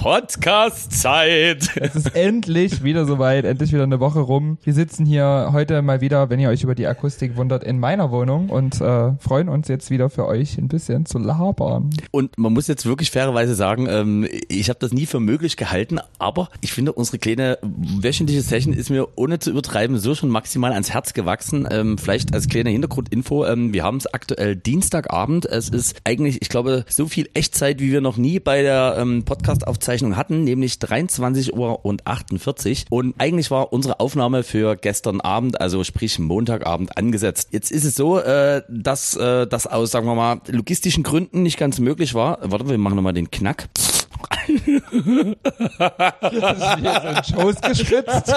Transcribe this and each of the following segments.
Podcast-Zeit. Es ist endlich wieder soweit, endlich wieder eine Woche rum. Wir sitzen hier heute mal wieder, wenn ihr euch über die Akustik wundert, in meiner Wohnung und äh, freuen uns jetzt wieder für euch ein bisschen zu labern. Und man muss jetzt wirklich fairerweise sagen, ähm, ich habe das nie für möglich gehalten, aber ich finde, unsere kleine wöchentliche Session ist mir ohne zu übertreiben so schon maximal ans Herz gewachsen. Ähm, vielleicht als kleine Hintergrundinfo, ähm, wir haben es aktuell Dienstagabend. Es ist eigentlich, ich glaube, so viel Echtzeit, wie wir noch nie bei der ähm, Podcast-Aufzeichnung hatten, nämlich 23 Uhr und 48. Und eigentlich war unsere Aufnahme für gestern Abend, also sprich Montagabend, angesetzt. Jetzt ist es so, äh, dass äh, das aus, sagen wir mal, logistischen Gründen nicht ganz möglich war. Warte, wir machen nochmal den Knack. Hier sind Shows geschwitzt.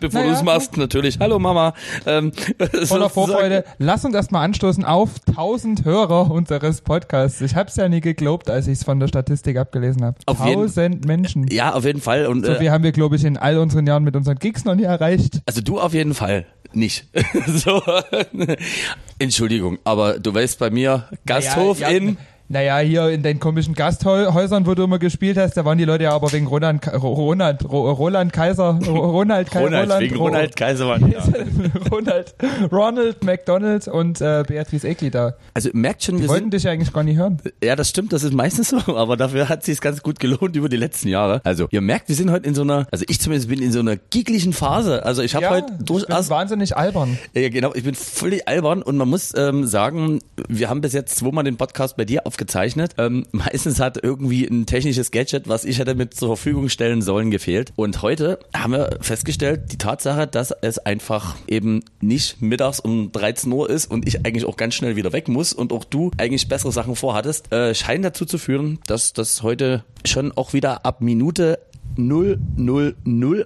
Bevor Naja, du es machst, natürlich. Hallo Mama. Ähm, Voller Vorfreude. Lass uns erstmal anstoßen auf 1000 Hörer unseres Podcasts. Ich hab's ja nie geglaubt, als ich es von der Statistik abgelesen habe. Auf jeden- 1000 Menschen. Ja, auf jeden Fall. Und So äh, viel haben wir, glaube ich, in all unseren Jahren mit unseren Gigs noch nie erreicht. Also du auf jeden Fall nicht. so. Entschuldigung, aber du weißt bei mir Gasthof Naja, ja, in Naja, hier in den komischen Gasthäusern, wo du immer gespielt hast, da waren die Leute ja aber wegen Roland, Ronald, Ro- Roland Kaiser, Ro- Ronald, Kai- Ronald, Roland, wegen Ro- Ronald Kaisermann. Ja. Ronald, Ronald McDonald und äh, Beatrice Egli da. Also merkt schon, wir Die wollten sind, dich ja eigentlich gar nicht hören. ja das stimmt, das ist meistens so, aber dafür hat sich ganz gut gelohnt über die letzten Jahre. Also ihr merkt, wir sind heute in so einer, also ich zumindest bin in so einer gigglichen Phase. Also ich habe ja, heute durchaus wahnsinnig albern. Ja, genau, ich bin völlig albern und man muss ähm, sagen, wir haben bis jetzt zweimal den Podcast bei dir aufgezeichnet. Ähm, meistens hat irgendwie ein technisches Gadget, was ich hätte mit zur Verfügung stellen sollen, gefehlt. Und heute haben wir festgestellt, die Tatsache, dass es einfach eben nicht mittags um 13 Uhr ist und ich eigentlich auch ganz schnell wieder weg muss und auch du eigentlich bessere Sachen vorhattest, äh, scheint dazu zu führen, dass das heute schon auch wieder ab Minute 000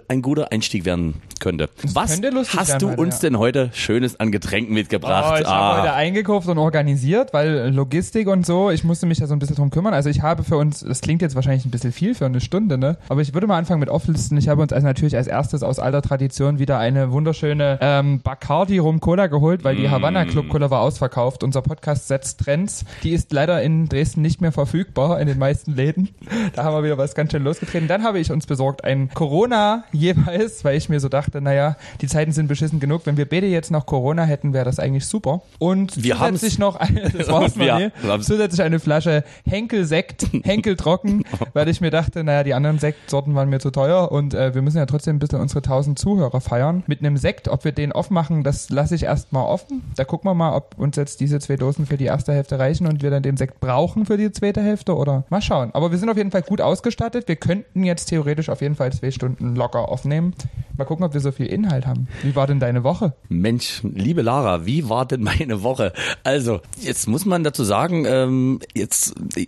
ein guter Einstieg werden könnte. Was könnte hast werden du heute, uns ja. denn heute Schönes an Getränken Oh, mitgebracht? ich Ah. habe heute eingekauft und organisiert, weil Logistik und so, ich musste mich da so ein bisschen drum kümmern. Also ich habe für uns, das klingt jetzt wahrscheinlich ein bisschen viel für eine Stunde, ne? Aber ich würde mal anfangen mit Auflisten. Ich habe uns also natürlich als erstes aus alter Tradition wieder eine wunderschöne ähm, Bacardi Rum Cola geholt, weil die Havana Club Cola war ausverkauft. Unser Podcast setzt Trends. Die ist leider in Dresden nicht mehr verfügbar in den meisten Läden. Da haben wir wieder was ganz schön losgetreten. Dann habe ich uns besorgt ein Corona jeweils, weil ich mir so dachte, naja, die Zeiten sind beschissen genug. Wenn wir beide jetzt noch Corona hätten, wäre das eigentlich super. Und Wir haben's. zusätzlich noch eine, das war's noch nie, haben's. zusätzlich eine Flasche Henkel Sekt, Henkel trocken, weil ich mir dachte, naja, die anderen Sektsorten waren mir zu teuer und äh, wir müssen ja trotzdem ein bisschen unsere 1000 Zuhörer feiern. Mit einem Sekt, ob wir den aufmachen, das lasse ich erstmal offen. Da gucken wir mal, ob uns jetzt diese zwei Dosen für die erste Hälfte reichen und wir dann den Sekt brauchen für die zweite Hälfte oder mal schauen. Aber wir sind auf jeden Fall gut ausgestattet. Wir könnten jetzt theoretisch auf jeden Fall zwei Stunden locker aufnehmen. Mal gucken, ob wir so viel Inhalt haben. Wie war denn deine Woche? Mensch, liebe Lara, wie war denn meine Woche? Also, jetzt muss man dazu sagen, ähm, jetzt äh,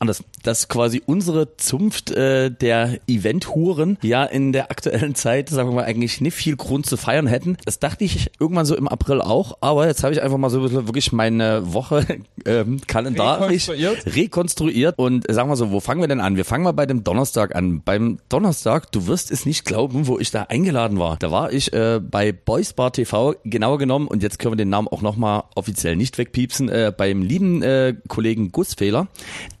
anders, dass quasi unsere Zunft äh, der Event-Huren ja in der aktuellen Zeit, sagen wir mal, eigentlich nicht viel Grund zu feiern hätten. Das dachte ich irgendwann so im April auch, aber jetzt habe ich einfach mal so ein bisschen wirklich meine Woche ähm, kalendarisch Rekonstruiert? rekonstruiert und sagen wir so, wo fangen wir denn an? Wir fangen mal bei dem Donnerstag an. Beim Donnerstag, du wirst es nicht glauben, wo ich da eingeladen war. Da war ich äh, bei Boys Bar TV, genauer genommen, und jetzt können wir den Namen auch nochmal offiziell nicht wegpiepsen, äh, beim lieben äh, Kollegen Gussfehler,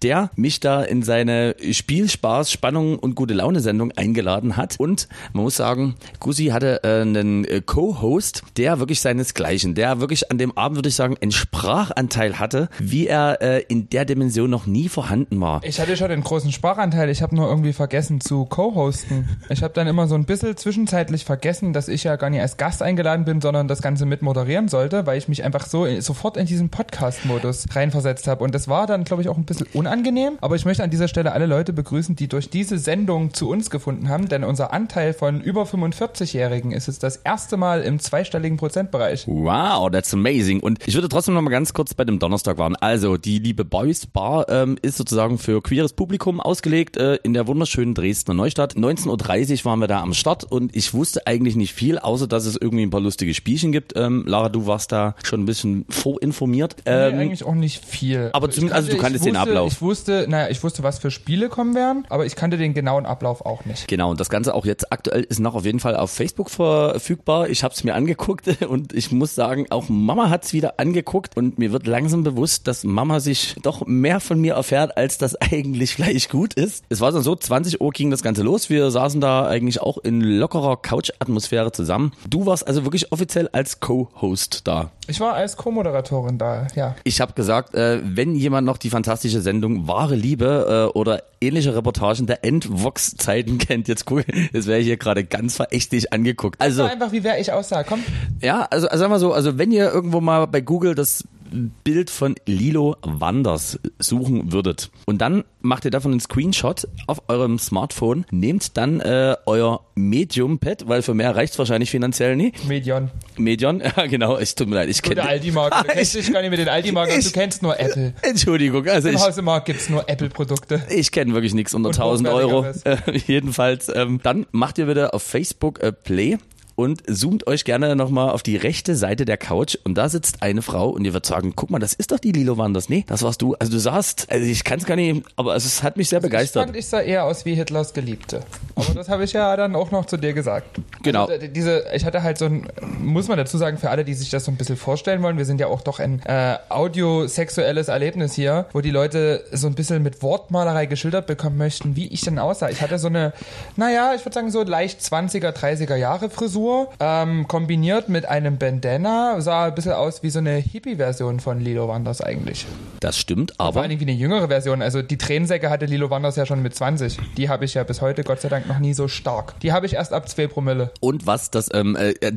der mich da in seine Spiel, Spaß, Spannung und gute Laune Sendung eingeladen hat. Und man muss sagen, Gussi hatte äh, einen äh, Co-Host, der wirklich seinesgleichen, der wirklich an dem Abend, würde ich sagen, einen Sprachanteil hatte, wie er äh, in der Dimension noch nie vorhanden war. Ich hatte schon den großen Sprachanteil, ich habe nur irgendwie vergessen zu co-hosten. Ich habe dann immer so ein bisschen zwischenzeitlich vergessen, dass ich ja gar nicht als Gast eingeladen bin, sondern das Ganze mit moderieren sollte, weil ich mich einfach so sofort in diesen Podcast-Modus reinversetzt habe. Und das war dann, glaube ich, auch ein bisschen unangenehm. Aber ich möchte an dieser Stelle alle Leute begrüßen, die durch diese Sendung zu uns gefunden haben, denn unser Anteil von über 45-Jährigen ist jetzt das erste Mal im zweistelligen Prozentbereich. Wow, that's amazing. Und ich würde trotzdem noch mal ganz kurz bei dem Donnerstag waren. Also die liebe Boys Bar ähm, ist sozusagen für queeres Publikum ausgelegt äh, in der wunderschönen. Dresdner Neustadt. 19.30 Uhr waren wir da am Start und ich wusste eigentlich nicht viel, außer dass es irgendwie ein paar lustige Spielchen gibt. Ähm, Lara, du warst da schon ein bisschen vorinformiert. Ähm, nee, eigentlich auch nicht viel. Aber zumindest, also du kanntest wusste, den Ablauf. Ich wusste, naja, ich wusste, was für Spiele kommen werden, aber ich kannte den genauen Ablauf auch nicht. Genau, und das Ganze auch jetzt aktuell ist noch auf jeden Fall auf Facebook verfügbar. Ich habe es mir angeguckt und ich muss sagen, auch Mama hat es wieder angeguckt und mir wird langsam bewusst, dass Mama sich doch mehr von mir erfährt, als das eigentlich vielleicht gut ist. Es war dann so, 20 Uhr ging das Ganze los. Wir saßen da eigentlich auch in lockerer Couch-Atmosphäre zusammen. Du warst also wirklich offiziell als Co-Host da. Ich war als Co-Moderatorin da, ja. Ich habe gesagt, äh, wenn jemand noch die fantastische Sendung Wahre Liebe äh, oder ähnliche Reportagen der Endvox-Zeiten kennt, jetzt guck, das wäre hier gerade ganz verächtlich angeguckt. Also einfach, wie wer ich aussah, komm. Ja, also, also sagen wir so, also wenn ihr irgendwo mal bei Google das Bild von Lilo Wanders suchen würdet und dann macht ihr davon einen Screenshot auf eurem Smartphone, nehmt dann äh, euer Medium-Pad, weil für mehr reicht's wahrscheinlich finanziell nicht. Medion. Medion, ja genau, ich tut mir leid, ich kenne... Aldi-Marke, du kennst dich gar nicht mit den Aldi-Marken, du kennst nur Apple. Entschuldigung, also Im ich... Hause Markt gibt's nur Apple-Produkte. Ich kenne wirklich nichts unter 1000 Euro. Äh, jedenfalls, ähm, dann macht ihr wieder auf Facebook äh, Play und zoomt euch gerne nochmal auf die rechte Seite der Couch und da sitzt eine Frau und ihr wird sagen, guck mal, das ist doch die Lilo Wanders. Nee, das warst du. Also du sahst, also ich kann es gar nicht, aber es hat mich sehr also begeistert. Ich fand, ich sah eher aus wie Hitlers Geliebte. Aber das habe ich ja dann auch noch zu dir gesagt. Genau. Also, diese, ich hatte halt so ein, muss man dazu sagen, für alle, die sich das so ein bisschen vorstellen wollen, wir sind ja auch doch ein äh, audiosexuelles Erlebnis hier, wo die Leute so ein bisschen mit Wortmalerei geschildert bekommen möchten, wie ich denn aussah. Ich hatte so eine, naja, ich würde sagen so leicht 20er, 30er Jahre Frisur Frisur, ähm, kombiniert mit einem Bandana, sah ein bisschen aus wie so eine Hippie-Version von Lilo Wanders eigentlich. Das stimmt, aber. Vor allem wie eine jüngere Version. Also die Tränensäcke hatte Lilo Wanders ja schon mit 20. Die habe ich ja bis heute Gott sei Dank noch nie so stark. Die habe ich erst ab 2 Promille. Und was das, ähm, äh, äh,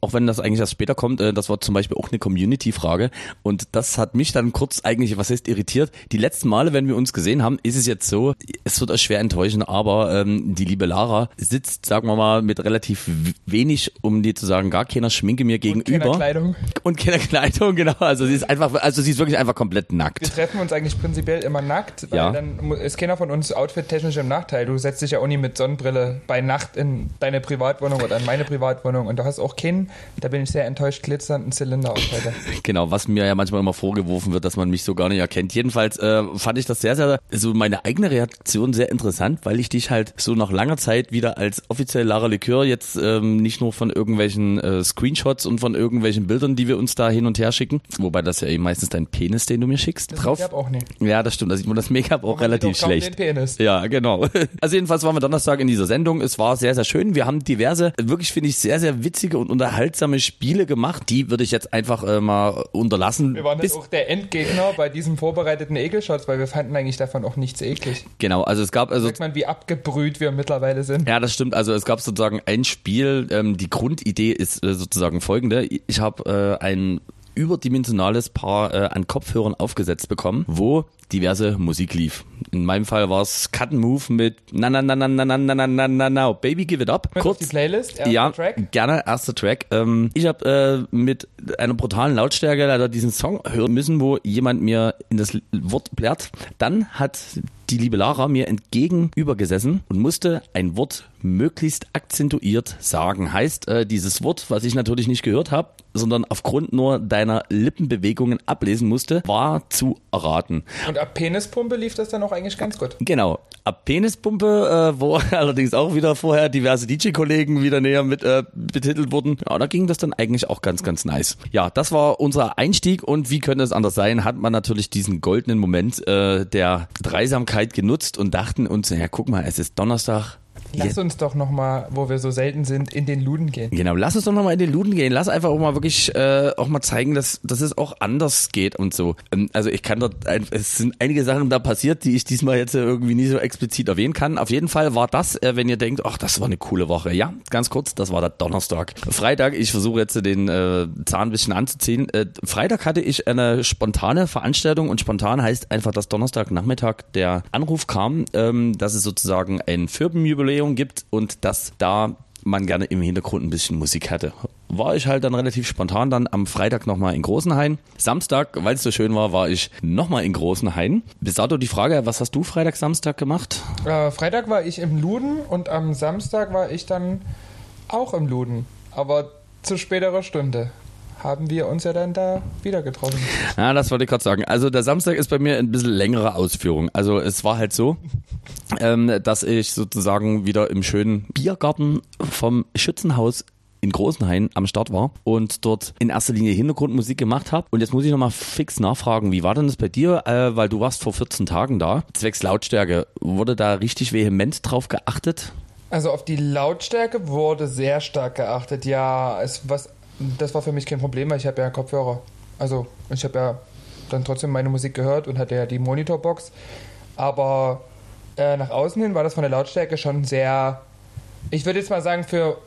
auch wenn das eigentlich erst später kommt, äh, das war zum Beispiel auch eine Community-Frage. Und das hat mich dann kurz eigentlich, was heißt irritiert. Die letzten Male, wenn wir uns gesehen haben, ist es jetzt so, es wird euch schwer enttäuschen, aber ähm, die liebe Lara sitzt, sagen wir mal, mit relativ wenig, um dir zu sagen, gar keiner Schminke mir gegenüber. Und keine Kleidung. Und keine Kleidung, genau. Also sie ist einfach, also sie ist wirklich einfach komplett nackt. Wir treffen uns eigentlich prinzipiell immer nackt, weil Ja. dann ist keiner von uns outfit-technisch im Nachteil. Du setzt dich ja auch nie mit Sonnenbrille bei Nacht in deine Privatwohnung oder in meine Privatwohnung und du hast auch keinen, da bin ich sehr enttäuscht, glitzernden Zylinder auf heute. Genau, was mir ja manchmal immer vorgeworfen wird, dass man mich so gar nicht erkennt. Jedenfalls äh, fand ich das sehr, sehr, so meine eigene Reaktion sehr interessant, weil ich dich halt so nach langer Zeit wieder als offiziell Lara Likör jetzt ähm, nicht nur von irgendwelchen äh, Screenshots und von irgendwelchen Bildern, die wir uns da hin und her schicken, wobei das ja eben meistens dein Penis, den du mir schickst, Das drauf. Make-up auch nicht. Ja, das stimmt. Da sieht man das Make-up auch relativ Kaum schlecht. Den Penis. Ja, genau. Also jedenfalls waren wir Donnerstag in dieser Sendung. Es war sehr, sehr schön. Wir haben diverse, wirklich finde ich, sehr, sehr witzige und unterhaltsame Spiele gemacht. Die würde ich jetzt einfach äh, mal unterlassen. Wir waren Bis, auch der Endgegner bei diesem vorbereiteten Ekelshots, weil wir fanden eigentlich davon auch nichts eklig. genau, also es gab also Merkt man, wie abgebrüht wir mittlerweile sind. Ja, das stimmt. Also es gab sozusagen ein Spiel. Ähm, die Grundidee ist äh, sozusagen folgende. Ich habe äh, ein überdimensionales Paar äh, an Kopfhörern aufgesetzt bekommen, wo diverse Musik lief. In meinem Fall war es Cut and Move mit Na na na na na na na na na na na Baby Give It Up. Mit auf die Playlist, erster ja, Track. gerne erster Track. Ähm, ich habe äh, mit einer brutalen Lautstärke leider diesen Song hören müssen, wo jemand mir in das Wort plärt. Dann hat die liebe Lara mir entgegenübergesessen und musste ein Wort möglichst akzentuiert sagen. Heißt, äh, dieses Wort, was ich natürlich nicht gehört habe, sondern aufgrund nur deiner Lippenbewegungen ablesen musste, war zu erraten. Und ab Penispumpe lief das dann auch eigentlich ganz gut. Genau. Ab Penispumpe, äh, wo allerdings auch wieder vorher diverse DJ-Kollegen wieder näher mit äh, betitelt wurden, ja, da ging das dann eigentlich auch ganz, ganz nice. Ja, das war unser Einstieg und wie könnte es anders sein, hat man natürlich diesen goldenen Moment äh, der Dreisamkeit genutzt und dachten uns, ja, guck mal, es ist Donnerstag, Lass uns doch nochmal, wo wir so selten sind, in den Luden gehen. Genau, lass uns doch nochmal in den Luden gehen. Lass einfach auch mal wirklich äh, auch mal zeigen, dass, dass es auch anders geht und so. Ähm, also ich kann dort, ein, es sind einige Sachen da passiert, die ich diesmal jetzt äh, irgendwie nie so explizit erwähnen kann. Auf jeden Fall war das, äh, wenn ihr denkt, ach, das war eine coole Woche. Ja, ganz kurz, das war der Donnerstag. Freitag, ich versuche jetzt den äh, Zahn ein bisschen anzuziehen. Äh, Freitag hatte ich eine spontane Veranstaltung und spontan heißt einfach, dass Donnerstagnachmittag der Anruf kam, ähm, dass es sozusagen ein Firmenjubiläum gibt und dass da man gerne im Hintergrund ein bisschen Musik hätte. War ich halt dann relativ spontan dann am Freitag nochmal in Großenhain. Samstag, weil es so schön war, war ich nochmal in Großenhain. Bis dato die Frage, was hast du Freitag, Samstag gemacht? Äh, Freitag war ich im Luden und am Samstag war ich dann auch im Luden. Aber zu späterer Stunde haben wir uns ja dann da wieder getroffen. Ja, das wollte ich gerade sagen. Also der Samstag ist bei mir ein bisschen längere Ausführung. Also es war halt so, ähm, dass ich sozusagen wieder im schönen Biergarten vom Schützenhaus in Großenhain am Start war und dort in erster Linie Hintergrundmusik gemacht habe. Und jetzt muss ich nochmal fix nachfragen, wie war denn das bei dir? Äh, weil du warst vor 14 Tagen da. Zwecks Lautstärke, wurde da richtig vehement drauf geachtet? Also auf die Lautstärke wurde sehr stark geachtet. Ja, es, was, das war für mich kein Problem, weil ich habe ja Kopfhörer. Also ich habe ja dann trotzdem meine Musik gehört und hatte ja die Monitorbox. Aber äh, nach außen hin war das von der Lautstärke schon sehr, ich würde jetzt mal sagen, für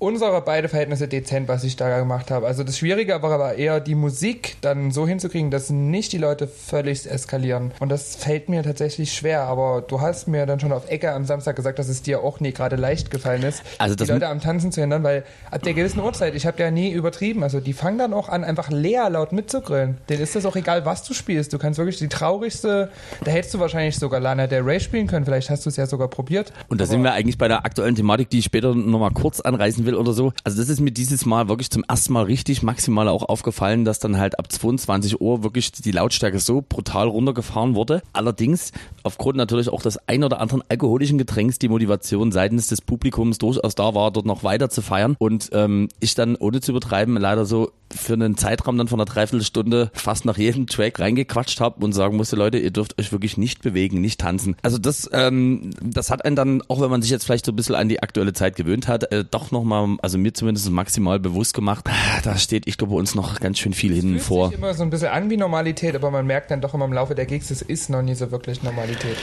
unsere beide Verhältnisse dezent, was ich da gemacht habe. Also das Schwierige war aber eher die Musik dann so hinzukriegen, dass nicht die Leute völlig eskalieren. Und das fällt mir tatsächlich schwer. Aber du hast mir dann schon auf Ecke am Samstag gesagt, dass es dir auch nie gerade leicht gefallen ist, Also die Leute am Tanzen zu hindern, weil ab der gewissen Uhrzeit, ich habe ja nie übertrieben, also die fangen dann auch an, einfach leer laut mitzugrillen. Denen ist das auch egal, was du spielst. Du kannst wirklich die traurigste, da hättest du wahrscheinlich sogar Lana Del Rey spielen können, vielleicht hast du es ja sogar probiert. Und da sind wir eigentlich bei der aktuellen Thematik, die ich später nochmal kurz anreißen will oder so. Also das ist mir dieses Mal wirklich zum ersten Mal richtig maximal auch aufgefallen, dass dann halt ab 22 Uhr wirklich die Lautstärke so brutal runtergefahren wurde. Allerdings aufgrund natürlich auch des ein oder anderen alkoholischen Getränks die Motivation seitens des Publikums durchaus da war, dort noch weiter zu feiern. Und ähm, ich dann, ohne zu übertreiben, leider so für einen Zeitraum dann von einer Dreiviertelstunde fast nach jedem Track reingequatscht habe und sagen musste, Leute, ihr dürft euch wirklich nicht bewegen, nicht tanzen. Also das, ähm, das hat einen dann, auch wenn man sich jetzt vielleicht so ein bisschen an die aktuelle Zeit gewöhnt hat, äh, doch nochmal, also mir zumindest maximal bewusst gemacht, da steht, ich glaube, uns noch ganz schön viel hinten Fühlt vor. sich immer so ein bisschen an wie Normalität, aber man merkt dann doch immer im Laufe der Gigs, es ist noch nie so wirklich Normalität.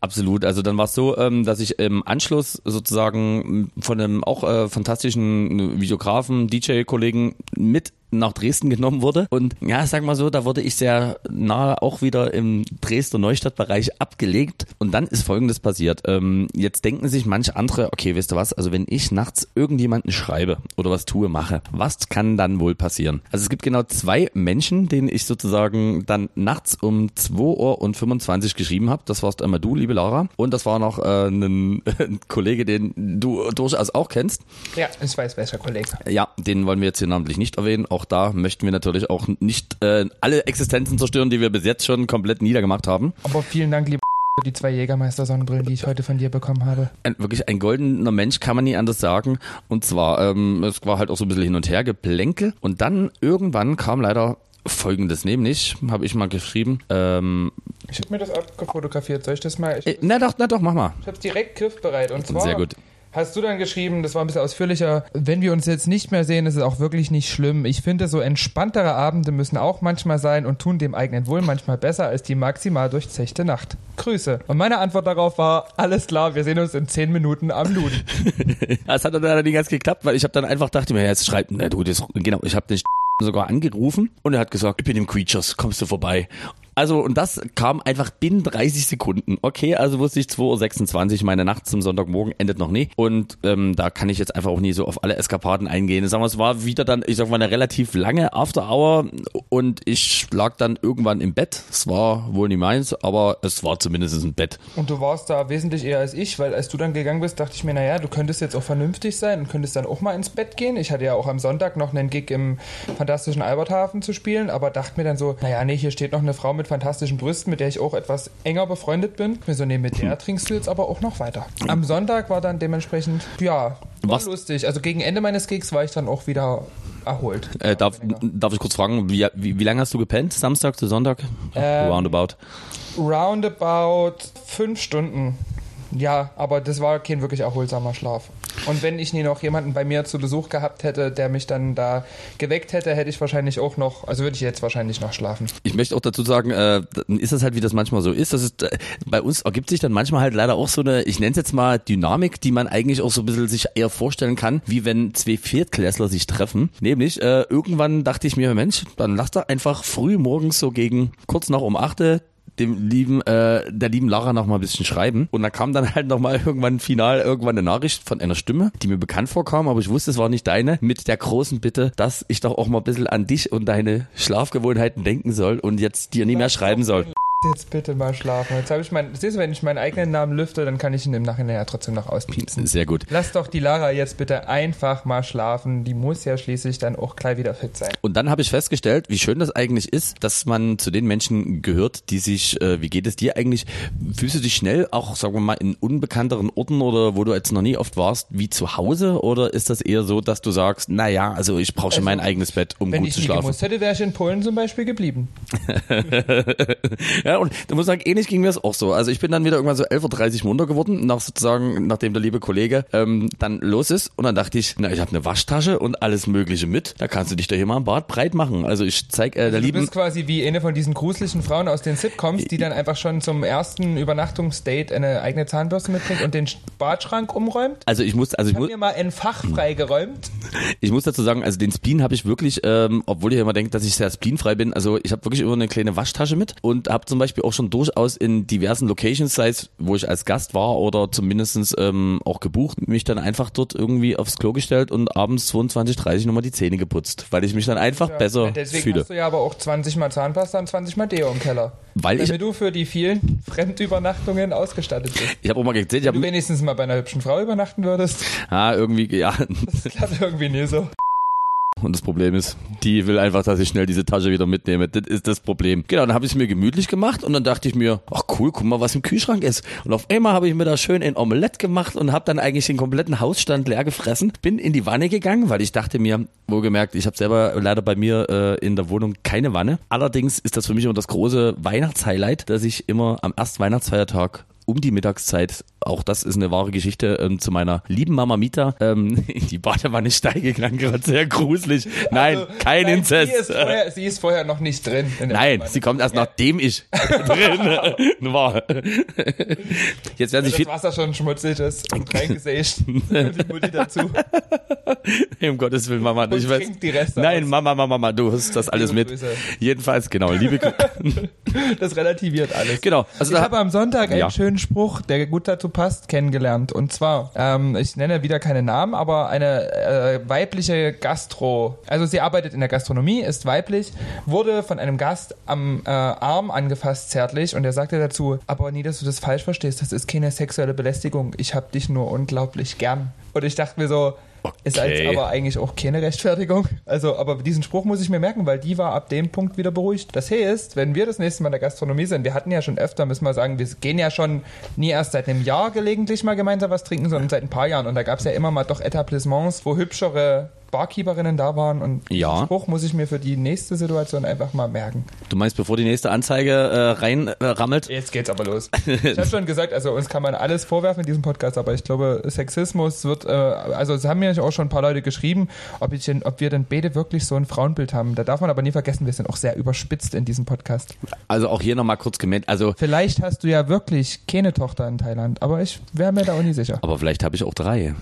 Absolut. Also dann war es so, ähm, dass ich im Anschluss sozusagen von einem auch äh, fantastischen Videografen, DJ-Kollegen mit nach Dresden genommen wurde. Und ja, sag mal so, da wurde ich sehr nahe auch wieder im Dresdner Neustadtbereich abgelegt. Und dann ist Folgendes passiert. Ähm, jetzt denken sich manche andere, okay, weißt du was, also wenn ich nachts irgendjemanden schreibe oder was tue, mache, was kann dann wohl passieren? Also es gibt genau zwei Menschen, denen ich sozusagen dann nachts um 2 Uhr und 25 geschrieben habe. Das warst einmal du, liebe Laura. Und das war noch äh, ein, ein Kollege, den du durchaus auch kennst. Ja, ich weiß, welcher Kollege. Ja, den wollen wir jetzt hier namentlich nicht erwähnen. Auch da möchten wir natürlich auch nicht äh, alle Existenzen zerstören, die wir bis jetzt schon komplett niedergemacht haben. Aber vielen Dank, lieber für die zwei Jägermeister-Sonnenbrillen, die ich heute von dir bekommen habe. Ein, wirklich ein goldener Mensch, kann man nie anders sagen. Und zwar, ähm, es war halt auch so ein bisschen hin und her geplänkel. Und dann irgendwann kam leider folgendes, nämlich, habe ich mal geschrieben, ähm, Ich habe mir das abgefotografiert. Soll ich das mal? Ich, äh, na doch, na doch, mach mal. ich habe es direkt griffbereit. Und zwar Sehr gut. Hast du dann geschrieben, das war ein bisschen ausführlicher, wenn wir uns jetzt nicht mehr sehen, ist es auch wirklich nicht schlimm. Ich finde, so entspanntere Abende müssen auch manchmal sein und tun dem eigenen Wohl manchmal besser als die maximal durchzechte Nacht. Grüße. Und meine Antwort darauf war, alles klar, wir sehen uns in 10 Minuten am Luden. Es hat dann leider nicht ganz geklappt, weil ich habe dann einfach dachte mir, jetzt schreibt, na du, das, genau, ich habe den sogar angerufen und er hat gesagt, ich bin im Creatures, kommst du vorbei? Also, und das kam einfach binnen 30 Sekunden. Okay, also wusste ich 2.26 Uhr, meine Nacht zum Sonntagmorgen endet noch nie. Und ähm, da kann ich jetzt einfach auch nie so auf alle Eskapaden eingehen. Sagen wir, es war wieder dann, ich sag mal, eine relativ lange After-Hour und ich lag dann irgendwann im Bett. Es war wohl nicht meins, aber es war zumindest ein Bett. Und du warst da wesentlich eher als ich, weil als du dann gegangen bist, dachte ich mir, naja, du könntest jetzt auch vernünftig sein und könntest dann auch mal ins Bett gehen. Ich hatte ja auch am Sonntag noch einen Gig im fantastischen Alberthafen zu spielen, aber dachte mir dann so, naja, nee, hier steht noch eine Frau mit fantastischen Brüsten, mit der ich auch etwas enger befreundet bin. Mir so, nee, mit der trinkst du jetzt aber auch noch weiter. Am Sonntag war dann dementsprechend, ja, war Was- lustig. Also gegen Ende meines Gigs war ich dann auch wieder erholt. Äh, darf, darf ich kurz fragen, wie, wie, wie lange hast du gepennt? Samstag zu Sonntag? Ähm, Roundabout. Roundabout fünf Stunden. Ja, aber das war kein wirklich erholsamer Schlaf. Und wenn ich nie noch jemanden bei mir zu Besuch gehabt hätte, der mich dann da geweckt hätte, hätte ich wahrscheinlich auch noch, also würde ich jetzt wahrscheinlich noch schlafen. Ich möchte auch dazu sagen, äh, ist das halt, wie das manchmal so ist. Das ist äh, bei uns ergibt sich dann manchmal halt leider auch so eine, ich nenne es jetzt mal Dynamik, die man eigentlich auch so ein bisschen sich eher vorstellen kann, wie wenn zwei Viertklässler sich treffen. Nämlich, äh, irgendwann dachte ich mir, Mensch, dann lass doch einfach früh morgens so gegen kurz nach um achte dem lieben, äh, der lieben Lara noch mal ein bisschen schreiben. Und da kam dann halt noch mal irgendwann final irgendwann eine Nachricht von einer Stimme, die mir bekannt vorkam, aber ich wusste, es war nicht deine, mit der großen Bitte, dass ich doch auch mal ein bisschen an dich und deine Schlafgewohnheiten denken soll und jetzt dir nie mehr schreiben soll. Jetzt bitte mal schlafen. Jetzt habe ich mein, siehst du, wenn ich meinen eigenen Namen lüfte, dann kann ich ihn im Nachhinein ja trotzdem noch auspiepsen. Sehr gut. Lass doch die Lara jetzt bitte einfach mal schlafen. Die muss ja schließlich dann auch gleich wieder fit sein. Und dann habe ich festgestellt, wie schön das eigentlich ist, dass man zu den Menschen gehört, die sich, äh, wie geht es dir eigentlich, fühlst du dich schnell auch, sagen wir mal, in unbekannteren Orten oder wo du jetzt noch nie oft warst, wie zu Hause? Oder ist das eher so, dass du sagst, naja, also ich brauche schon Also, mein eigenes Bett, um Wenn gut ich zu schlafen? gemusst hätte, wäre ich in Polen zum Beispiel geblieben. Ja, und du musst sagen, ähnlich ging mir es auch so. Also ich bin dann wieder irgendwann so 11.30 Uhr munter geworden, nach sozusagen, nachdem der liebe Kollege ähm, dann los ist. Und dann dachte ich, na, ich habe eine Waschtasche und alles Mögliche mit. Da kannst du dich doch hier mal im Bad breit machen. Also ich zeig äh, der Du lieben... bist quasi wie eine von diesen gruseligen Frauen aus den Sitcoms, die dann einfach schon zum ersten Übernachtungsdate eine eigene Zahnbürste mitbringt und den Badschrank umräumt. Also ich muss, also ich Ich habe muss, mir mal ein Fach freigeräumt. ich muss dazu sagen, also den Spleen habe ich wirklich, ähm, obwohl ich immer denke, dass ich sehr spleenfrei bin, also ich habe wirklich immer eine kleine Waschtasche mit und habe zum Beispiel auch schon durchaus in diversen Locations, sei es, wo ich als Gast war oder zumindestens ähm, auch gebucht, mich dann einfach dort irgendwie aufs Klo gestellt und abends 22, 30 nochmal die Zähne geputzt, weil ich mich dann einfach besser Ja, Deswegen fühle. hast du ja aber auch 20 mal Zahnpasta und 20 mal Deo im Keller. Weil ich, Damit du für die vielen Fremdübernachtungen ausgestattet bist. ich habe auch mal gezählt, ich Wenn du habe wenigstens mal bei einer hübschen Frau übernachten würdest, ah, irgendwie, ja, das klappt irgendwie nie so. Und das Problem ist, die will einfach, dass ich schnell diese Tasche wieder mitnehme. Das ist das Problem. Genau, dann habe ich es mir gemütlich gemacht und dann dachte ich mir, ach cool, guck mal, was im Kühlschrank ist. Und auf einmal habe ich mir da schön ein Omelett gemacht und habe dann eigentlich den kompletten Hausstand leer gefressen. Bin in die Wanne gegangen, weil ich dachte mir, wohlgemerkt, ich habe selber leider bei mir äh, in der Wohnung keine Wanne. Allerdings ist das für mich immer das große Weihnachtshighlight, dass ich immer am ersten Weihnachtsfeiertag um die Mittagszeit, auch das ist eine wahre Geschichte, ähm, zu meiner lieben Mama Mita ähm, in die Badewanne steige, klang gerade sehr gruselig. Nein, Also, kein nein, Inzest. Sie ist, vorher, sie ist vorher noch nicht drin. Nein, sie kommt erst nachdem ich drin war. Jetzt werden sich das viel, Wasser schon schmutzig ist und reingesägt. Die Mutti dazu. um Gottes Willen, Mama, Und ich weiß. die Reste Nein, aus. Mama, Mama, Mama, du hast das alles mit. Jedenfalls, genau, liebe Das relativiert alles. Genau, also ich habe am Sonntag einen Ja. schönen Spruch, der gut dazu passt, kennengelernt. Und zwar, ähm, ich nenne wieder keine Namen, aber eine äh, weibliche Gastro, also sie arbeitet in der Gastronomie, ist weiblich, wurde von einem Gast am äh, Arm angefasst zärtlich und er sagte dazu, aber nie, dass du das falsch verstehst, das ist keine sexuelle Belästigung, ich hab dich nur unglaublich gern. Und ich dachte mir so, ist als Okay. aber eigentlich auch keine Rechtfertigung. Also, aber diesen Spruch muss ich mir merken, weil die war ab dem Punkt wieder beruhigt. Das heißt, wenn wir das nächste Mal in der Gastronomie sind, wir hatten ja schon öfter, müssen wir sagen, wir gehen ja schon nie erst seit einem Jahr gelegentlich mal gemeinsam was trinken, sondern seit ein paar Jahren. Und da gab es ja immer mal doch Etablissements, wo hübschere Barkeeperinnen da waren. Und Ja. Spruch muss ich mir für die nächste Situation einfach mal merken. Du meinst, bevor die nächste Anzeige äh, rein äh, rammelt? Jetzt geht's aber los. Ich habe schon gesagt, also uns kann man alles vorwerfen in diesem Podcast, aber ich glaube, Sexismus wird, äh, also es haben mir auch schon ein paar Leute geschrieben, ob, ich denn, ob wir denn beide wirklich so ein Frauenbild haben. Da darf man aber nie vergessen, wir sind auch sehr überspitzt in diesem Podcast. Also auch hier nochmal kurz gemeldet. Also, Vielleicht hast du ja wirklich keine Tochter in Thailand, aber ich wäre mir da auch nie sicher. aber vielleicht habe ich auch drei.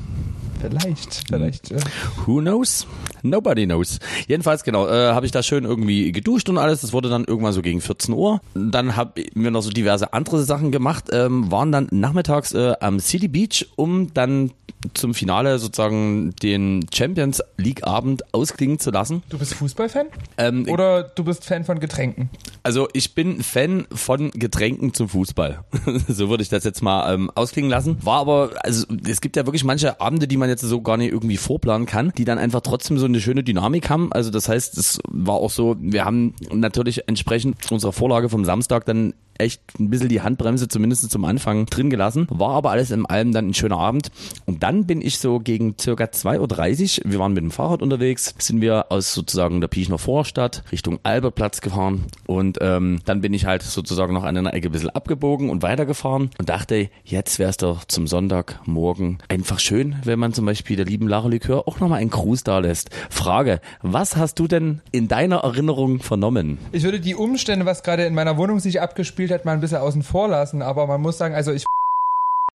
Vielleicht, vielleicht. Äh, Who knows? Nobody knows. Jedenfalls, genau, äh, habe ich da schön irgendwie geduscht und alles. Das wurde dann irgendwann so gegen 14 Uhr. Dann habe mir noch so diverse andere Sachen gemacht, ähm, waren dann nachmittags äh, am City Beach, um dann zum Finale sozusagen den Champions League Abend ausklingen zu lassen. du bist Fußballfan? Ähm, Oder du bist Fan von Getränken? Also ich bin Fan von Getränken zum Fußball. so würde ich das jetzt mal ähm, ausklingen lassen. War aber, also es gibt ja wirklich manche Abende, die man jetzt so gar nicht irgendwie vorplanen kann, die dann einfach trotzdem so eine schöne Dynamik haben. Also das heißt, es war auch so, wir haben natürlich entsprechend unserer Vorlage vom Samstag dann echt ein bisschen die Handbremse zumindest zum Anfang drin gelassen. War aber alles in allem dann ein schöner Abend. Und dann bin ich so gegen circa 2.30 Uhr, wir waren mit dem Fahrrad unterwegs, sind wir aus sozusagen der Piechner Vorstadt Richtung Albertplatz gefahren. Und ähm, dann bin ich halt sozusagen noch an einer Ecke ein bisschen abgebogen und weitergefahren und dachte, jetzt wäre es doch zum Sonntagmorgen einfach schön, wenn man zum Beispiel der lieben Lara Likör auch nochmal einen Gruß da lässt. Frage, was hast du denn in deiner Erinnerung vernommen? Ich würde die Umstände, was gerade in meiner Wohnung sich abgespielt hat, mal ein bisschen außen vor lassen, aber man muss sagen, also ich.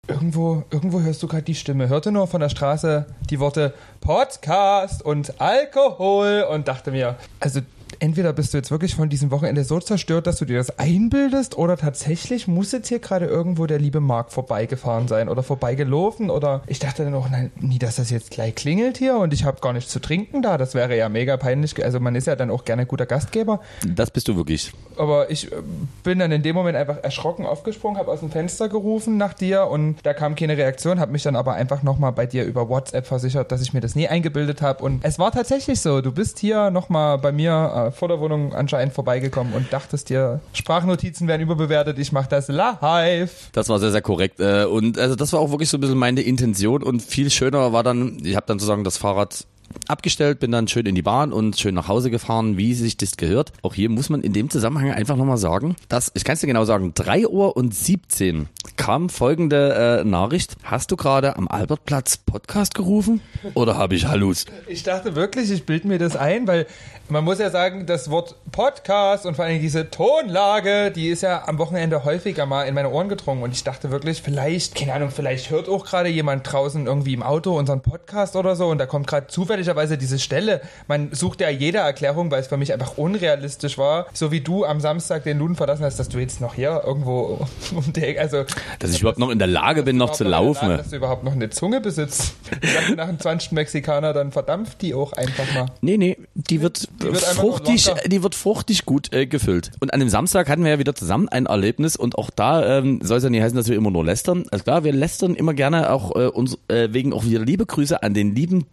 Irgendwo, irgendwo hörst du gerade die Stimme. Hörte nur von der Straße die Worte Podcast und Alkohol und dachte mir, also entweder bist du jetzt wirklich von diesem Wochenende so zerstört, dass du dir das einbildest oder tatsächlich muss jetzt hier gerade irgendwo der liebe Marc vorbeigefahren sein oder vorbeigelaufen oder ich dachte dann auch, nein, nie, dass das jetzt gleich klingelt hier und ich habe gar nichts zu trinken da. Das wäre ja mega peinlich. Also man ist ja dann auch gerne guter Gastgeber. Das bist du wirklich. Aber ich äh, bin dann in dem Moment einfach erschrocken aufgesprungen, habe aus dem Fenster gerufen nach dir und da kam keine Reaktion, habe mich dann aber einfach nochmal bei dir über WhatsApp versichert, dass ich mir das nie eingebildet habe und es war tatsächlich so. Du bist hier nochmal bei mir äh, vor der Wohnung anscheinend vorbeigekommen und dachtest dir, Sprachnotizen werden überbewertet, ich mache das live. Das war sehr, sehr korrekt. Äh, und also das war auch wirklich so ein bisschen meine Intention und viel schöner war dann, ich habe dann sozusagen das Fahrrad abgestellt, bin dann schön in die Bahn und schön nach Hause gefahren, wie sich das gehört. Auch hier muss man in dem Zusammenhang einfach nochmal sagen, dass, ich kann es dir genau sagen, 3 Uhr und 17 kam folgende äh, Nachricht. Hast du gerade am Albertplatz Podcast gerufen? Oder habe ich Hallus? Ich dachte wirklich, ich bilde mir das ein, weil man muss ja sagen, das Wort Podcast und vor allem diese Tonlage, die ist ja am Wochenende häufiger mal in meine Ohren gedrungen. Und ich dachte wirklich, vielleicht, keine Ahnung, vielleicht hört auch gerade jemand draußen irgendwie im Auto unseren Podcast oder so und da kommt gerade zufälligerweise diese Stelle. Man sucht ja jede Erklärung, weil es für mich einfach unrealistisch war, so wie du am Samstag den Luden verlassen hast, dass du jetzt noch hier irgendwo um die also Dass ich überhaupt noch in der Lage bin, noch zu laufen. Laden, dass du überhaupt noch eine Zunge besitzt. Ich dachte, nach dem 20. Mexikaner, dann verdampft die auch einfach mal. Nee, nee, die wird, Die wird fruchtig, die wird fruchtig gut äh, gefüllt. Und an dem Samstag hatten wir ja wieder zusammen ein Erlebnis und auch da ähm, soll es ja nicht heißen, dass wir immer nur lästern. Also klar, wir lästern immer gerne auch äh, uns äh, wegen auch wieder liebe Grüße an den lieben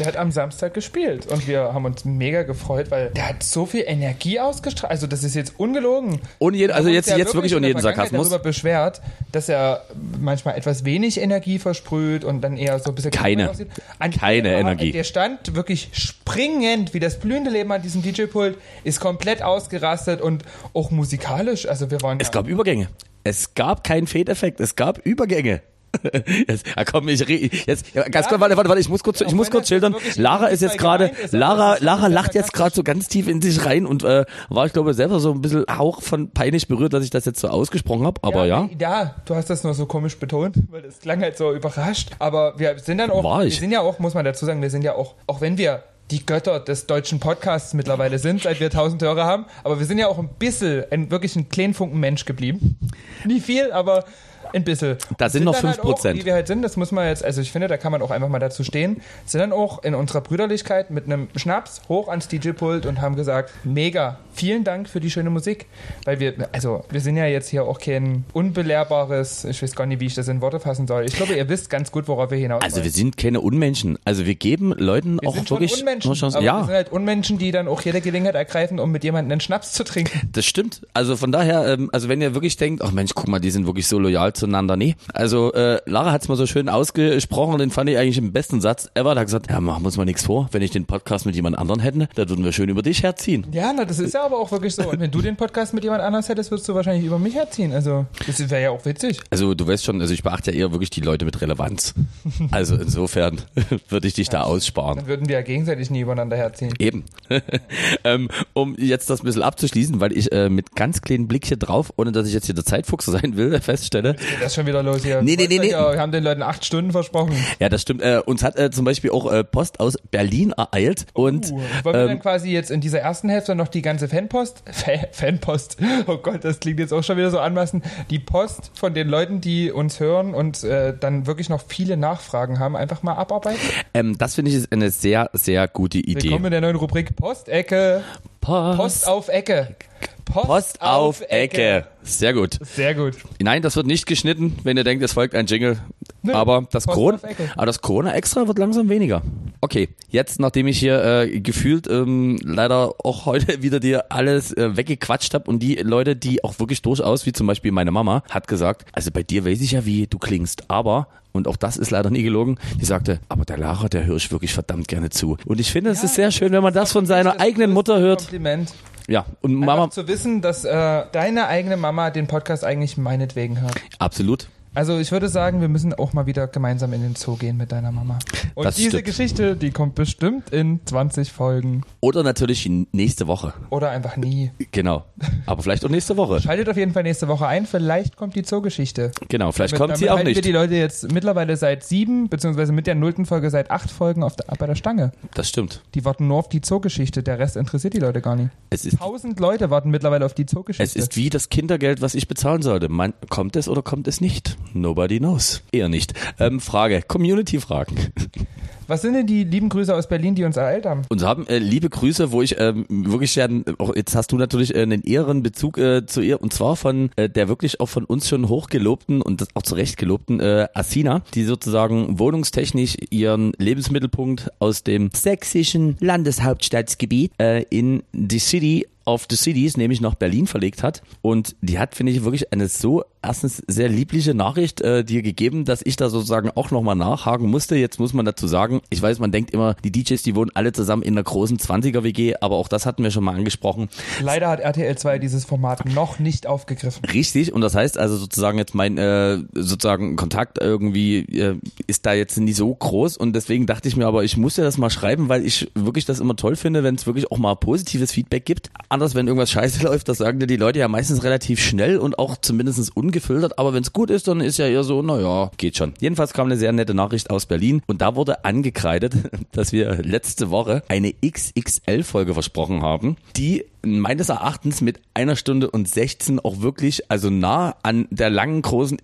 Der hat am Samstag gespielt und wir haben uns mega gefreut, weil der hat so viel Energie ausgestrahlt. Also das ist jetzt ungelogen. ohne jeden, also jetzt jetzt wirklich ohne der jeden Sarkasmus. darüber beschwert, dass er manchmal etwas wenig Energie versprüht und dann eher so ein bisschen Keine. aussieht. An Keine dem- Energie. Der stand wirklich springend, wie das blühende Leben an diesem DJ-Pult, ist komplett ausgerastet und auch musikalisch. Also wir waren Es gab Übergänge. Es gab keinen Fade-Effekt, es gab Übergänge. Jetzt, ja, komm, ich jetzt ja, ganz Ja, kurz, warte, warte, warte, ich muss kurz, auch ich muss kurz schildern. Lara ist jetzt nicht gerade, Lara, Lara lacht jetzt gerade so ganz tief in sich rein und äh, war, ich glaube, selber so ein bisschen Hauch von peinlich berührt, dass ich das jetzt so ausgesprochen habe. Aber ja, Ja, du hast das nur so komisch betont, weil das klang halt so überrascht. Aber wir sind dann auch, wir sind ja auch, muss man dazu sagen, wir sind ja auch, auch wenn wir die Götter des deutschen Podcasts mittlerweile sind, seit wir 1000 Hörer haben, aber wir sind ja auch ein bisschen, ein wirklich ein kleinen Funken Mensch geblieben. Nie viel, aber ein bisschen. Da sind noch dann halt 5%. Auch, wie wir halt sind, das muss man jetzt, also ich finde, da kann man auch einfach mal dazu stehen, sind dann auch in unserer Brüderlichkeit mit einem Schnaps hoch ans DJ-Pult und haben gesagt, mega, vielen Dank für die schöne Musik, weil wir, also wir sind ja jetzt hier auch kein unbelehrbares, ich weiß gar nicht, wie ich das in Worte fassen soll. Ich glaube, ihr wisst ganz gut, worauf wir hinaus also wollen. wir sind keine Unmenschen. Also wir geben Leuten Wir auch sind wirklich Unmenschen, Chancen. aber wir Ja, sind halt Unmenschen, die dann auch jede Gelegenheit ergreifen, um mit jemandem einen Schnaps zu trinken. das stimmt. Also von daher, ähm, also wenn ihr wirklich denkt, ach Mensch, guck mal, die sind wirklich so loyal zueinander. Nee, also äh, Lara hat's mal so schön ausgesprochen und den fand ich eigentlich im besten Satz ever. Da hat gesagt, ja, machen wir uns mal nichts vor. Wenn ich den Podcast mit jemand anderen hätte, da würden wir schön über dich herziehen. Ja, na, das ist ja aber auch wirklich so. Und wenn du den Podcast mit jemand anders hättest, würdest du wahrscheinlich über mich herziehen. Also, das wäre ja auch witzig. Also du weißt schon, also ich beachte ja eher wirklich die Leute mit Relevanz. Also insofern würde ich dich da aussparen. Dann würden wir ja gegenseitig nie übereinander herziehen. Eben. ähm, um jetzt das ein bisschen abzuschließen, weil ich äh, mit ganz kleinen Blick hier drauf, ohne dass ich jetzt hier der Zeitfuchs sein will, feststelle. Geht das schon wieder los hier? Nee, nee, nee, nee. Wir haben den Leuten acht Stunden versprochen. Ja, das stimmt. Äh, uns hat äh, zum Beispiel auch äh, Post aus Berlin ereilt und Uh, wollen wir ähm, dann quasi jetzt in dieser ersten Hälfte noch die ganze Fanpost, Fa Fanpost, oh Gott, das klingt jetzt auch schon wieder so anmaßend, die Post von den Leuten, die uns hören und äh, dann wirklich noch viele Nachfragen haben, einfach mal abarbeiten? ähm, das finde ich ist eine sehr, sehr gute Idee. Willkommen in der neuen Rubrik Postecke. Post, Post auf Ecke. Post auf Ecke. Sehr gut. Sehr gut. Nein, das wird nicht geschnitten, wenn ihr denkt, es folgt ein Jingle. Nö, aber das Post Corona, Ecke. aber das Corona extra wird langsam weniger. Okay, jetzt nachdem ich hier äh, gefühlt ähm, leider auch heute wieder dir alles äh, weggequatscht habe und die Leute, die auch wirklich durchaus, wie zum Beispiel meine Mama, hat gesagt, also bei dir weiß ich ja, wie du klingst, aber und auch das ist leider nie gelogen. Die sagte, aber der Lara, der höre ich wirklich verdammt gerne zu. Und ich finde, es ist sehr schön, wenn man das von seiner eigenen Mutter hört. Kompliment. Ja, und Mama Mama, zu wissen, dass äh, deine eigene Mama den Podcast eigentlich meinetwegen hört. absolut. Also ich würde sagen, wir müssen auch mal wieder gemeinsam in den Zoo gehen mit deiner Mama. Und Das diese stimmt. Geschichte, die kommt bestimmt in 20 Folgen. Oder natürlich nächste Woche. Oder einfach nie. Genau. Aber vielleicht auch nächste Woche. Schaltet auf jeden Fall nächste Woche ein. Vielleicht kommt die Zoogeschichte. Genau, vielleicht Damit- kommt damit sie auch halten wir nicht. die Leute jetzt mittlerweile seit sieben, beziehungsweise mit der nullten Folge seit acht Folgen auf der, bei der Stange. Das stimmt. Die warten nur auf die Zoogeschichte. Der Rest interessiert die Leute gar nicht. Es ist, Tausend Leute warten mittlerweile auf die Zoogeschichte. es ist wie das Kindergeld, was ich bezahlen sollte. Man, kommt es oder kommt es nicht? Nobody knows. Eher nicht. Ähm, Frage, Community-Fragen. Was sind denn die lieben Grüße aus Berlin, die uns ereilt haben? Und haben äh, liebe Grüße, wo ich ähm, wirklich ja, auch jetzt hast du natürlich äh, einen Ehrenbezug äh, zu ihr und zwar von äh, der wirklich auch von uns schon hochgelobten und auch zu Recht gelobten äh, Asina, die sozusagen wohnungstechnisch ihren Lebensmittelpunkt aus dem sächsischen Landeshauptstadtgebiet äh, in die City of the Cities, nämlich nach Berlin verlegt hat. Und die hat, finde ich, wirklich eine so erstens sehr liebliche Nachricht äh, dir gegeben, dass ich da sozusagen auch nochmal nachhaken musste. Jetzt muss man dazu sagen, ich weiß, man denkt immer, die DJs, die wohnen alle zusammen in einer großen 20er-WG, aber auch das hatten wir schon mal angesprochen. Leider hat RTL 2 dieses Format noch nicht aufgegriffen. Richtig, und das heißt also sozusagen jetzt mein äh, sozusagen Kontakt irgendwie äh, ist da jetzt nie so groß und deswegen dachte ich mir aber, ich muss ja das mal schreiben, weil ich wirklich das immer toll finde, wenn es wirklich auch mal positives Feedback gibt. Anders, wenn irgendwas scheiße läuft, das sagen dir die Leute ja meistens relativ schnell und auch zumindest ungefiltert, aber wenn es gut ist, dann ist ja eher so, naja, geht schon. Jedenfalls kam eine sehr nette Nachricht aus Berlin und da wurde angekreidet, dass wir letzte Woche eine XXL-Folge versprochen haben, die meines Erachtens mit einer Stunde und 16 auch wirklich, also nah an der langen, großen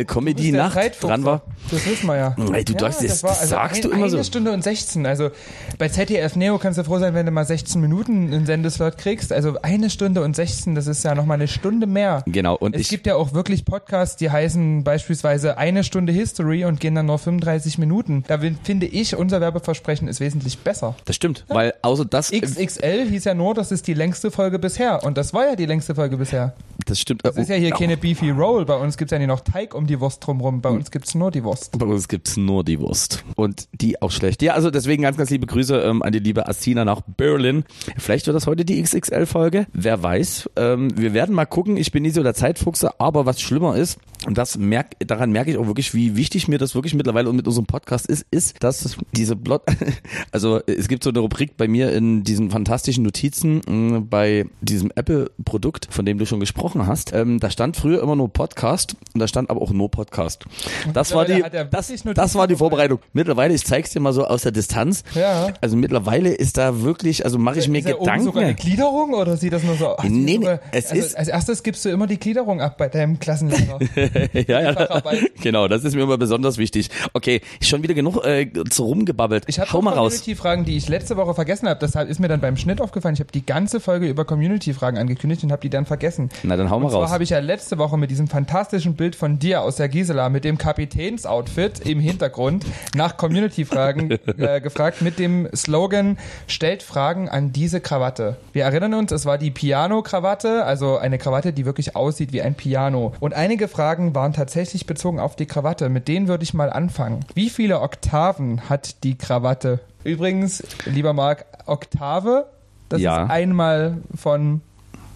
XXL-Comedy-Nacht dran war. Das wissen wir ja. Ey, du sagst, das- war das sagst ein, du immer eine so. Stunde und 16. Also bei ZDF Neo kannst du froh sein, wenn du mal 16 Minuten in Sendeslot kriegst. Also eine Stunde und 16, das ist ja nochmal eine Stunde mehr. Genau, und es ich, gibt ja auch wirklich Podcasts, die heißen beispielsweise eine Stunde History und gehen dann nur 35 Minuten. Da finde ich, unser Werbeversprechen ist wesentlich besser. das stimmt, weil außer das, XXL hieß ja nur, das ist die längste Folge bisher. Und das war ja die längste Folge bisher. das stimmt. Das ist ja hier keine Beefy Roll. Bei uns gibt's ja nicht noch Teig um die Wurst drumrum. Bei uns gibt's nur die Wurst. Bei uns gibt's nur die Wurst. Und die auch schlecht. Ja, also deswegen ganz, ganz liebe Grüße ähm, an die liebe Asina nach Berlin. Vielleicht wird das heute die XXL-Folge. Wer weiß. Ähm, wir werden mal gucken. Ich bin nie so der Zeitfuchse, aber was schlimmer ist, und das merk, daran merke ich auch wirklich, wie wichtig mir das wirklich mittlerweile und mit unserem Podcast ist, ist, dass diese Blot, also es gibt so eine Rubrik bei mir in diesen fantastischen Notizen mh, bei diesem Apple-Produkt, von dem du schon gesprochen hast. Ähm, da stand früher immer nur Podcast und da stand aber auch nur Podcast. Das war die, das, das war die Vorbereitung. Mittlerweile, ich zeig's dir mal so aus der Distanz. Ja. Also mittlerweile ist da wirklich, also mache ich mir ist oben sogar eine Gedanken. Gliederung oder sieht das nur so aus? Nee, nee, sogar, es also, ist- als erstes gibst du immer die Gliederung ab bei deinem Klassenlehrer. ja, ja, genau, das ist mir immer besonders wichtig. Okay, schon wieder genug äh, so rumgebabbelt. Ich habe raus. Community-Fragen, die ich letzte Woche vergessen habe. Deshalb ist mir dann beim Schnitt aufgefallen. Ich habe die ganze Folge über Community-Fragen angekündigt und habe die dann vergessen. Na, dann hau mal Und zwar raus. habe ich ja letzte Woche mit diesem fantastischen Bild von dir aus der Gisela mit dem Kapitänsoutfit im Hintergrund nach Community-Fragen äh, gefragt mit dem Slogan Stellt Fragen an diese Krawatte. Wir erinnern uns, es war die Piano-Krawatte, also eine Krawatte, die wirklich aussieht wie ein Piano. Und einige Fragen waren tatsächlich bezogen auf die Krawatte. Mit denen würde ich mal anfangen. Wie viele Oktaven hat die Krawatte? Übrigens, lieber Marc, Oktave, das Ja. ist einmal von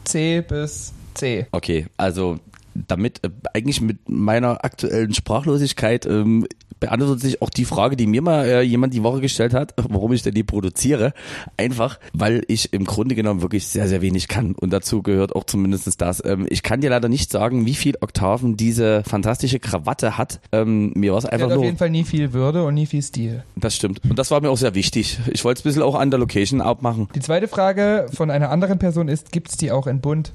C bis C. Okay, also damit äh, eigentlich mit meiner aktuellen Sprachlosigkeit ähm, beantwortet sich auch die Frage, die mir mal äh, jemand die Woche gestellt hat, warum ich denn die produziere. Einfach, weil ich im Grunde genommen wirklich sehr, sehr wenig kann. Und dazu gehört auch zumindest das. Ähm, ich kann dir leider nicht sagen, wie viel Oktaven diese fantastische Krawatte hat. Ähm, mir war es einfach hat auf nur. jeden Fall nie viel Würde und nie viel Stil. Das stimmt. Und das war mir auch sehr wichtig. Ich wollte es ein bisschen auch an der Location abmachen. Die zweite Frage von einer anderen Person ist, gibt's die auch in bunt?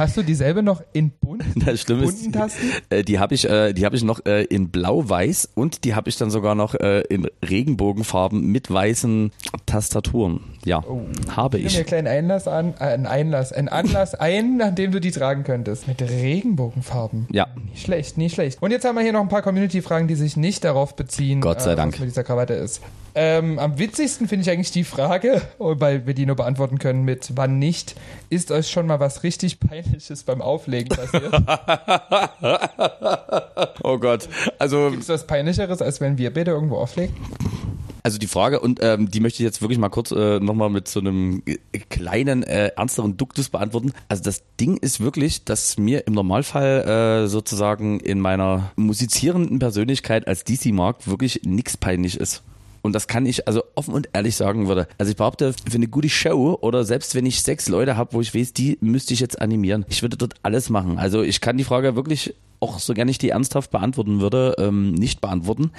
Hast du dieselbe noch in bunt? Das Schlimme Bunten Tasten? äh, die habe ich, äh, die habe ich noch äh, in Blau-Weiß und die habe ich dann sogar noch äh, in Regenbogenfarben mit weißen Tastaturen. Ja, habe Ich mir einen ich. kleinen Einlass an, äh, einen Einlass, einen Anlass ein, an dem du die tragen könntest. Mit Regenbogenfarben. Ja, Nicht schlecht, nicht schlecht. Und jetzt haben wir hier noch ein paar Community-Fragen, die sich nicht darauf beziehen, Gott sei äh, Dank. was mit dieser Krawatte ist. Ähm, am witzigsten finde ich eigentlich die Frage, weil wir die nur beantworten können mit wann nicht, ist euch schon mal was richtig Peinliches beim Auflegen passiert? oh Gott. Also Ist was Peinlicheres, als wenn wir beide irgendwo auflegen? Also die Frage, und ähm, die möchte ich jetzt wirklich mal kurz äh, nochmal mit so einem äh, kleinen, äh, ernsteren Duktus beantworten. Also das Ding ist wirklich, dass mir im Normalfall äh, sozusagen in meiner musizierenden Persönlichkeit als DC-Mark wirklich nichts peinlich ist. Und das kann ich also offen und ehrlich sagen würde. Also ich behaupte, für eine gute Show oder selbst wenn ich sechs Leute habe, wo ich weiß, die müsste ich jetzt animieren. Ich würde dort alles machen. Also ich kann die Frage wirklich auch so gerne ich die ernsthaft beantworten würde, ähm, nicht beantworten.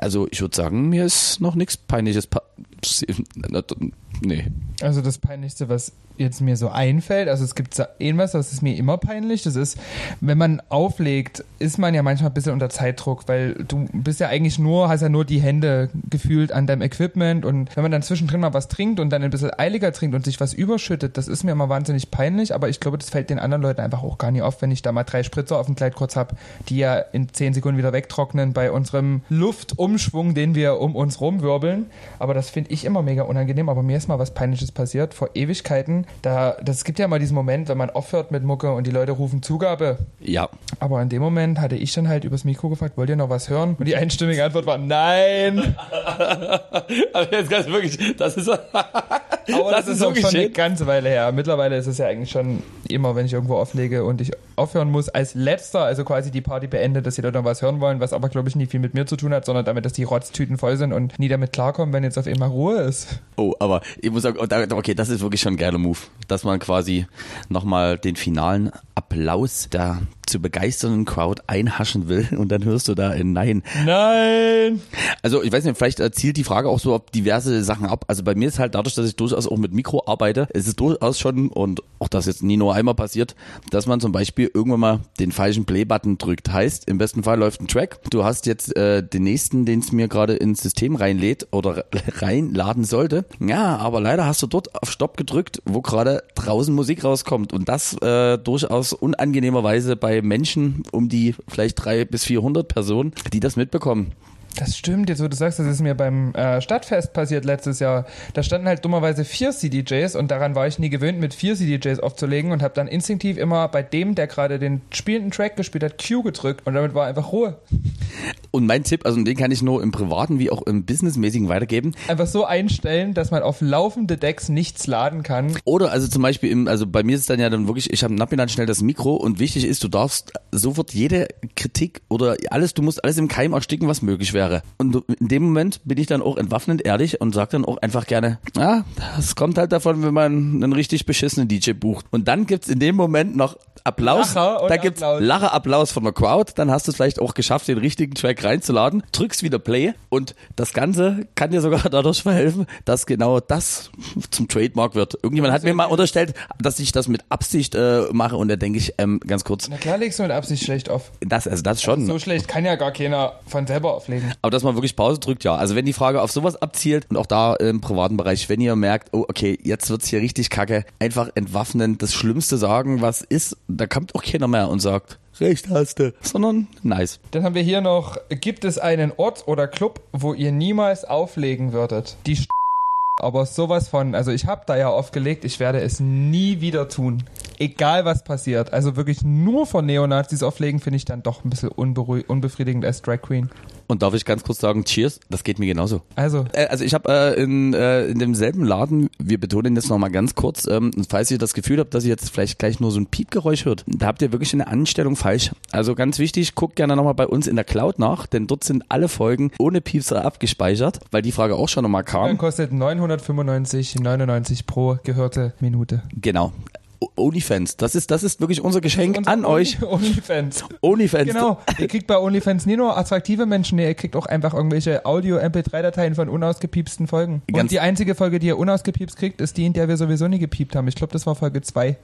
Also ich würde sagen, mir ist noch nichts Peinliches. Pa nee. Also das Peinlichste, was jetzt mir so einfällt, also es gibt irgendwas, das ist mir immer peinlich, das ist, wenn man auflegt, ist man ja manchmal ein bisschen unter Zeitdruck, weil du bist ja eigentlich nur, hast ja nur die Hände gefühlt an deinem Equipment und wenn man dann zwischendrin mal was trinkt und dann ein bisschen eiliger trinkt und sich was überschüttet, das ist mir immer wahnsinnig peinlich, aber ich glaube, das fällt den anderen Leuten einfach auch gar nicht auf, wenn ich da mal drei Spritzer auf dem Kleid kurz habe, die ja in zehn Sekunden wieder wegtrocknen bei unserem Luftumschwung, den wir um uns rumwirbeln, aber das finde ich immer mega unangenehm, aber mir ist mal was Peinliches passiert, vor Ewigkeiten, da, das gibt ja mal diesen Moment, wenn man aufhört mit Mucke und die Leute rufen Zugabe. Ja. Aber in dem Moment hatte ich dann halt übers Mikro gefragt, wollt ihr noch was hören? Und die einstimmige Antwort war nein. Aber jetzt ganz wirklich, das ist, Aber das, das ist, ist auch schon eine ganze Weile her. Mittlerweile ist es ja eigentlich schon immer, wenn ich irgendwo auflege und ich aufhören muss, als letzter, also quasi die Party beendet, dass die Leute noch was hören wollen, was aber glaube ich nie viel mit mir zu tun hat, sondern damit, dass die Rotztüten voll sind und nie damit klarkommen, wenn jetzt auf einmal Ruhe ist. Oh, aber ich muss sagen, okay, das ist wirklich schon ein geiler Move dass man quasi nochmal den finalen Applaus der zu begeisternden Crowd einhaschen will und dann hörst du da ein Nein. Nein! Also ich weiß nicht, vielleicht zielt die Frage auch so auf diverse Sachen ab. Also bei mir ist halt dadurch, dass ich durchaus auch mit Mikro arbeite, ist es durchaus schon, und auch das jetzt nie nur einmal passiert, dass man zum Beispiel irgendwann mal den falschen Play-Button drückt. Heißt, im besten Fall läuft ein Track, du hast jetzt äh, den nächsten, den es mir gerade ins System reinlädt oder reinladen sollte. Ja, aber leider hast du dort auf Stopp gedrückt, wo gerade draußen Musik rauskommt und das äh, durchaus unangenehmerweise bei Menschen, um die vielleicht drei bis 400 Personen, die das mitbekommen. Das stimmt, jetzt wo du sagst, das ist mir beim äh, Stadtfest passiert letztes Jahr. Da standen halt dummerweise vier CDJs und daran war ich nie gewöhnt, mit vier CDJs aufzulegen und habe dann instinktiv immer bei dem, der gerade den spielenden Track gespielt hat, Q gedrückt und damit war einfach Ruhe. Und mein Tipp, also den kann ich nur im privaten wie auch im businessmäßigen weitergeben. Einfach so einstellen, dass man auf laufende Decks nichts laden kann. Oder also zum Beispiel, im, also bei mir ist es dann ja dann wirklich, ich habe dann schnell das Mikro und wichtig ist, du darfst sofort jede Kritik oder alles, du musst alles im Keim ersticken, was möglich wäre. Und in dem Moment bin ich dann auch entwaffnend ehrlich und sage dann auch einfach gerne, ja, das kommt halt davon, wenn man einen richtig beschissenen DJ bucht. Und dann gibt's in dem Moment noch Applaus. Lacher da gibt's Applaus. Lacher Applaus von der Crowd. Dann hast du es vielleicht auch geschafft, den richtigen Track reinzuladen, drückst wieder Play und das Ganze kann dir sogar dadurch verhelfen, dass genau das zum Trademark wird. Irgendjemand hat mir mal unterstellt, dass ich das mit Absicht äh, mache und da denke ich ähm, ganz kurz. Na klar legst du mit Absicht schlecht auf. Das, also das schon. Also so schlecht kann ja gar keiner von selber auflegen. Aber dass man wirklich Pause drückt, ja. Also wenn die Frage auf sowas abzielt und auch da im privaten Bereich, wenn ihr merkt, oh okay, jetzt wird's hier richtig kacke, einfach entwaffnen, das Schlimmste sagen, was ist, da kommt auch keiner mehr und sagt, Recht hast du. Sondern nice. Dann haben wir hier noch, gibt es einen Ort oder Club, wo ihr niemals auflegen würdet? Die St aber sowas von, also ich habe da ja aufgelegt, ich werde es nie wieder tun. Egal was passiert. Also wirklich nur von Neonazis auflegen, finde ich dann doch ein bisschen unbefriedigend als Drag Queen. Und darf ich ganz kurz sagen, Cheers, das geht mir genauso. Also, äh, also ich habe äh, in, äh, in demselben Laden, wir betonen jetzt nochmal ganz kurz, ähm, falls ihr das Gefühl habt, dass ihr jetzt vielleicht gleich nur so ein Piepgeräusch hört, da habt ihr wirklich eine Anstellung falsch. Also ganz wichtig, guckt gerne nochmal bei uns in der Cloud nach, denn dort sind alle Folgen ohne Piepser abgespeichert, weil die Frage auch schon nochmal kam. Dann kostet 995,99 pro gehörte Minute. Genau. OnlyFans. Das ist, das ist wirklich unser Geschenk unser an Only, euch. OnlyFans. OnlyFans. Genau. Ihr kriegt bei OnlyFans nie nur attraktive Menschen, ihr kriegt auch einfach irgendwelche Audio-MP3-Dateien von unausgepiepsten Folgen. Ganz Und die einzige Folge, die ihr unausgepiepst kriegt, ist die, in der wir sowieso nie gepiept haben. Ich glaube, das war Folge 2.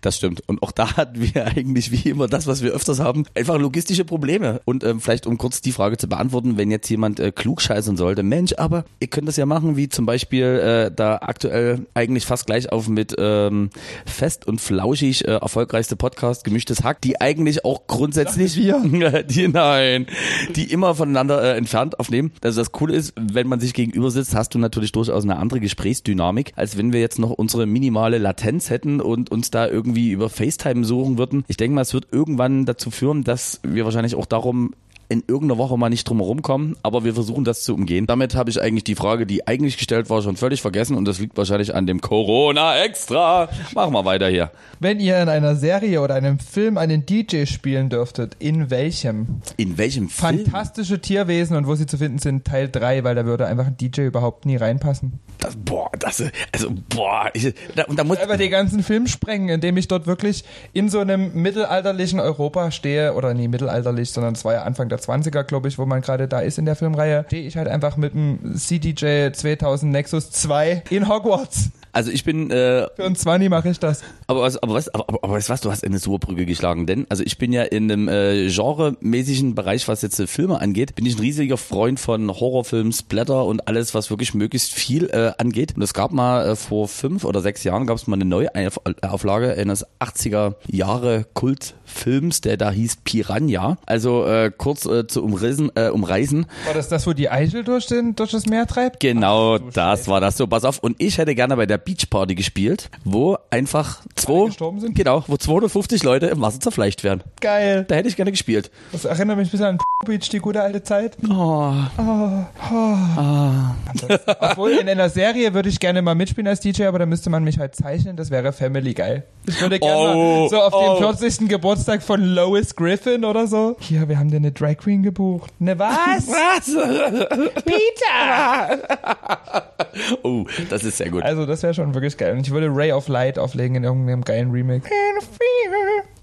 Das stimmt. Und auch da hatten wir eigentlich wie immer das, was wir öfters haben, einfach logistische Probleme. Und ähm, vielleicht, um kurz die Frage zu beantworten, wenn jetzt jemand äh, klug scheißen sollte, Mensch, aber ihr könnt das ja machen, wie zum Beispiel äh, da aktuell eigentlich fast gleich auf mit ähm, Fest fest und flauschig äh, erfolgreichste Podcast Gemischtes Hack, die eigentlich auch grundsätzlich wir, die nein, die immer voneinander äh, entfernt aufnehmen. Also das Coole ist, wenn man sich gegenüber sitzt, hast du natürlich durchaus eine andere Gesprächsdynamik, als wenn wir jetzt noch unsere minimale Latenz hätten und uns da irgendwie über FaceTime suchen würden. Ich denke mal, es wird irgendwann dazu führen, dass wir wahrscheinlich auch darum in irgendeiner Woche mal nicht drum herum kommen, aber wir versuchen das zu umgehen. Damit habe ich eigentlich die Frage, die eigentlich gestellt war, schon völlig vergessen und das liegt wahrscheinlich an dem Corona extra. Machen wir weiter hier. Wenn ihr in einer Serie oder einem Film einen DJ spielen dürftet, in welchem? In welchem Film? Fantastische Tierwesen und wo sie zu finden sind, Teil 3, weil da würde einfach ein DJ überhaupt nie reinpassen. Das, boah, das, also, boah, ich, da, und da muss, Einfach den ganzen Film sprengen, indem ich dort wirklich in so einem mittelalterlichen Europa stehe, oder nie mittelalterlich, sondern es war ja Anfang der 20er, glaube ich, wo man gerade da ist in der Filmreihe, stehe ich halt einfach mit dem CDJ 2000 Nexus 2 in Hogwarts. Also ich bin, äh, Für einen 20 mache ich das. Aber was, aber was, aber, aber, was, du hast eine super Brücke geschlagen, denn also ich bin ja in einem äh, genremäßigen Bereich, was jetzt äh, Filme angeht, bin ich ein riesiger Freund von Horrorfilmen, Splatter und alles, was wirklich möglichst viel äh, angeht. Und es gab mal äh, vor fünf oder sechs Jahren gab es mal eine Neuauflage eines 80er Jahre Kultfilms, der da hieß Piranha. Also äh, kurz äh, zu umrissen, äh, umreißen. War das das, wo die Eichel durch, den, durch das Meer treibt? Genau, Ach, das Scheiße. war das so. Pass auf. Und ich hätte gerne bei der Beachparty gespielt, wo einfach zwei, gestorben sind? genau, wo 250 Leute im Wasser zerfleischt werden. Geil. Da hätte ich gerne gespielt. Das erinnert mich ein bisschen an Beach, die gute alte Zeit. Oh, Obwohl, in einer Serie würde ich gerne mal mitspielen als DJ, aber da müsste man mich halt zeichnen, das wäre Family Guy. Ich würde gerne Oh, mal so auf oh. dem 40. Geburtstag von Lois Griffin oder so. Hier, wir haben dir eine Drag Queen gebucht. Ne was? was? Peter! oh, das ist sehr gut. Also, das wäre schon wirklich geil. Und ich würde Ray of Light auflegen in irgendeinem geilen Remake.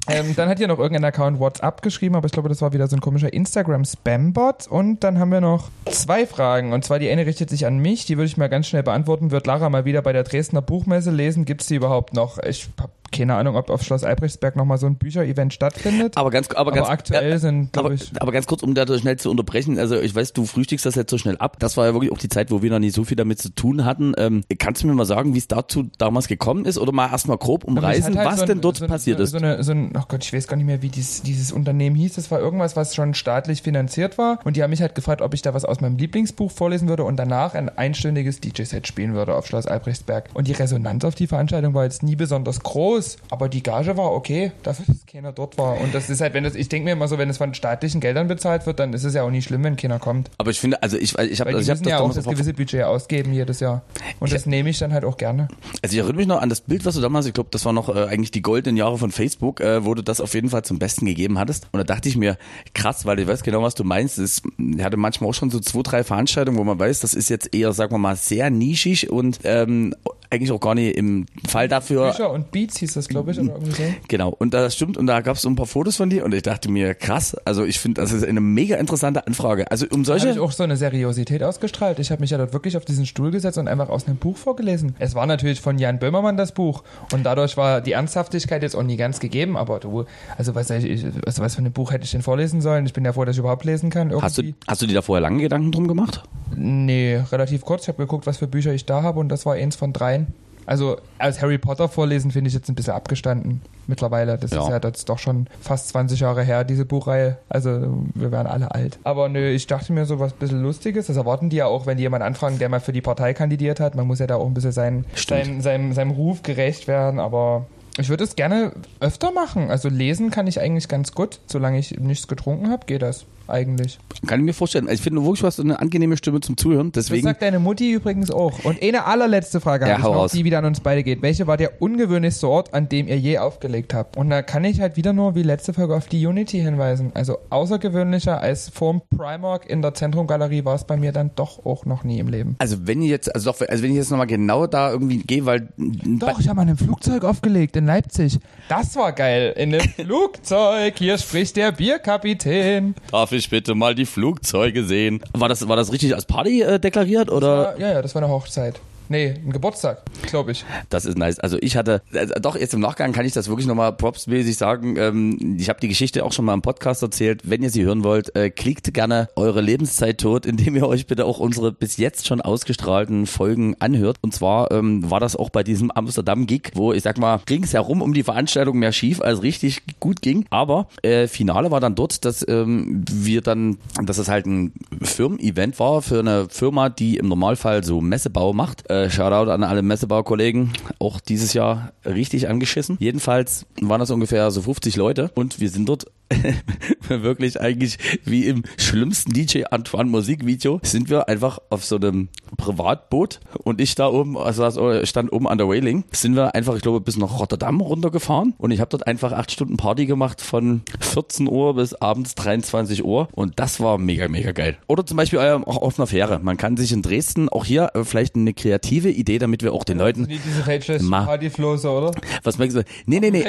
Ähm, dann hat hier noch irgendein Account WhatsApp geschrieben, aber ich glaube, das war wieder so ein komischer Instagram-Spam-Bot. Und dann haben wir noch zwei Fragen. Und zwar die eine richtet sich an mich, die würde ich mal ganz schnell beantworten. Wird Lara mal wieder bei der Dresdner Buchmesse lesen? Gibt es die überhaupt noch? Ich habe keine Ahnung, ob auf Schloss Albrechtsberg nochmal so ein Bücherevent stattfindet. Aber ganz, aber Aber ganz, aktuell sind, glaub aber, ich- aber ganz kurz, um da schnell zu unterbrechen. Also ich weiß, du frühstückst das jetzt so schnell ab. Das war ja wirklich auch die Zeit, wo wir noch nicht so viel damit zu tun hatten. Ähm, kannst du mir mal sagen, wie es dazu damals gekommen ist? Oder mal erstmal grob umreißen, halt was so ein- denn dort so, passiert so, ist? So eine, so ein, oh Gott, ich weiß gar nicht mehr, wie dieses, dieses Unternehmen hieß. Das war irgendwas, was schon staatlich finanziert war. Und die haben mich halt gefragt, ob ich da was aus meinem Lieblingsbuch vorlesen würde und danach ein einstündiges DJ-Set spielen würde auf Schloss Albrechtsberg. Und die Resonanz auf die Veranstaltung war jetzt nie besonders groß, aber die Gage war okay, dafür, dass keiner dort war. Und das ist halt, wenn das, ich denke mir immer so, wenn es von staatlichen Geldern bezahlt wird, dann ist es ja auch nicht schlimm, wenn keiner kommt. aber ich finde, also ich, ich habe also ich hab müssen das ja auch das gewisse Budget ausgeben jedes Jahr. Und Ich- das nehme ich dann halt auch gerne. Also ich erinnere mich noch an das Bild, was du damals, ich glaube, das war noch äh, eigentlich die goldenen Jahre von Facebook, äh, wo du das auf jeden Fall zum Besten gegeben hattest. Und da dachte ich mir, krass, weil ich weiß genau, was du meinst. Es ich hatte manchmal auch schon so zwei, drei Veranstaltungen, wo man weiß, das ist jetzt eher, sagen wir mal, sehr nischig und ähm, eigentlich auch gar nicht im Fall dafür. Bücher und Beats hieß das, glaube ich, oder irgendwie so. Genau, und das stimmt, und da gab es so ein paar Fotos von dir und ich dachte mir, krass, also ich finde, das ist eine mega interessante Anfrage. Also um Da habe ich solche. auch so eine Seriosität ausgestrahlt. Ich habe mich ja dort wirklich auf diesen Stuhl gesetzt und einfach aus einem Buch vorgelesen. Es war natürlich von Jan Böhmermann das Buch und dadurch war die Ernsthaftigkeit jetzt auch nie ganz gegeben, aber du, also was, ich, ich- was, was für ein Buch hätte ich denn vorlesen sollen? Ich bin ja froh, dass ich überhaupt lesen kann. Irgendwie. Hast du, hast du dir da vorher lange Gedanken drum gemacht? Nee, relativ kurz. Ich habe geguckt, was für Bücher ich da habe und das war eins von dreien. Also als Harry Potter vorlesen finde ich jetzt ein bisschen abgestanden mittlerweile. Das Ja. ist ja jetzt doch schon fast 20 Jahre her, diese Buchreihe. Also wir werden alle alt. Aber nö, ich dachte mir so was bisschen Lustiges. Das erwarten die ja auch, wenn die jemanden anfragen, der mal für die Partei kandidiert hat. Man muss ja da auch ein bisschen sein, sein, seinem, seinem Ruf gerecht werden. Aber ich würde es gerne öfter machen. Also lesen kann ich eigentlich ganz gut. Solange ich nichts getrunken habe, geht das eigentlich. Kann ich mir vorstellen. Also Ich finde wirklich, du hast eine angenehme Stimme zum Zuhören, Das deswegen. sagt deine Mutti übrigens auch. Und eine allerletzte Frage Ja, habe ich noch, die wieder an uns beide geht. Welche war der ungewöhnlichste Ort, an dem ihr je aufgelegt habt? Und da kann ich halt wieder nur wie letzte Folge auf die Unity hinweisen. Also außergewöhnlicher als vorm Primark in der Zentrumgalerie war es bei mir dann doch auch noch nie im Leben. Also wenn ich jetzt, also, doch, also wenn ich jetzt nochmal genau da irgendwie gehe, weil Doch, ich habe mal in einem Flugzeug aufgelegt in Leipzig. Das war geil. In einem Flugzeug. Hier spricht der Bierkapitän. darf ich bitte mal die Flugzeuge sehen. War das, war das richtig als Party äh, deklariert oder? Ja, ja, das war eine Hochzeit. Nee, ein Geburtstag, glaube ich. Das ist nice. Also ich hatte, also doch jetzt im Nachgang kann ich das wirklich nochmal propsmäßig sagen. Ähm, ich habe die Geschichte auch schon mal im Podcast erzählt. Wenn ihr sie hören wollt, äh, klickt gerne eure Lebenszeit tot, indem ihr euch bitte auch unsere bis jetzt schon ausgestrahlten Folgen anhört. Und zwar ähm, war das auch bei diesem Amsterdam-Gig, wo ich sag mal, ging es herum um die Veranstaltung mehr schief als richtig gut ging. Aber äh, Finale war dann dort, dass ähm, wir dann, dass es halt ein Firmen-Event war für eine Firma, die im Normalfall so Messebau macht. Äh, Shoutout an alle Messebaukollegen. Auch dieses Jahr richtig angeschissen. Jedenfalls waren das ungefähr so 50 Leute und wir sind dort wirklich eigentlich wie im schlimmsten DJ Antoine Musikvideo sind wir einfach auf so einem Privatboot und ich da oben, also stand oben an der Wailing, sind wir einfach, ich glaube, bis nach Rotterdam runtergefahren und ich habe dort einfach acht Stunden Party gemacht von 14 Uhr bis abends 23 Uhr und das war mega, mega geil. Oder zum Beispiel auch auf einer Fähre. Man kann sich in Dresden auch hier äh, vielleicht eine kreative Idee, damit wir auch den Leuten... Wie diese Partyflose, oder? Was meinst du? Nee, nee, nee.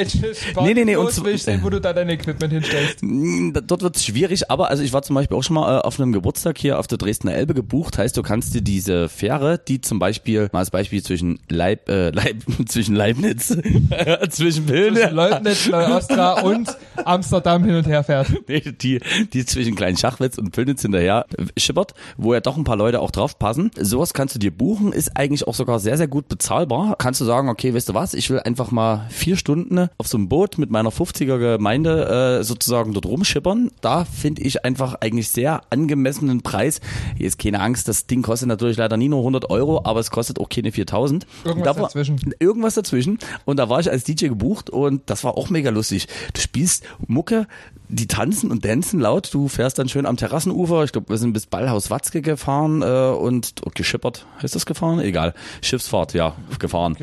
Nee, nee, nee. Und wo du da dein Equipment hinstellst. Mm, dort wird es schwierig, aber also ich war zum Beispiel auch schon mal äh, auf einem Geburtstag hier auf der Dresdner Elbe gebucht. Heißt, du kannst dir diese Fähre, die zum Beispiel, mal als Beispiel zwischen Leib, äh, Leib, zwischen Leibniz, zwischen Pilne. Zwischen Leibniz, Neuostra und Amsterdam hin und her fährt. Nee, die, die zwischen Klein Schachwitz und Pillnitz hinterher schippert, wo ja doch ein paar Leute auch drauf passen. Sowas kannst du dir buchen, ist eigentlich auch sogar sehr, sehr gut bezahlbar. Kannst du sagen, okay, weißt du was, ich will einfach mal vier Stunden auf so einem Boot mit meiner 50er Gemeinde äh, sozusagen dort rumschippern. Da finde ich einfach eigentlich sehr angemessenen Preis. Hier ist keine Angst, das Ding kostet natürlich leider nie nur 100 Euro, aber es kostet auch keine 4000. Irgendwas war, dazwischen. Irgendwas dazwischen. Und da war ich als DJ gebucht und das war auch mega lustig. Du spielst Mucke, die tanzen und dancen laut. Du fährst dann schön am Terrassenufer. Ich glaube, wir sind bis Ballhaus Watzke gefahren äh, und oh, geschippert. Heißt das gefahren? Egal. Schiffsfahrt, ja, gefahren.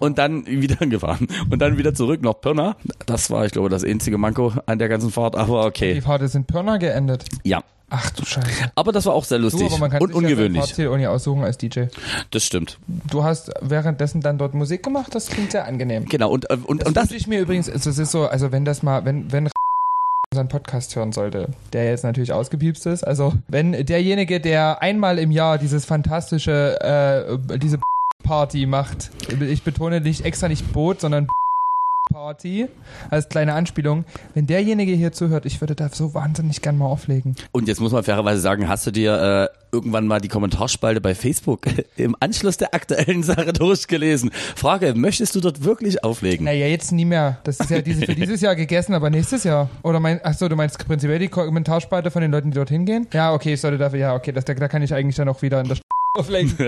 Und dann wieder gefahren. Und dann wieder zurück nach Pirna. Das war, ich glaube, das einzige Manko an der ganzen Fahrt, aber okay. Die Fahrt ist in Pirna geendet. Ja. Ach du Scheiße. Aber das war auch sehr lustig du, und ungewöhnlich. Ja Uni aussuchen als DJ. Das stimmt. Du hast währenddessen dann dort Musik gemacht, das klingt sehr angenehm. Genau und äh, und das und das ich mir übrigens, das ist so, also wenn das mal, wenn wenn unseren Podcast hören sollte, der jetzt natürlich ausgepiepst ist. Also wenn derjenige, der einmal im Jahr dieses fantastische, äh, diese Party macht, ich betone nicht extra nicht Boot, sondern Party als kleine Anspielung. Wenn derjenige hier zuhört, ich würde da so wahnsinnig gern mal auflegen. Und jetzt muss man fairerweise sagen, hast du dir äh, irgendwann mal die Kommentarspalte bei Facebook im Anschluss der aktuellen Sache durchgelesen? Frage, möchtest du dort wirklich auflegen? Naja, jetzt nie mehr. Das ist ja diese, für dieses Jahr gegessen, aber nächstes Jahr. Oder mein, achso, du meinst prinzipiell die Kommentarspalte von den Leuten, die dorthin gehen? Ja, okay, ich sollte dafür, ja, okay, das, da, da kann ich eigentlich dann auch wieder in der auflegen.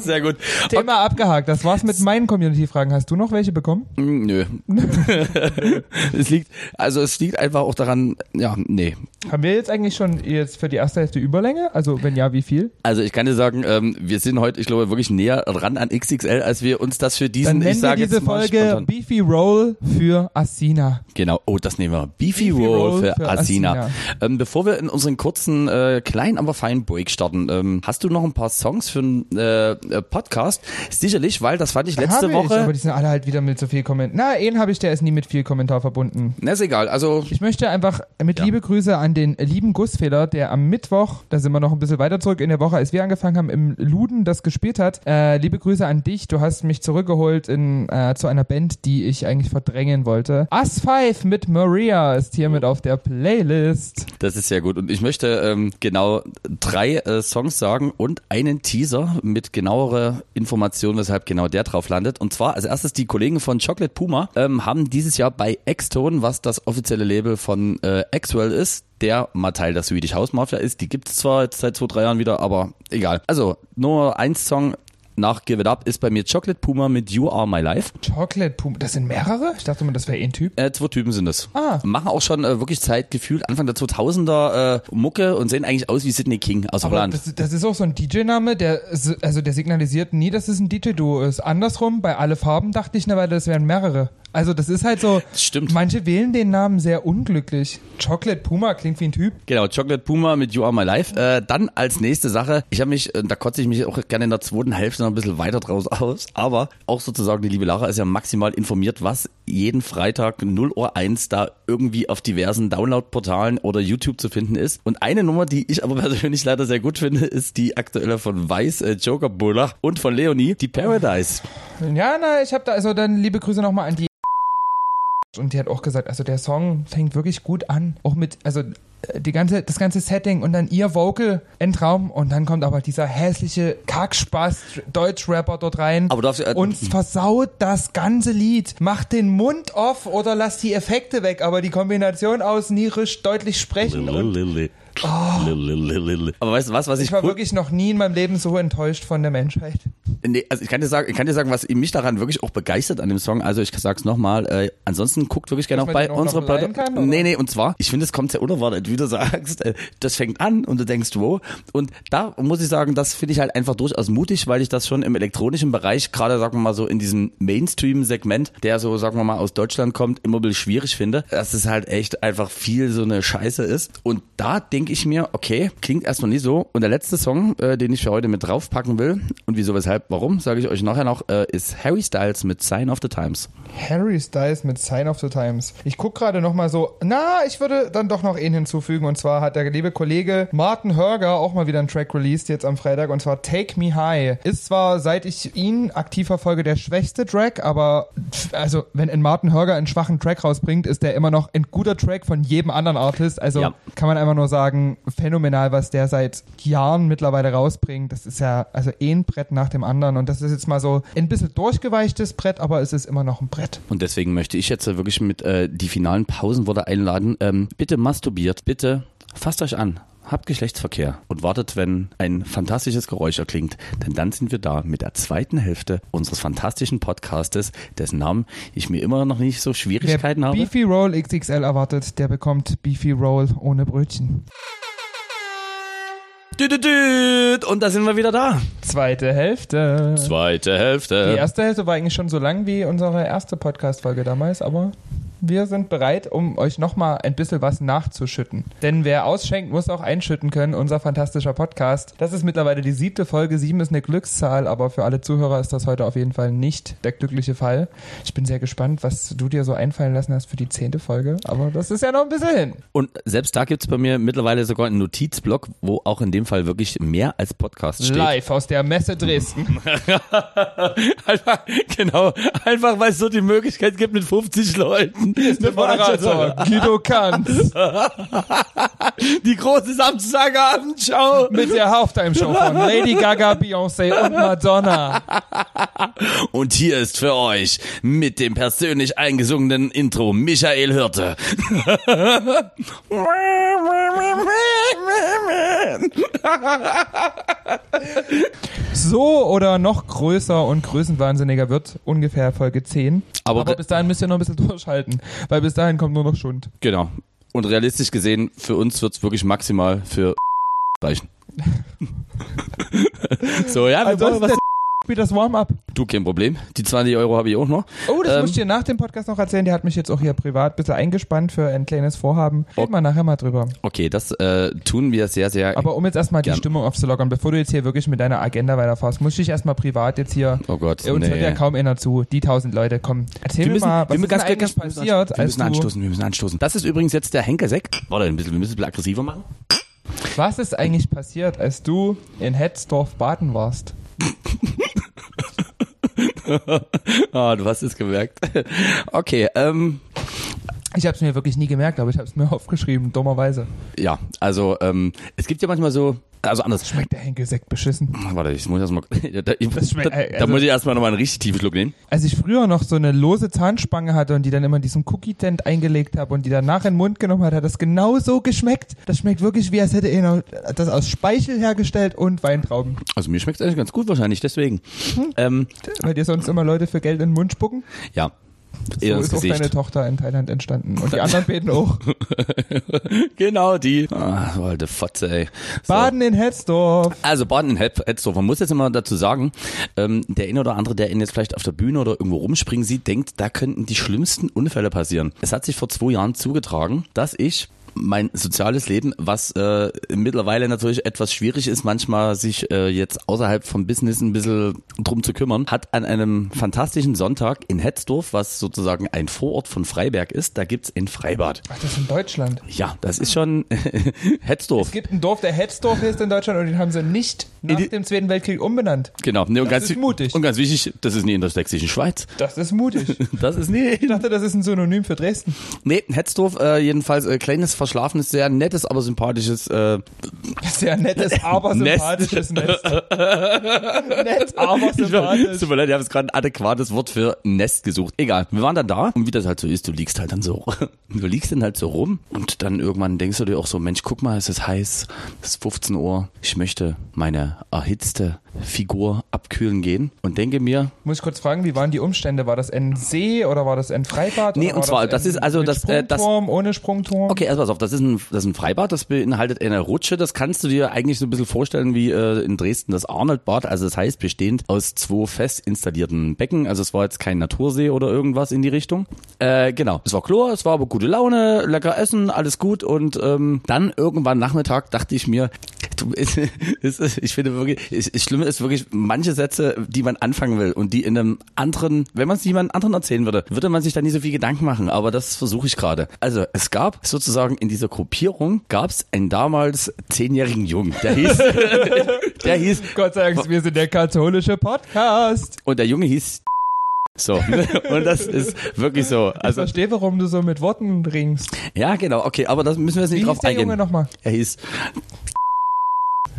Sehr gut. Thema abgehakt. Das war's mit meinen Community-Fragen. Hast du noch welche bekommen? Mm, nö. es liegt, also es liegt einfach auch daran, ja, nee. Haben wir jetzt eigentlich schon jetzt für die erste Hälfte Überlänge? Also wenn ja, wie viel? Also ich kann dir sagen, ähm, wir sind heute, ich glaube, wirklich näher ran an XXL, als wir uns das für diesen, Dann ich sage diese jetzt mal Folge spontan. Beefy Roll für Asina. Genau. Oh, das nehmen wir. Beefy, Beefy Roll, Roll, für, für Asina. Asina. Ähm, bevor wir in unseren kurzen, äh, kleinen, aber feinen Break starten, ähm, hast du noch ein paar Songs für einen äh, äh, Podcast? Sicherlich, weil das fand ich letzte ich, Woche. aber die sind alle halt wieder mit so viel Kommentar. Na, einen habe ich, der ist nie mit viel Kommentar verbunden. Na, ist egal. Also ich möchte einfach mit ja. liebe Grüße an den lieben Gussfehler, der am Mittwoch, da sind wir noch ein bisschen weiter zurück in der Woche, als wir angefangen haben, im Luden das gespielt hat. Äh, liebe Grüße an dich. Du hast mich zurückgeholt in äh, zu einer Band, die ich eigentlich verdrängen wollte. Us 5 mit Maria ist hiermit auf der Playlist. Das ist sehr gut. Und ich möchte ähm, genau drei äh, Songs sagen und einen Teaser mit genauerer Information, weshalb genau der drauf landet. Und zwar als erstes die Kollegen von Chocolate Puma ähm, haben dieses Jahr bei Xtone, was das offizielle Label von äh, Xwell ist, der mal Teil der Swedish House Mafia ist. Die gibt es zwar jetzt seit zwei, drei Jahren wieder, aber egal. Also nur ein Song nach Give It Up ist bei mir Chocolate Puma mit You Are My Life. Chocolate Puma, das sind mehrere? Ich dachte immer, das wäre ein Typ. Äh, zwei Typen sind es. Ah. Machen auch schon äh, wirklich Zeit gefühlt Anfang der 2000er äh, Mucke und sehen eigentlich aus wie Sidney King aus Aber Holland. Das, das ist auch so ein DJ-Name, der also der signalisiert nie, dass es ein DJ-Duo ist. Andersrum, bei Alle Farben dachte ich eine Weile, das wären mehrere. Also das ist halt so. Das stimmt. Manche wählen den Namen sehr unglücklich. Chocolate Puma klingt wie ein Typ. Genau, Chocolate Puma mit You Are My Life. Äh, dann als nächste Sache, ich habe mich, äh, da kotze ich mich auch gerne in der zweiten Hälfte noch ein bisschen weiter draus aus, aber auch sozusagen die liebe Lara ist ja maximal informiert, was jeden Freitag 0 Uhr 1 da irgendwie auf diversen Download-Portalen oder YouTube zu finden ist. Und eine Nummer, die ich aber persönlich leider sehr gut finde, ist die aktuelle von Weiß, äh, Joker Bullach und von Leonie, die Paradise. Ja, na, ich habe da, also dann liebe Grüße nochmal an die und die hat auch gesagt, also der Song fängt wirklich gut an. Auch mit, also die ganze, das ganze Setting und dann ihr Vocal Endraum und dann kommt aber dieser hässliche Kackspaß Deutschrapper dort rein aber darfst, äh, und versaut das ganze Lied. Macht den Mund off oder lasst die Effekte weg, aber die Kombination aus nierisch deutlich sprechen und Aber weißt du was, was ich, Ich war cool- wirklich noch nie in meinem Leben so enttäuscht von der Menschheit. Nee, also ich kann dir sagen, ich kann dir sagen, was mich daran wirklich auch begeistert an dem Song. Also ich sag's nochmal. Äh, ansonsten guckt wirklich gerne auch bei unserer Platte. kann? Nee, nee, und zwar, ich finde, es kommt sehr unerwartet, wie du sagst. Äh, das fängt an und du denkst, wo? Und da muss ich sagen, das finde ich halt einfach durchaus mutig, weil ich das schon im elektronischen Bereich, gerade sagen wir mal so in diesem Mainstream-Segment, der so, sagen wir mal, aus Deutschland kommt, immer ein bisschen schwierig finde, dass es halt echt einfach viel so eine Scheiße ist. Und da denke ich mir, okay, klingt erstmal nicht so. Und der letzte Song, äh, den ich für heute mit draufpacken will, und wieso, weshalb, warum, sage ich euch nachher noch, äh, ist Harry Styles mit Sign of the Times. Harry Styles mit Sign of the Times. Ich gucke gerade noch mal so, na, ich würde dann doch noch einen hinzufügen. Und zwar hat der liebe Kollege Martin Hörger auch mal wieder einen Track released jetzt am Freitag. Und zwar Take Me High. Ist zwar, seit ich ihn aktiv verfolge, der schwächste Track, aber also wenn ein Martin Hörger einen schwachen Track rausbringt, ist der immer noch ein guter Track von jedem anderen Artist. Also Ja. kann man einfach nur sagen, phänomenal, was der seit Jahren mittlerweile rausbringt. Das ist ja also ein Brett nach dem anderen. Und das ist jetzt mal so ein bisschen durchgeweichtes Brett, aber es ist immer noch ein Brett. Und deswegen möchte ich jetzt wirklich mit äh, die finalen Pausenworte einladen. Ähm, bitte masturbiert, bitte fasst euch an. Habt Geschlechtsverkehr und wartet, wenn ein fantastisches Geräusch erklingt, denn dann sind wir da mit der zweiten Hälfte unseres fantastischen Podcastes, dessen Namen ich mir immer noch nicht so Schwierigkeiten Wer habe. Beefy Roll XXL erwartet, der bekommt Beefy Roll ohne Brötchen. Und da sind wir wieder da. Zweite Hälfte. Zweite Hälfte. Die erste Hälfte war eigentlich schon so lang wie unsere erste Podcast-Folge damals, aber wir sind bereit, um euch nochmal ein bisschen was nachzuschütten. Denn wer ausschenkt, muss auch einschütten können, unser fantastischer Podcast. Das ist mittlerweile die siebte Folge. Sieben ist eine Glückszahl, aber für alle Zuhörer ist das heute auf jeden Fall nicht der glückliche Fall. Ich bin sehr gespannt, was du dir so einfallen lassen hast für die zehnte Folge, aber das ist ja noch ein bisschen hin. Und selbst da gibt's bei mir mittlerweile sogar einen Notizblock, wo auch in dem Fall wirklich mehr als Podcast steht. Live aus der Messe Dresden. einfach, genau, einfach weil es so die Möglichkeit gibt mit 50 Leuten. Der Moderator Guido Kanz Die große Samstagabendschau. mit der Halftime-Show von Lady Gaga, Beyoncé und Madonna. Und hier ist für euch mit dem persönlich eingesungenen Intro Michael Hirte. So oder noch größer und größenwahnsinniger wird ungefähr Folge 10. Aber- Aber bis dahin müsst ihr noch ein bisschen durchhalten, weil bis dahin kommt nur noch Schund. Genau. Und realistisch gesehen, für uns wird's wirklich maximal für reichen. so, ja, wir Also wollen das spielt das Warm-up. Du, kein Problem. Die 20 Euro habe ich auch noch. Oh, das Ähm, muss ich dir nach dem Podcast noch erzählen. Der hat mich jetzt auch hier privat ein bisschen eingespannt für ein kleines Vorhaben. Reden wir nachher mal drüber. Okay, das äh, tun wir sehr, sehr. Aber um jetzt erstmal die. Stimmung aufzulockern, bevor du jetzt hier wirklich mit deiner Agenda weiterfährst, muss ich erstmal privat jetzt hier oh Gott, Uns hört ja nee. kaum einer zu. Die tausend Leute, komm. Erzähl Wir mir müssen, mal, was wir ist ganz, denn ganz, passiert, wir als müssen du, anstoßen, wir müssen anstoßen. Das ist übrigens jetzt der Henkelseck. Warte, ein bisschen, wir müssen es ein bisschen aggressiver machen. was ist eigentlich passiert, als du in Hetzdorf baden warst? Ah, du hast es gemerkt. Okay, ähm, Ich habe es mir wirklich nie gemerkt, aber ich habe es mir aufgeschrieben, dummerweise. ja, also ähm, es gibt ja manchmal so, also anders. Schmeckt der Henkelsekt beschissen. Warte, ich muss erstmal, da, da, Das schmeckt- da, da also- muss ich erstmal nochmal einen richtig tiefen Schluck nehmen. Als ich früher noch so eine lose Zahnspange hatte und die dann immer in diesem Cookie-Tent eingelegt habe und die danach in den Mund genommen hat, hat das genau so geschmeckt. Das schmeckt wirklich wie, als hätte er das aus Speichel hergestellt und Weintrauben. Also mir schmeckt es eigentlich ganz gut wahrscheinlich, deswegen. Hm. Ähm, Weil dir sonst immer Leute für Geld in den Mund spucken. ja, So ist auch deine Gesicht. Tochter in Thailand entstanden. Und die anderen beten auch. Genau, die. Ah, so alte Fotze, ey. So. Baden in Hetzdorf. Also Baden in Hetzdorf. Man muss jetzt immer dazu sagen, ähm, der eine oder andere, der ihn jetzt vielleicht auf der Bühne oder irgendwo rumspringen sieht, denkt, da könnten die schlimmsten Unfälle passieren. Es hat sich vor zwei Jahren zugetragen, dass ich mein soziales Leben, was äh, mittlerweile natürlich etwas schwierig ist, manchmal sich äh, jetzt außerhalb vom Business ein bisschen drum zu kümmern, hat an einem fantastischen Sonntag in Hetzdorf, was sozusagen ein Vorort von Freiberg ist, da gibt's ein Freibad. Ach, das ist in Deutschland. Ja, das ist schon Es Hetzdorf. gibt ein Dorf, der Hetzdorf ist in Deutschland und den haben sie nicht nach die- dem Zweiten Weltkrieg umbenannt. Genau. Nee, und Das ganz, ist mutig. Und ganz wichtig, das ist nie in der sächsischen Schweiz. Das ist mutig. Das ist nie. Ich dachte, das ist ein Synonym für Dresden. Nee, Hetzdorf, äh, jedenfalls äh, kleines, verschlafenes, sehr nettes, aber sympathisches äh, Sehr nettes, aber sympathisches Nest. Nett, aber sympathisch. tut mir leid, ich habe jetzt gerade ein adäquates Wort für Nest gesucht. Egal. Wir waren dann da und wie das halt so ist, du liegst halt dann so, du liegst dann halt so rum und dann irgendwann denkst du dir auch so, Mensch, guck mal, es ist heiß, es ist 15 Uhr, ich möchte meine erhitzte Figur abkühlen gehen und denke mir, Muss ich kurz fragen, wie waren die Umstände? War das ein See oder war das ein Freibad? Nee, und war zwar, das ein ist also das, äh, das- Sprungturm, ohne Sprungturm? Okay, also pass auf, das ist ein, das ist ein Freibad, das beinhaltet eine Rutsche, das kannst du dir eigentlich so ein bisschen vorstellen wie äh, in Dresden das Arnoldbad, also das heißt bestehend aus zwei fest installierten Becken, also es war jetzt kein Natursee oder irgendwas in die Richtung. Äh, genau, es war Chlor, es war aber gute Laune, lecker essen, alles gut und ähm, dann irgendwann Nachmittag dachte ich mir, du, ist- ich finde wirklich, es, es Schlimme ist wirklich manche Sätze, die man anfangen will und die in einem anderen, wenn man es jemand anderen erzählen würde, würde man sich da nie so viel Gedanken machen, aber das versuche ich gerade. Also es gab sozusagen in dieser Gruppierung gab es einen damals zehnjährigen Jungen, der hieß, der hieß Gott sei Dank, wir sind der katholische Podcast. und der Junge hieß so und das ist wirklich so. Ich Also verstehe, warum du so mit Worten ringst. ja genau, okay, aber das müssen wir jetzt nicht Wie drauf hieß der eingehen. Junge nochmal? Er hieß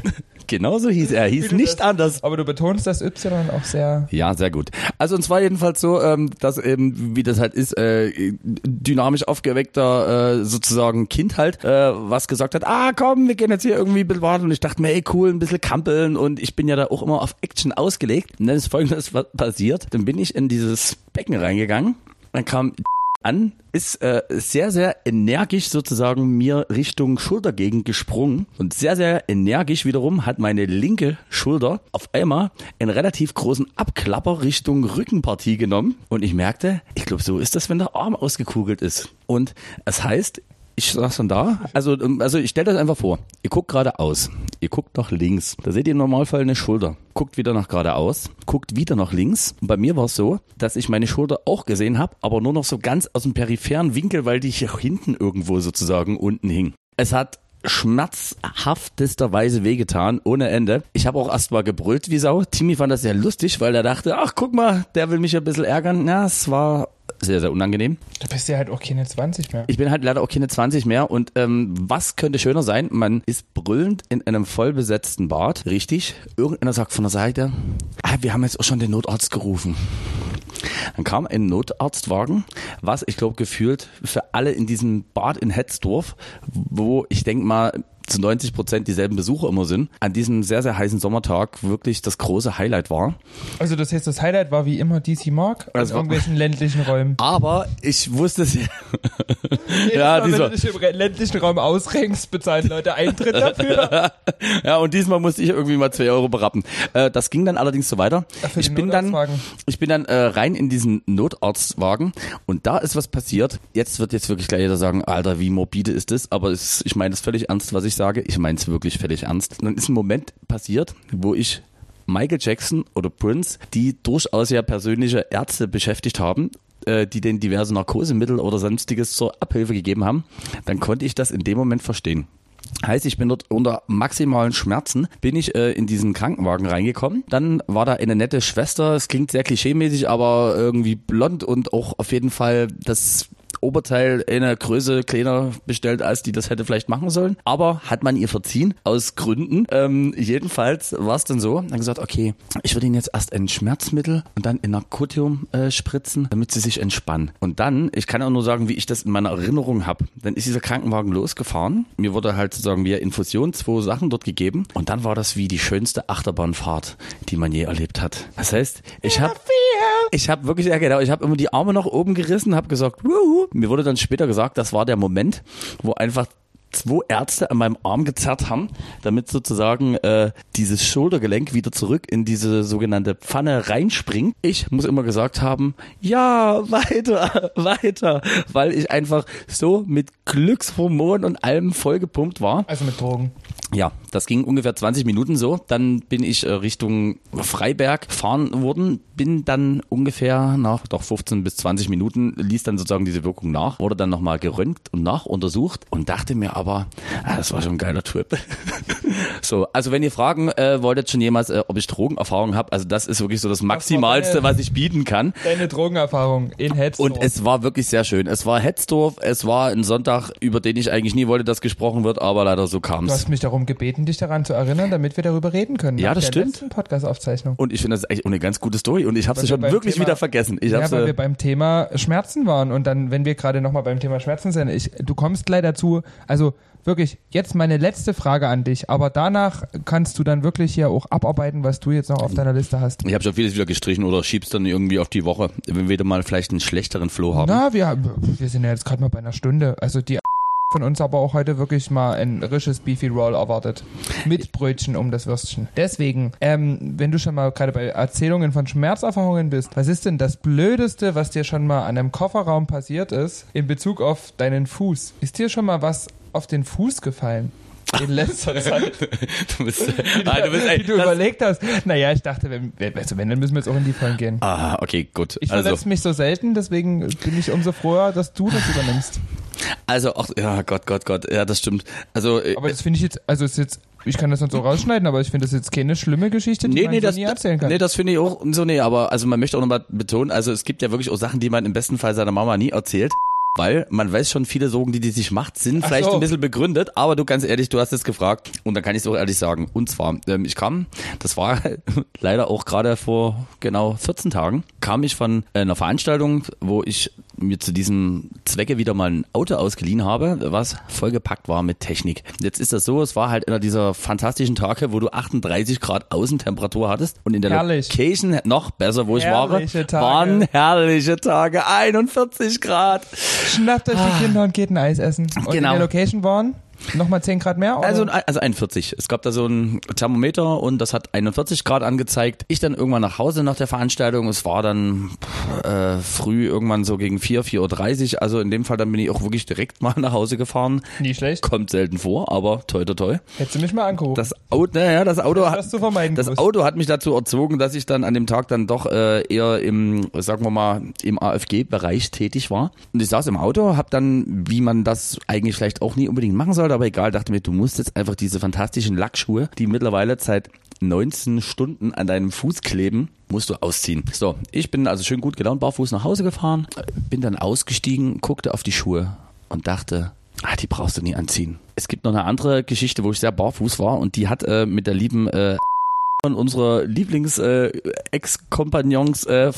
Genauso hieß er, hieß nicht das- anders. Aber du betonst das Y auch sehr. Ja, sehr gut. Also und zwar jedenfalls so, ähm, dass eben, wie das halt ist, äh, dynamisch aufgeweckter äh, sozusagen Kind halt, äh, was gesagt hat, ah komm, wir gehen jetzt hier irgendwie ein bisschen warten und ich dachte mir, ey cool, ein bisschen kampeln und ich bin ja da auch immer auf Action ausgelegt. Und dann ist folgendes was passiert, dann bin ich in dieses Becken reingegangen, dann kam an, ist äh, sehr, sehr energisch sozusagen mir Richtung Schultergegend gesprungen und sehr, sehr energisch wiederum hat meine linke Schulter auf einmal einen relativ großen Abklapper Richtung Rückenpartie genommen und ich merkte, ich glaube, so ist das, wenn der Arm ausgekugelt ist. Und es heißt, ich saß dann da, also, ähm, also ich stelle das einfach vor. Ihr guckt geradeaus, ihr guckt nach links. Da seht ihr im Normalfall eine Schulter. Guckt wieder nach geradeaus, guckt wieder nach links. Und bei mir war es so, dass ich meine Schulter auch gesehen habe, aber nur noch so ganz aus dem peripheren Winkel, weil die hier hinten irgendwo sozusagen unten hing. Es hat schmerzhaftesterweise wehgetan, ohne Ende. Ich habe auch erst mal gebrüllt wie Sau. Timmy fand das sehr lustig, weil er dachte, ach guck mal, der will mich ein bisschen ärgern. Ja, es war sehr, sehr unangenehm. Da bist du ja halt auch keine 20 mehr. Ich bin halt leider auch keine 20 mehr und ähm, was könnte schöner sein? Man ist brüllend in einem vollbesetzten Bad, richtig? Irgendeiner sagt von der Seite, ah, wir haben jetzt auch schon den Notarzt gerufen. Dann kam ein Notarztwagen, was ich glaube gefühlt für alle in diesem Bad in Hetzdorf, wo ich denke mal zu 90 Prozent dieselben Besucher immer sind, an diesem sehr, sehr heißen Sommertag wirklich das große Highlight war. Also das heißt, das Highlight war wie immer DC Mark in Das war- irgendwelchen ländlichen Räumen. Aber ich wusste es ja. Mal, wenn du dich im ländlichen Raum ausrenkst, bezahlen Leute Eintritt dafür. Ja, und diesmal musste ich irgendwie mal zwei Euro berappen. Äh, das ging dann allerdings so weiter. Ach, Ich bin dann, ich bin dann äh, rein in diesen Notarztwagen und da ist was passiert. Jetzt wird jetzt wirklich gleich jeder sagen, Alter, wie morbide ist das? Aber es, ich meine es völlig ernst, was ich sage. Ich meine es wirklich völlig ernst. Dann ist ein Moment passiert, wo ich Michael Jackson oder Prince, die durchaus ja persönliche Ärzte beschäftigt haben, äh, die den diverse Narkosemittel oder sonstiges zur Abhilfe gegeben haben, dann konnte ich das in dem Moment verstehen. Heißt, ich bin dort unter maximalen Schmerzen, bin ich äh, in diesen Krankenwagen reingekommen. Dann war da eine nette Schwester, es klingt sehr klischeemäßig, aber irgendwie blond und auch auf jeden Fall das Oberteil eine Größe kleiner bestellt, als die das hätte vielleicht machen sollen. Aber hat man ihr verziehen, aus Gründen. Ähm, jedenfalls war es dann so, dann gesagt, okay, ich würde Ihnen jetzt erst ein Schmerzmittel und dann in Narkotium äh, spritzen, damit Sie sich entspannen. Und dann, ich kann auch nur sagen, wie ich das in meiner Erinnerung habe. Dann ist dieser Krankenwagen losgefahren. Mir wurde halt sozusagen via Infusion zwei Sachen dort gegeben. Und dann war das wie die schönste Achterbahnfahrt, die man je erlebt hat. Das heißt, ich habe ich habe wirklich, ja genau, ich habe immer die Arme nach oben gerissen, habe gesagt, Wuhu. Mir wurde dann später gesagt, das war der Moment, wo einfach zwei Ärzte an meinem Arm gezerrt haben, damit sozusagen äh, dieses Schultergelenk wieder zurück in diese sogenannte Pfanne reinspringt. Ich muss immer gesagt haben, ja, weiter, weiter, weil ich einfach so mit Glückshormonen und allem vollgepumpt war. Also mit Drogen. Ja, Das ging ungefähr 20 Minuten so. Dann bin ich äh, Richtung Freiberg fahren worden, bin dann ungefähr nach doch 15 bis 20 Minuten, ließ dann sozusagen diese Wirkung nach, wurde dann nochmal geröntgt und nachuntersucht und dachte mir aber, ah, das war schon ein geiler Trip. so, also wenn ihr fragen äh, wolltet schon jemals, äh, ob ich Drogenerfahrung habe, also das ist wirklich so das Maximalste, was ich bieten kann. Deine Drogenerfahrung in Hetzdorf. Und es war wirklich sehr schön. Es war Hetzdorf, es war ein Sonntag, über den ich eigentlich nie wollte, dass gesprochen wird, aber leider so kam Du es. hast mich darum gebeten, dich daran zu erinnern, damit wir darüber reden können. Ja, das der stimmt. letzten Podcast-Aufzeichnung. Und ich finde das ist echt eine ganz gute Story und ich habe sie wir schon beim wirklich Thema- wieder vergessen. Ich ja, weil äh, wir beim Thema Schmerzen waren und dann, wenn wir gerade nochmal beim Thema Schmerzen sind, ich, du kommst gleich dazu, also wirklich, jetzt meine letzte Frage an dich, aber danach kannst du dann wirklich hier auch abarbeiten, was du jetzt noch auf deiner Liste hast. ich habe schon vieles wieder gestrichen oder schieb's dann irgendwie auf die Woche, wenn wir wieder mal vielleicht einen schlechteren Flow haben. Na, wir, wir sind ja jetzt gerade mal bei einer Stunde, also die von uns aber auch heute wirklich mal ein risches Beefy Roll erwartet. Mit Brötchen um das Würstchen. Deswegen, ähm, wenn du schon mal gerade bei Erzählungen von Schmerzerfahrungen bist, was ist denn das Blödeste, was dir schon mal an einem Kofferraum passiert ist, in Bezug auf deinen Fuß? Ist dir schon mal was auf den Fuß gefallen? In letzter Zeit, du bist, ah, du bist wie ey, du das, überlegt hast. Naja, ich dachte, wenn, also wenn, dann müssen wir jetzt auch in die Vollen gehen. Ah, okay, gut. Ich Also, verletze mich so selten, deswegen bin ich umso froher, dass du das übernimmst. also, ach, ja, Gott, Gott, Gott, ja, das stimmt. Also, äh, Aber das finde ich jetzt, also ist jetzt, ich kann das dann so rausschneiden, aber ich finde das jetzt keine schlimme Geschichte, die Nee, man nee, so das, nie erzählen kann. nee, das finde ich auch so, nee, aber also man möchte auch nochmal betonen, also es gibt ja wirklich auch Sachen, die man im besten Fall seiner Mama nie erzählt. Weil man weiß schon, viele Sorgen, die die sich macht, sind Ach vielleicht so. ein bisschen begründet, aber du ganz ehrlich, du hast es gefragt und dann kann ich es auch ehrlich sagen. Und zwar, ähm, ich kam, das war leider auch gerade vor genau 14 Tagen, kam ich von einer Veranstaltung, wo ich mir zu diesem Zwecke wieder mal ein Auto ausgeliehen habe, was vollgepackt war mit Technik. Jetzt ist das so, es war halt einer dieser fantastischen Tage, wo du 38 Grad Außentemperatur hattest und in der Herrlich. Location noch besser, wo ich Herrliche war, Tage. waren herrliche Tage, 41 Grad. Schnappt euch die Kinder und geht ein Eis essen. Und. Genau. in der Location waren nochmal 10 Grad mehr? Oder? Also, also 41. Es gab da so ein Thermometer und das hat 41 Grad angezeigt. Ich dann irgendwann nach Hause nach der Veranstaltung. Es war dann äh, früh irgendwann so gegen 4, 4.30 Uhr. Also in dem Fall dann bin ich auch wirklich direkt mal nach Hause gefahren. Nie schlecht. Kommt selten vor, aber toi toi toi. Hättest du mich mal angerufen. Das Auto, naja, das Auto Das hat, das. Auto hat mich dazu erzogen, dass ich dann an dem Tag dann doch äh, eher im, sagen wir mal, im AFG-Bereich tätig war. Und ich saß im Auto, hab dann, wie man das eigentlich vielleicht auch nie unbedingt machen sollte, aber egal, dachte mir, du musst jetzt einfach diese fantastischen Lackschuhe, die mittlerweile seit 19 Stunden an deinem Fuß kleben, musst du ausziehen. So, ich bin also schön gut gelaunt, barfuß nach Hause gefahren, bin dann ausgestiegen, guckte auf die Schuhe und dachte, Ah, die brauchst du nie anziehen. Es gibt noch eine andere Geschichte, wo ich sehr barfuß war und die hat äh, mit der lieben äh, unserer Lieblings-Ex-Kompagnons äh,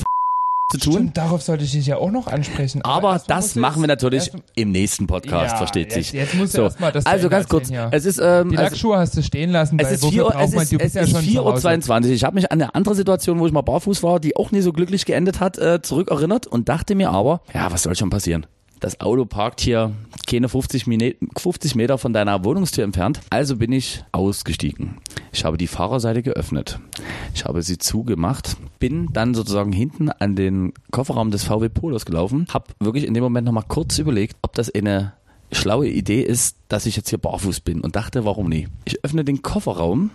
zu tun. Stimmt, darauf sollte ich dich ja auch noch ansprechen. Aber erstmal das machen wir natürlich im nächsten Podcast, Ja, versteht jetzt- sich. jetzt musst du so, erst mal das also ganz kurz, ja. es ist, ähm, Die also, Lackschuhe hast du stehen lassen, es ist wofür 4 Uhr, es ist, du es bist ja ist schon 4 zu Uhr Hause. 22. Ich habe mich an eine andere Situation, wo ich mal barfuß war, die auch nie so glücklich geendet hat, äh, zurückerinnert und dachte mir aber, ja, was soll schon passieren? Das Auto parkt hier keine 50, Mine 50 Meter von deiner Wohnungstür entfernt. Also bin ich ausgestiegen. Ich habe die Fahrerseite geöffnet. Ich habe sie zugemacht. Bin dann sozusagen hinten an den Kofferraum des VW Polos gelaufen. Hab wirklich in dem Moment nochmal kurz überlegt, ob das eine schlaue Idee ist, dass ich jetzt hier barfuß bin und dachte, warum nie? Ich öffne den Kofferraum.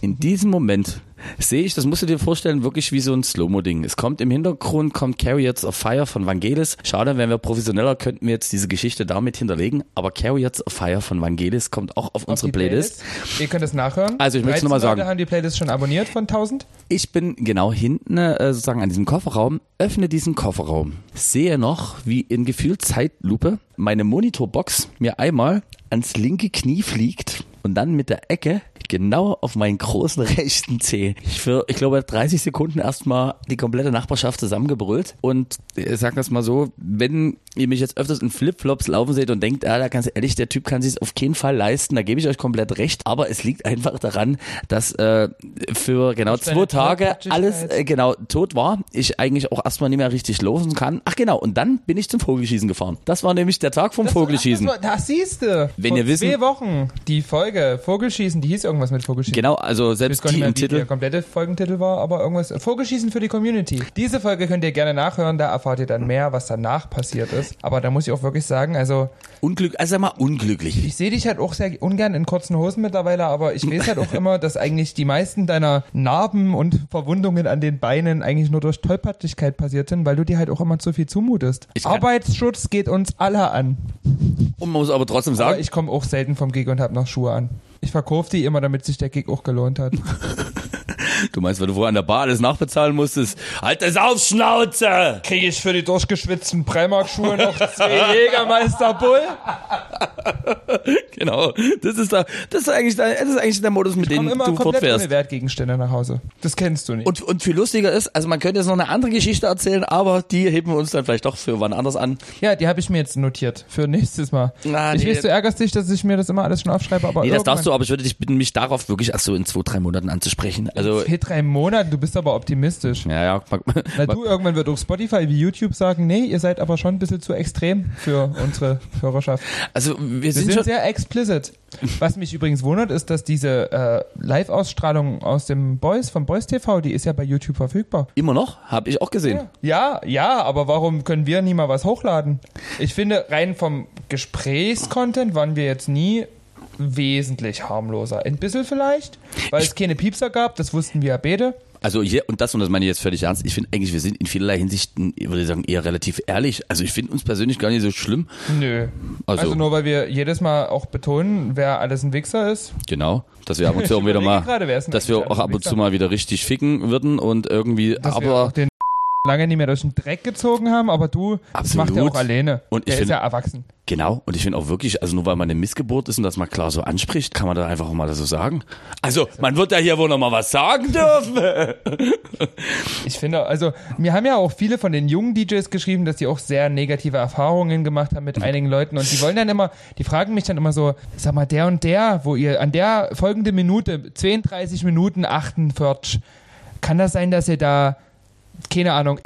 In diesem Moment sehe ich, das musst du dir vorstellen, wirklich wie so ein Slow-Mo-Ding. Es kommt im Hintergrund, kommt Chariots of Fire von Vangelis. Schade, wenn wir professioneller könnten wir jetzt diese Geschichte damit hinterlegen, aber Chariots of Fire von Vangelis kommt auch auf, Auf unsere die Playlist. Ihr könnt es nachhören. Also ich möchte es 13 noch mal Leute sagen. haben die Playlist schon abonniert von 1000. Ich bin genau hinten äh, sozusagen an diesem Kofferraum, öffne diesen Kofferraum, sehe noch, wie in gefühlt Zeitlupe meine Monitorbox mir einmal ans linke Knie fliegt und dann mit der Ecke genau auf meinen großen rechten Zeh. Ich für, ich glaube, 30 Sekunden erstmal die komplette Nachbarschaft zusammengebrüllt. Und ich sag das mal so, wenn ihr mich jetzt öfters in Flipflops laufen seht und denkt, ah, da ganz ehrlich, der Typ kann sich auf keinen Fall leisten, da gebe ich euch komplett recht. Aber es liegt einfach daran, dass äh, für genau deine zwei Tage alles äh, genau tot war. Ich eigentlich auch erstmal nicht mehr richtig losen kann. Ach genau, und dann bin ich zum Vogelschießen gefahren. Das war nämlich der Tag vom Vogelschießen. Das, war- das siehst du. Wenn Vor ihr wissen- zwei Wochen die Folge Vogelschießen, die hieß irgendwas mit Vogelschießen. Genau, also Ich selbst weiß gar nicht die mehr, im wie der Titel. komplette Folgentitel war, aber irgendwas. Vogelschießen für die Community. Diese Folge könnt ihr gerne nachhören, da erfahrt ihr dann mehr, was danach passiert ist. Aber da muss ich auch wirklich sagen, also Unglück, also sag mal unglücklich. ich sehe dich halt auch sehr ungern in kurzen Hosen mittlerweile, aber ich weiß halt auch immer, dass eigentlich die meisten deiner Narben und Verwundungen an den Beinen eigentlich nur durch Tollpatschigkeit passiert sind, weil du dir halt auch immer zu viel zumutest. Arbeitsschutz geht uns alle an. Und man muss aber trotzdem Aber sagen, ich komme auch selten vom Gig und habe noch Schuhe an. Ich verkaufe die immer, damit sich der Gig auch gelohnt hat. du meinst, weil du vorher an der Bar alles nachbezahlen musstest. Halt das auf, Schnauze! Kriege ich für die durchgeschwitzten Primark-Schuhe noch zwei Jägermeister Bull? Genau. Das ist da, das ist eigentlich, der, das ist eigentlich der Modus, mit dem komme immer du komplett fortfährst. ohne Wertgegenstände nach Hause. Das kennst du nicht. Und, und viel lustiger ist, also man könnte jetzt noch eine andere Geschichte erzählen, aber die heben wir uns dann vielleicht doch für wann anders an. ja, die habe ich mir jetzt notiert für nächstes Mal. Na, ich nee. weiß, du ärgerst dich, dass ich mir das immer alles schon aufschreibe, aber Nee, das darfst du, aber ich würde dich bitten, mich darauf wirklich erst so in zwei, drei Monaten anzusprechen. Also, Vier, drei Monaten, du bist aber optimistisch. ja, ja, Na mag, du, irgendwann wird auch Spotify wie YouTube sagen, nee, ihr seid aber schon ein bisschen zu extrem für unsere Hörerschaft. also wir Wir sind, sind sehr explicit. Was mich übrigens wundert, ist, dass diese äh, Live-Ausstrahlung aus dem Boys, vom Boys TV, die ist ja bei YouTube verfügbar. immer noch, habe ich auch gesehen. Ja, ja, aber warum können wir nie mal was hochladen? Ich finde, rein vom Gesprächscontent waren wir jetzt nie wesentlich harmloser. Ein bisschen vielleicht, weil es keine Piepser gab, das wussten wir ja beide. Also hier, und das, und das meine ich jetzt völlig ernst, ich finde eigentlich, wir sind in vielerlei Hinsichten, ich würde sagen, eher relativ ehrlich. Also ich finde uns persönlich gar nicht so schlimm. Nö. Also- Also, nur weil wir jedes Mal auch betonen, wer alles ein Wichser ist. Genau. Dass wir ab und zu auch Ich wieder mal, gerade, dass wir auch ab und zu mal wieder richtig ficken würden und irgendwie, Dass wir aber auch den lange nicht mehr durch den Dreck gezogen haben, aber du, das macht er Absolut. auch alleine. Und ich Der ist ja erwachsen. Genau, und ich finde auch wirklich, also nur weil man eine Missgeburt ist und das mal klar so anspricht, kann man da einfach auch mal das so sagen. Also, man wird ja hier wohl noch mal was sagen dürfen. Ich finde, also, mir haben ja auch viele von den jungen DJs geschrieben, dass die auch sehr negative Erfahrungen gemacht haben mit einigen Leuten und die wollen dann immer, die fragen mich dann immer so, sag mal, der und der, wo ihr an der folgende Minute, 32 Minuten 48, kann das sein, dass ihr da, keine Ahnung,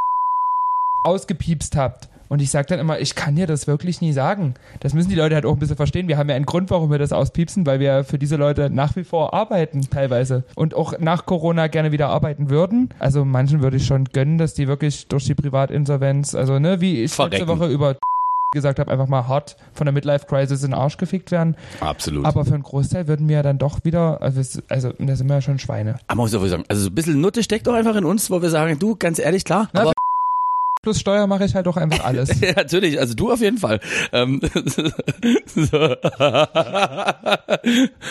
ausgepiepst habt? Und ich sage dann immer, ich kann dir das wirklich nie sagen. Das müssen die Leute halt auch ein bisschen verstehen. Wir haben ja einen Grund, warum wir das auspiepsen, weil wir für diese Leute nach wie vor arbeiten teilweise und auch nach Corona gerne wieder arbeiten würden. Also manchen würde ich schon gönnen, dass die wirklich durch die Privatinsolvenz, also ne, wie ich letzte Verrecken. Woche über gesagt habe, einfach mal hart von der Midlife-Crisis in den Arsch gefickt werden. Absolut. Aber für einen Großteil würden wir ja dann doch wieder, also, es- also da sind wir ja schon Schweine. Aber muss ich auch sagen, also so ein bisschen Nutte steckt doch einfach in uns, wo wir sagen, du, ganz ehrlich, klar, Na, aber Plus Steuer mache ich halt auch einfach alles. ja, natürlich, also du auf jeden Fall. Ähm, so.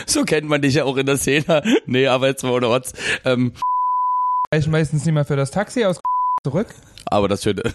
so kennt man dich ja auch in der Szene. Nee, aber jetzt mal ohne Rotz. Ähm, Ich meistens nicht mehr für das Taxi aus zurück. Aber das schöne.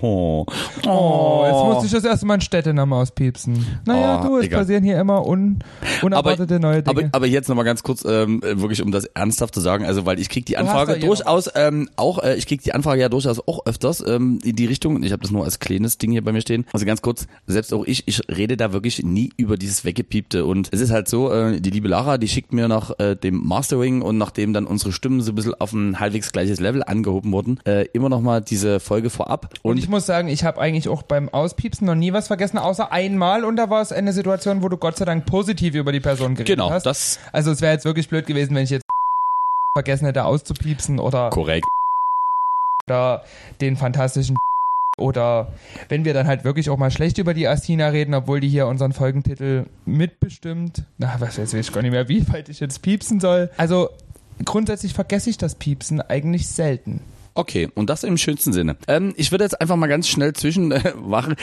Oh, Oh, jetzt musste ich das erste Mal einen Städtenamen auspiepsen. Naja, Oh, du, es egal. passieren hier immer un, unerwartete neue Aber, Dinge. aber jetzt nochmal ganz kurz, ähm, wirklich um das ernsthaft zu sagen, also weil ich krieg die Anfrage durchaus ähm, auch, äh, ich krieg die Anfrage ja durchaus auch öfters ähm, in die Richtung. Ich habe das nur als kleines Ding hier bei mir stehen. Also ganz kurz, selbst auch ich, ich rede da wirklich nie über dieses Weggepiepte. Und es ist halt so, äh, die liebe Lara, die schickt mir nach äh, dem Mastering und nachdem dann unsere Stimmen so ein bisschen auf ein halbwegs gleiches Level angehoben wurden, äh, immer noch mal diese Folge vorab. und Und, ich muss sagen, ich habe eigentlich auch beim Auspiepsen noch nie was vergessen, außer einmal und da war es eine Situation, wo du Gott sei Dank positiv über die Person geredet genau, hast. das Also es wäre jetzt wirklich blöd gewesen, wenn ich jetzt vergessen hätte auszupiepsen oder, korrekt. oder den fantastischen oder wenn wir dann halt wirklich auch mal schlecht über die Astina reden, obwohl die hier unseren Folgentitel mitbestimmt. Na, was weiß ich gar nicht mehr, wie weit ich jetzt piepsen soll. Also grundsätzlich vergesse ich das Piepsen eigentlich selten. Okay, und das im schönsten Sinne. Ähm, ich würde jetzt einfach mal ganz schnell zwischen äh, machen.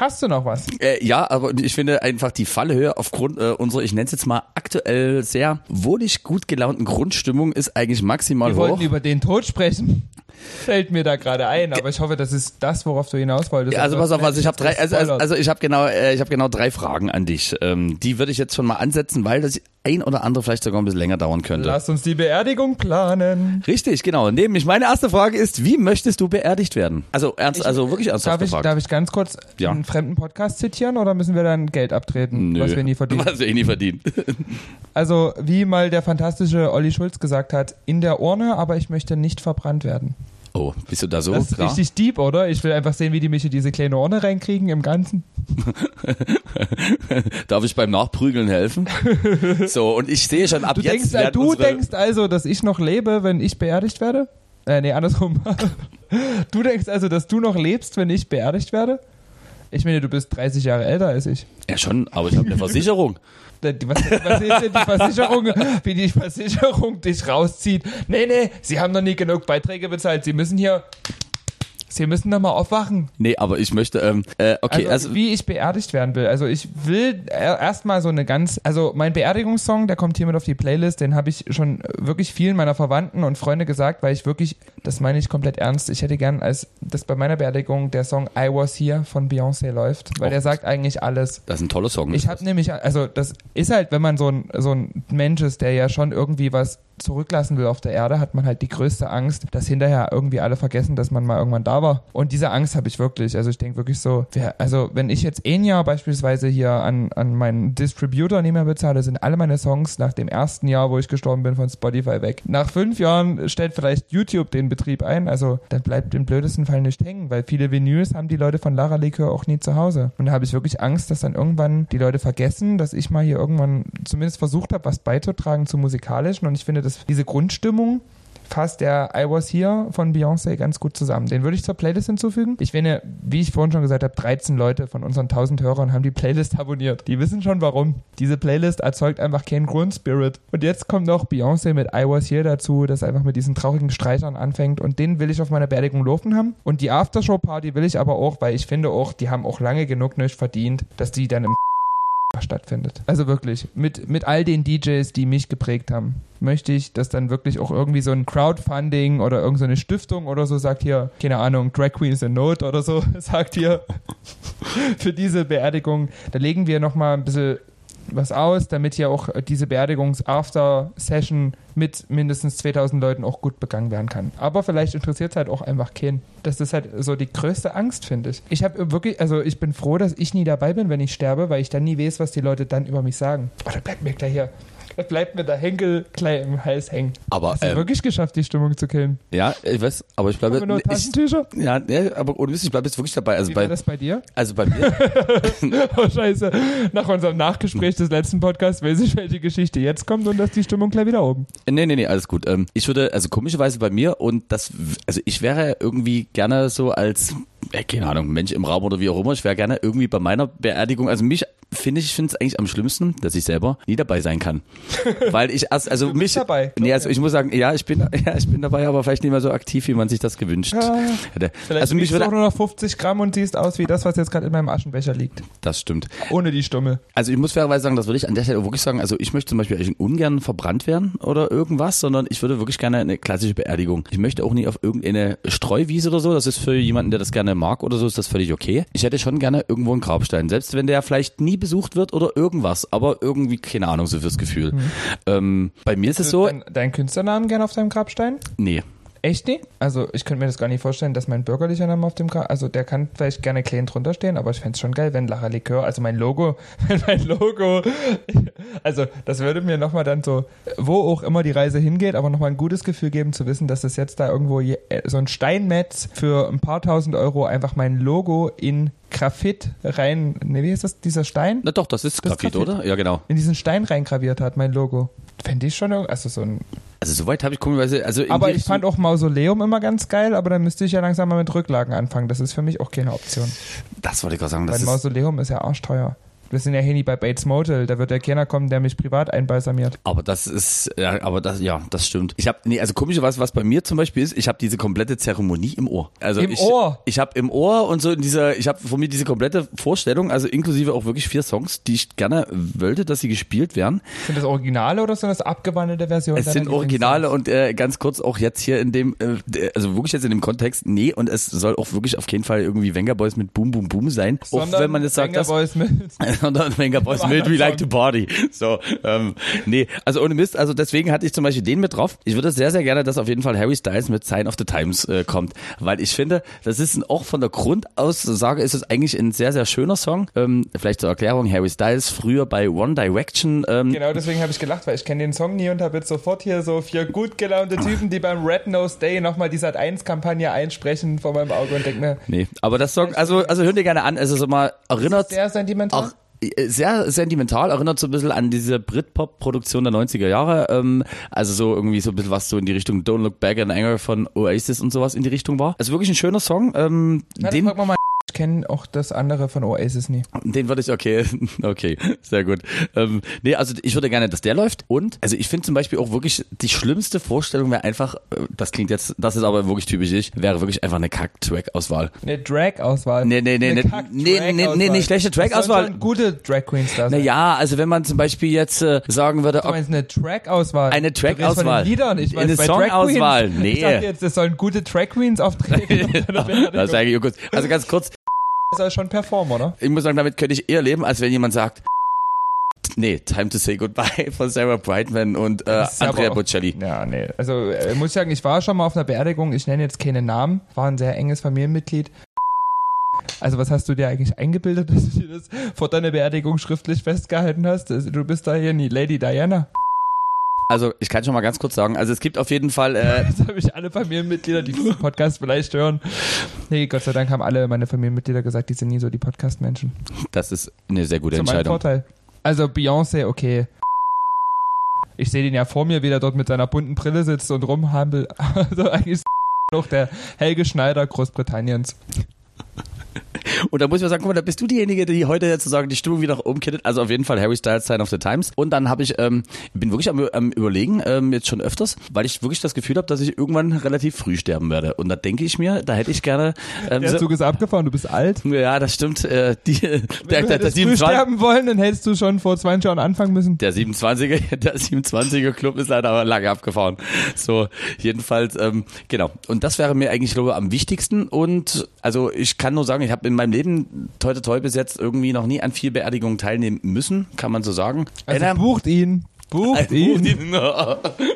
Hast du noch was? Äh, ja, aber ich finde einfach die Fallhöhe aufgrund äh, unserer, ich nenne es jetzt mal aktuell sehr wohlig gut gelaunten Grundstimmung ist eigentlich maximal Wir hoch. wollten über den Tod sprechen. Fällt mir da gerade ein, aber ich hoffe, das ist das, worauf du hinaus wolltest. Ja, also pass auf, also ich habe drei, also, also, also ich habe genau, äh, ich habe genau drei Fragen an dich. Ähm, die würde ich jetzt schon mal ansetzen, weil das ein oder andere vielleicht sogar ein bisschen länger dauern könnte. Lass uns die Beerdigung planen. Richtig, genau. Nämlich meine erste Frage ist, wie möchtest du beerdigt werden? Also ernst, Ich- also wirklich ernsthaft Darf ich, gefragt. darf ich ganz kurz Ja. einen fremden Podcast zitieren oder müssen wir dann Geld abtreten, was wir nie verdienen? Was wir eh nie verdienen. Also, wie mal der fantastische Olli Schulz gesagt hat, in der Urne, aber ich möchte nicht verbrannt werden. Oh, bist du da so? Das ist klar? richtig deep, oder? Ich will einfach sehen, wie die mich in diese kleine Urne reinkriegen im Ganzen. Darf ich beim Nachprügeln helfen? so, und ich sehe schon ab Du, jetzt. denkst, werden du denkst also, dass ich noch lebe, wenn ich beerdigt werde? Äh, nee, andersrum. du denkst also, dass du noch lebst, wenn ich beerdigt werde? Ich meine, du bist 30 Jahre älter als ich. Ja, schon, aber ich habe eine Versicherung. Die- Was, was ist denn die Versicherung, wie die Versicherung dich rauszieht? Nee, nee, sie haben noch nie genug Beiträge bezahlt. Sie müssen hier, sie müssen noch mal aufwachen. Nee, aber ich möchte, ähm, äh, okay, also, also, wie ich beerdigt werden will. Also ich will erstmal so eine ganz, also mein Beerdigungssong, der kommt hier mit auf die Playlist, den habe ich schon wirklich vielen meiner Verwandten und Freunde gesagt, weil ich wirklich, das meine ich komplett ernst, ich hätte gern, als das bei meiner Beerdigung der Song I Was Here von Beyoncé läuft, weil Och. der sagt eigentlich alles. das ist ein toller Song. Ich habe nämlich, also das ist halt, wenn man so ein, so ein Mensch ist, der ja schon irgendwie was zurücklassen will auf der Erde, hat man halt die größte Angst, dass hinterher irgendwie alle vergessen, dass man mal irgendwann da war. Und diese Angst habe ich wirklich. Also ich denke wirklich so, wer, also wenn ich jetzt ein Jahr beispielsweise hier an, an meinen Distributor nicht mehr bezahle, sind alle meine Songs nach dem ersten Jahr, wo ich gestorben bin, von Spotify weg. Nach fünf Jahren stellt vielleicht YouTube den Betrieb ein. Also dann bleibt im blödesten Fall nicht hängen, weil viele Vinyls haben die Leute von Lara Likör auch nie zu Hause. Und da habe ich wirklich Angst, dass dann irgendwann die Leute vergessen, dass ich mal hier irgendwann zumindest versucht habe, was beizutragen zu musikalischen. Und ich finde, dass diese Grundstimmung fasst der I Was Here von Beyoncé ganz gut zusammen. Den würde ich zur Playlist hinzufügen. Ich finde, wie ich vorhin schon gesagt habe, 13 Leute von unseren 1000 Hörern haben die Playlist abonniert. Die wissen schon warum. Diese Playlist erzeugt einfach keinen Grundspirit. Und jetzt kommt noch Beyoncé mit I Was Here dazu, das einfach mit diesen traurigen Streitern anfängt. Und den will ich auf meiner Beerdigung laufen haben. Und die Aftershow-Party will ich aber auch, weil ich finde auch, die haben auch lange genug nicht verdient, dass die dann im stattfindet. Also wirklich, mit, mit all den DJs, die mich geprägt haben, möchte ich, dass dann wirklich auch irgendwie so ein Crowdfunding oder irgendeine Stiftung oder so sagt hier, keine Ahnung, Drag Queens in Not oder so, sagt hier für diese Beerdigung, da legen wir nochmal ein bisschen was aus, damit hier auch diese Beerdigungs-After-Session mit mindestens 2000 Leuten auch gut begangen werden kann. Aber vielleicht interessiert es halt auch einfach keinen. Das ist halt so die größte Angst, finde ich. Ich habe wirklich, also ich bin froh, dass ich nie dabei bin, wenn ich sterbe, weil ich dann nie weiß, was die Leute dann über mich sagen. Oh, da bleibt mir gleich hier. Da bleibt mir der Henkel gleich im Hals hängen. aber, Hast du ähm, wirklich geschafft, die Stimmung zu killen? ja, ich weiß, aber ich bleibe, nur ich, Taschentücher? ja, ja, aber ohne Mist, ich bleibe jetzt wirklich dabei. Also Wie war bei, das bei dir? also bei mir, Oh, scheiße. Nach unserem Nachgespräch des letzten Podcasts weiß ich, welche Geschichte jetzt kommt und dass die Stimmung gleich wieder oben. nee, nee, nee, alles gut. Ähm, ich würde, also komischerweise bei mir und das, also ich wäre irgendwie gerne so als, äh, keine Ahnung, Mensch im Raum oder wie auch immer, ich wäre gerne irgendwie bei meiner Beerdigung, also mich finde ich, finde es eigentlich am schlimmsten, dass ich selber nie dabei sein kann. Weil ich erst, also Du bist mich, dabei, nee, also ich muss sagen, ja, ich bin, ja, ich bin dabei, aber vielleicht nicht mehr so aktiv, wie man sich das gewünscht Ja. hätte. Vielleicht Also mich würde, auch nur noch 50 Gramm und siehst aus wie das, was jetzt gerade in meinem Aschenbecher liegt. das stimmt. Ohne die Stummel. Also ich muss fairerweise sagen, das würde ich an der Stelle wirklich sagen, also ich möchte zum Beispiel eigentlich ungern verbrannt werden oder irgendwas, sondern ich würde wirklich gerne eine klassische Beerdigung. Ich möchte auch nie auf irgendeine Streuwiese oder so, das ist für jemanden, der das gerne mag oder so, ist das völlig okay. Ich hätte schon gerne irgendwo einen Grabstein, selbst wenn der vielleicht nie besucht wird oder irgendwas, aber irgendwie, keine Ahnung, so fürs Gefühl. Ähm, bei mir ist es so, Dein, deinen Künstlernamen gerne auf deinem Grabstein? nee. Echt nicht? Also ich könnte mir das gar nicht vorstellen, dass mein bürgerlicher Name auf dem Grab, also der kann vielleicht gerne klein drunter stehen, aber ich fände es schon geil, wenn Lacher Likör, also mein Logo, wenn mein Logo, also das würde mir nochmal dann so, wo auch immer die Reise hingeht, aber nochmal ein gutes Gefühl geben zu wissen, dass es jetzt da irgendwo je, äh, so ein Steinmetz für ein paar tausend Euro einfach mein Logo in Graphit rein, ne, wie heißt das, dieser Stein? Na doch, das ist Das Graphit, Graphit. oder? Ja, genau. In diesen Stein reingraviert hat, mein Logo. Fände ich schon, also so ein Also soweit habe ich komischerweise, also aber ich fand auch Mausoleum immer ganz geil, aber dann müsste ich ja langsam mal mit Rücklagen anfangen. Das ist für mich auch keine Option. das wollte ich gerade sagen, Weil Mausoleum ist ja arschteuer. Wir sind ja hier nie bei Bates Motel, da wird ja keiner kommen, der mich privat einbalsamiert. Aber das ist, ja, aber das, ja, das stimmt. Ich habe, nee, also komischerweise, was bei mir zum Beispiel ist, ich habe diese komplette Zeremonie im Ohr. Also Im ich, Ohr? Ich habe im Ohr und so in dieser, ich habe von mir diese komplette Vorstellung, also inklusive auch wirklich vier Songs, die ich gerne wollte, dass sie gespielt werden. Sind das Originale oder sind das abgewandelte Versionen? Es sind? Originale und äh, ganz kurz auch jetzt hier in dem, äh, der- also wirklich jetzt in dem Kontext, nee, und es soll auch wirklich auf keinen Fall irgendwie Venga Boys mit Boom Boom Boom sein. auch Sondern wenn man jetzt sagt, dass, Boys mit sondern Venga Boys mit We Like to Party. So, ähm, nee, also ohne Mist, also deswegen hatte ich zum Beispiel den mit drauf. Ich würde sehr, sehr gerne, dass auf jeden Fall Harry Styles mit Sign of the Times äh, kommt, weil ich finde, das ist auch von der Grundaussage ist es eigentlich ein sehr, sehr schöner Song. Ähm, vielleicht zur Erklärung, Harry Styles früher bei One Direction. Ähm, Genau deswegen habe ich gelacht, weil ich kenne den Song nie und habe jetzt sofort hier so vier gut gelaunte Typen, die beim Red Nose Day nochmal die Sat 1 Kampagne einsprechen vor meinem Auge und denke mir, Nee, aber das Song, also, also hör dir gerne an, es ist immer erinnert. sehr sentimental. auch sehr sentimental, erinnert so ein bisschen an diese Britpop-Produktion der 90er Jahre. Ähm, also so irgendwie so ein bisschen was so in die Richtung Don't Look Back in Anger von Oasis und sowas in die Richtung war. Also wirklich ein schöner Song. Ähm, dann den. Ich kenne auch das andere von Oasis nie. den würde ich, okay, okay, sehr gut. Ähm, nee, also ich würde gerne, dass der läuft. Und, also ich finde zum Beispiel auch wirklich, die schlimmste Vorstellung wäre einfach, äh, das klingt jetzt, das ist aber wirklich typisch ich, wäre wirklich einfach eine Kack-Track-Auswahl. Eine Drag-Auswahl. Nee, nee, nee, Eine nee, nee, nee, nee, nee, nicht schlechte Track-Auswahl. Gute Drag Queens da sein. Naja, also wenn man zum Beispiel jetzt äh, sagen würde, Du meinst eine Track-Auswahl? Eine Track-Auswahl. Liedern. Ich Eine weiß, Song-Auswahl. Nee. Ich dachte jetzt, es sollen gute Drag Queens auftreten. das ist eigentlich gut. Also ganz kurz, ist ja schon Perform, oder? ich muss sagen, damit könnte ich eher leben, als wenn jemand sagt, nee, Time to Say Goodbye von Sarah Brightman und äh, Andrea Bocelli. Ja, nee. Also äh, muss ich sagen, ich war schon mal auf einer Beerdigung. Ich nenne jetzt keine Namen. War ein sehr enges Familienmitglied. Also was hast du dir eigentlich eingebildet, dass du dir das vor deiner Beerdigung schriftlich festgehalten hast? Also, Du bist da hier nie Lady Diana. Also ich kann schon mal ganz kurz sagen, also es gibt auf jeden Fall, äh, Das habe ich alle Familienmitglieder, die diesen Podcast vielleicht hören. Nee, Gott sei Dank haben alle meine Familienmitglieder gesagt, die sind nie so die Podcast-Menschen. das ist eine sehr gute Zu Entscheidung. Vorteil. Also Beyoncé, okay. Ich sehe den ja vor mir, wie der dort mit seiner bunten Brille sitzt und rumhampelt. Also eigentlich ist noch der Helge Schneider Großbritanniens. Und da muss ich mal sagen, guck mal, da bist du diejenige, die heute sozusagen die Stimmung wieder nach oben kittet. Also auf jeden Fall Harry Styles Sign of the Times. Und dann habe ich, ähm, bin wirklich am, am überlegen, ähm, jetzt schon öfters, weil ich wirklich das Gefühl habe, dass ich irgendwann relativ früh sterben werde. Und da denke ich mir, da hätte ich gerne. Ähm, Der Zug ist abgefahren, du bist alt. ja, das stimmt. Äh, die, der, Wenn der, du der, früh 27, sterben wollen, dann hättest du schon vor 20 Jahren anfangen müssen. der 27er, der 27er Club ist leider aber lange abgefahren. So, jedenfalls, ähm, genau. Und das wäre mir eigentlich, glaube ich, am wichtigsten. Und also ich kann nur sagen, ich habe in meinem Leben toi toi toi bis jetzt irgendwie noch nie an vier Beerdigungen teilnehmen müssen, kann man so sagen. Also Ähm, bucht ihn. Bucht ihn.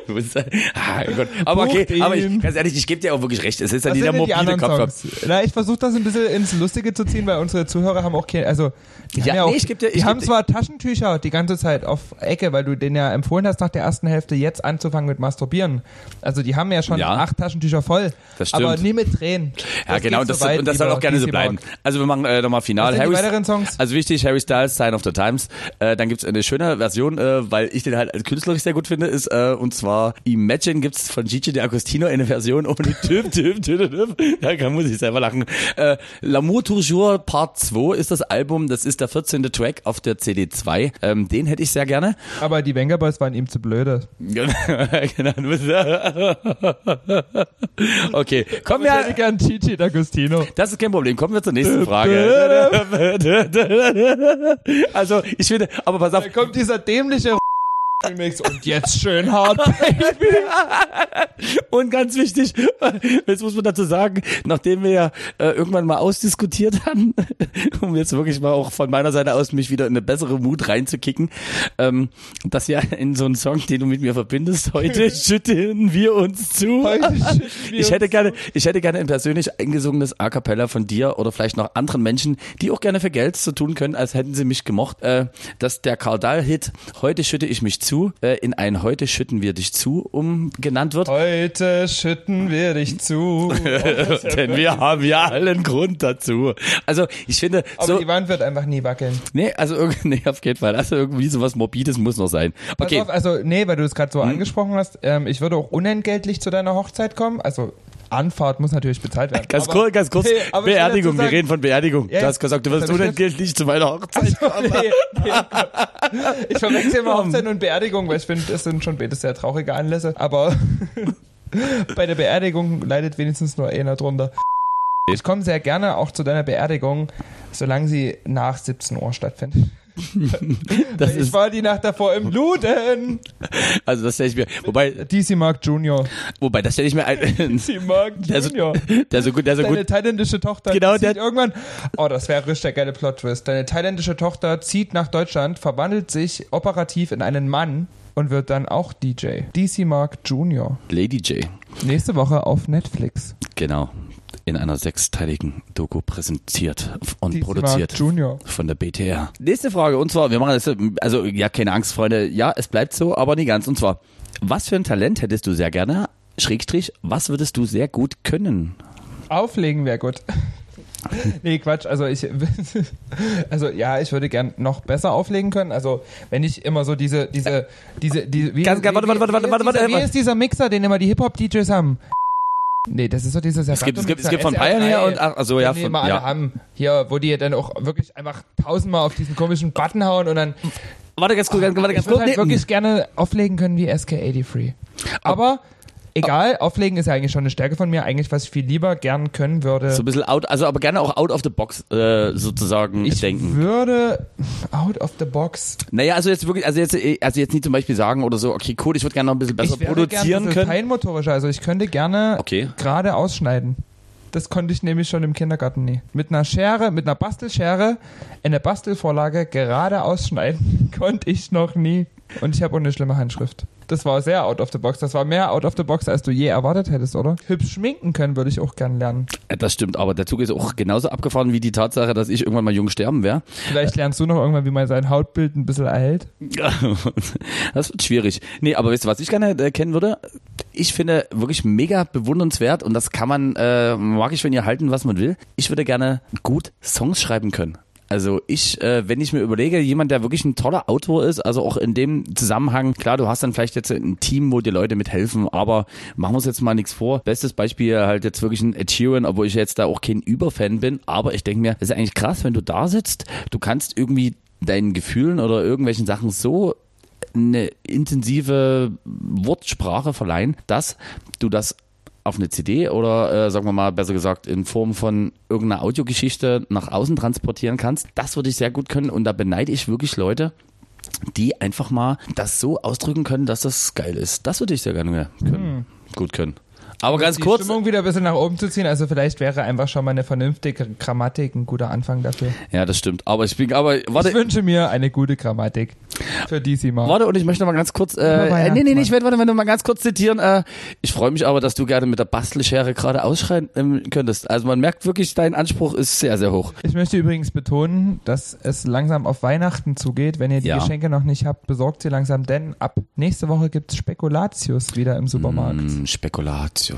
Du bist, ah, Gott. Aber Bucht okay, aber ich, ihn. ganz ehrlich, ich gebe dir auch wirklich recht. Es ist ja Was nie der sind denn die mobile anderen Kopf. Songs? Na, ich versuche das ein bisschen ins Lustige zu ziehen, weil unsere Zuhörer haben auch keine, also die Ja, haben ja auch, nee, ich geb dir- die ich haben geb- zwar Taschentücher die ganze Zeit auf Ecke, weil du denen ja empfohlen hast, nach der ersten Hälfte jetzt anzufangen mit Masturbieren. Also die haben ja schon Ja. acht Taschentücher voll, Das stimmt. aber nie mit Tränen. Ja, Das genau, und das, so weit, und das soll auch gerne so bleiben. Mark. Also wir machen äh, nochmal final. Was sind die Harry- weiteren Songs? Also wichtig, Harry Styles, Sign of the Times. Äh, dann gibt's eine schöne Version, äh, weil ich den halt als künstlerisch sehr gut finde, ist äh, und zwar Imagine gibt's von Gigi D'Agostino eine Version ohne Typ, Typ, Typ, Typ. Da kann muss ich selber lachen. Äh, L'amour toujours Part 2 ist das Album, das ist der 14. Track auf der CD2. Ähm, den hätte ich sehr gerne. Aber die Wenger Boys waren ihm zu blöde. genau. okay, kommen Ich wir. hätte gern Gigi D'Agostino. Das ist kein Problem. Kommen wir zur nächsten Frage. Also, ich finde, aber pass auf, Da kommt dieser dämliche Remix und jetzt schön hart, Baby. und ganz wichtig, jetzt muss man dazu sagen, nachdem wir ja äh, irgendwann mal ausdiskutiert haben, um jetzt wirklich mal auch von meiner Seite aus mich wieder in eine bessere Mut reinzukicken, ähm, dass ja in so einen Song, den du mit mir verbindest, heute schütteln wir uns zu. Heute wir Ich hätte uns gerne, ich hätte gerne ein persönlich eingesungenes A cappella von dir oder vielleicht noch anderen Menschen, die auch gerne für Geld so tun können, als hätten sie mich gemocht, äh, dass der Karl Dahl-Hit Heute schütte ich mich zu äh, in ein Heute schütten wir dich zu umgenannt wird. Heute schütten wir dich zu. Denn wir haben ja allen Grund dazu. Also ich finde, Aber so, die Wand wird einfach nie wackeln. nee, also irgendwie, nee, auf jeden Fall. Also irgendwie sowas Morbides muss noch sein. Okay, Hm? auf, also nee, weil du es gerade so angesprochen hast, ähm, ich würde auch unentgeltlich zu deiner Hochzeit kommen. Also Anfahrt muss natürlich bezahlt werden. ganz Aber- kurz, ganz kurz. Nee, Beerdigung, dazu wir sagen- reden von Beerdigung. Ja, du hast gesagt, du wirst unentgeltlich zu meiner Hochzeit nee, nee, ich verwechsel immer Hochzeit und Beerdigung, weil ich finde, das sind schon beides sehr traurige Anlässe. Aber bei der Beerdigung leidet wenigstens nur einer drunter. Ich komme sehr gerne auch zu deiner Beerdigung, solange sie nach 17 Uhr stattfindet. Das ich war die Nacht davor im Luden. also das stelle ich mir, wobei, DC Mark Junior. wobei, das stelle ich mir ein, DC Mark der Junior. der so gut, der so Deine gut, thailändische Tochter Genau, zieht der- irgendwann. Oh, das wäre richtig der geile Plot-Twist. Deine thailändische Tochter zieht nach Deutschland, verwandelt sich operativ in einen Mann und wird dann auch DJ. DC Mark Junior. Lady J, Nächste Woche auf Netflix. genau, in einer sechsteiligen Doku präsentiert und DC produziert. Junior. Von der BTR. Nächste Frage, und zwar, wir machen das, also ja, keine Angst, Freunde, ja, es bleibt so, aber nie ganz. Und zwar, was für ein Talent hättest du sehr gerne? Schrägstrich, was würdest du sehr gut können? Auflegen wäre gut. Nee, Quatsch, also ich, also ja, ich würde gern noch besser auflegen können. Also wenn ich immer so diese, diese, diese, diese, wie, Ganz- wie, warte, warte, warte, warte, ist warte, dieser, warte. Wie ist dieser Mixer, den immer die Hip-Hop-DJs haben? Nee, das ist so dieser Es gibt, es gibt, es gibt von SR3. Pioneer und, ach, also ja, von, ja. haben. Hier, wo die dann auch wirklich einfach tausendmal auf diesen komischen Button hauen und dann Warte ganz kurz, warte ganz ich würde kurz. halt wirklich gerne auflegen können wie SK83. Aber egal, auflegen ist ja eigentlich schon eine Stärke von mir. Eigentlich, was ich viel lieber gern können würde. So ein bisschen out, also aber gerne auch out of the box äh, sozusagen ich denken. würde out of the box. Naja, also jetzt wirklich, also jetzt, äh, also jetzt nicht zum Beispiel sagen oder so, okay, cool, ich würde gerne noch ein bisschen besser ich produzieren gern können. feinmotorischer. Also ich könnte gerne Okay. gerade ausschneiden. Das konnte ich nämlich schon im Kindergarten nie. Mit einer Schere, mit einer Bastelschere, eine Bastelvorlage gerade ausschneiden konnte ich noch nie. Und ich habe auch eine schlimme Handschrift. Das war sehr out of the box. Das war mehr out of the box, als du je erwartet hättest, oder? Hübsch schminken können würde ich auch gern lernen. Äh, Das stimmt, aber der Zug ist auch genauso abgefahren wie die Tatsache, dass ich irgendwann mal jung sterben werde. Vielleicht lernst du noch irgendwann, wie man sein Hautbild ein bisschen erhält. das wird schwierig. Nee, aber weißt du, was ich gerne äh, kennen würde? Ich finde wirklich mega bewundernswert und das kann man, äh, mag ich, wenn ihr halten, was man will. Ich würde gerne gut Songs schreiben können. Also ich, äh, wenn ich mir überlege, jemand, der wirklich ein toller Autor ist, also auch in dem Zusammenhang, klar, du hast dann vielleicht jetzt ein Team, wo dir Leute mithelfen, aber machen wir uns jetzt mal nichts vor. Bestes Beispiel halt jetzt wirklich ein Ed obwohl ich jetzt da auch kein Überfan bin, aber ich denke mir, ist eigentlich krass, wenn du da sitzt, du kannst irgendwie deinen Gefühlen oder irgendwelchen Sachen so eine intensive Wortsprache verleihen, dass du das auf eine CD oder äh, sagen wir mal besser gesagt in Form von irgendeiner Audiogeschichte nach außen transportieren kannst. Das würde ich sehr gut können und da beneide ich wirklich Leute, die einfach mal das so ausdrücken können, dass das geil ist. Das würde ich sehr gerne können. Gut können. Aber ganz die kurz, Stimmung wieder ein bisschen nach oben zu ziehen. Also vielleicht wäre einfach schon mal eine vernünftige Grammatik ein guter Anfang dafür. ja, das stimmt. Aber ich bin, aber warte, Ich wünsche mir eine gute Grammatik für DC mal. Warte, und ich möchte noch mal ganz kurz, äh, äh, nee, nee, nee, ich werde warte, warte, mal ganz kurz zitieren. Äh, ich freue mich aber, dass du gerne mit der Bastelschere gerade ausschreien ähm, könntest. Also man merkt wirklich, dein Anspruch ist sehr, sehr hoch. Ich möchte übrigens betonen, dass es langsam auf Weihnachten zugeht. Wenn ihr die Ja. Geschenke noch nicht habt, besorgt sie langsam, denn ab nächste Woche gibt's Spekulatius wieder im Supermarkt. Mm, Spekulatius.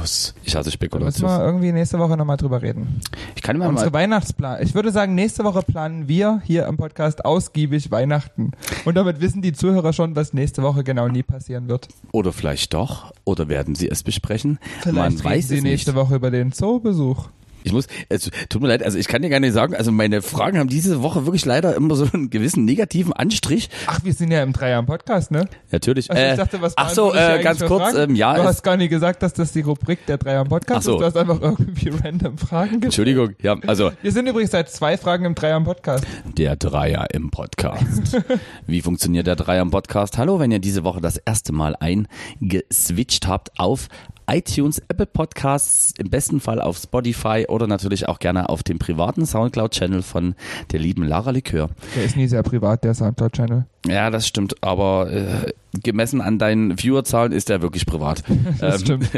Ich hasse Da müssen Spekulatius. wir irgendwie nächste Woche nochmal drüber reden. Ich kann mir Unsere mal, Weihnachtsplan. Ich würde sagen, nächste Woche planen wir hier im Podcast ausgiebig Weihnachten. Und damit wissen die Zuhörer schon, was nächste Woche genau nie passieren wird. oder vielleicht doch, oder werden sie es besprechen? Vielleicht man reden weiß sie es nächste nicht. Woche über den Zoobesuch. Ich muss, es tut mir leid, also ich kann dir gar nicht sagen, also meine Fragen haben diese Woche wirklich leider immer so einen gewissen negativen Anstrich. Ach, wir sind ja im Dreier im Podcast, ne? Natürlich. Also äh, ich dachte, was ach so, äh, ganz kurz, ähm, ja, Du hast gar nicht gesagt, dass das die Rubrik der Dreier im Podcast so. ist. Du hast einfach irgendwie random Fragen gestellt. Entschuldigung, ja, also Wir sind übrigens seit zwei Fragen im Dreier im Podcast. Der Dreier im Podcast. Wie funktioniert der Dreier im Podcast? Hallo, wenn ihr diese Woche das erste Mal eingeswitcht habt auf iTunes, Apple Podcasts, im besten Fall auf Spotify oder natürlich auch gerne auf dem privaten Soundcloud-Channel von der lieben Lara Likör. Der ist nie sehr privat, der Soundcloud-Channel. Ja, das stimmt, aber äh, gemessen an deinen Viewerzahlen ist der wirklich privat. Das Ähm, stimmt.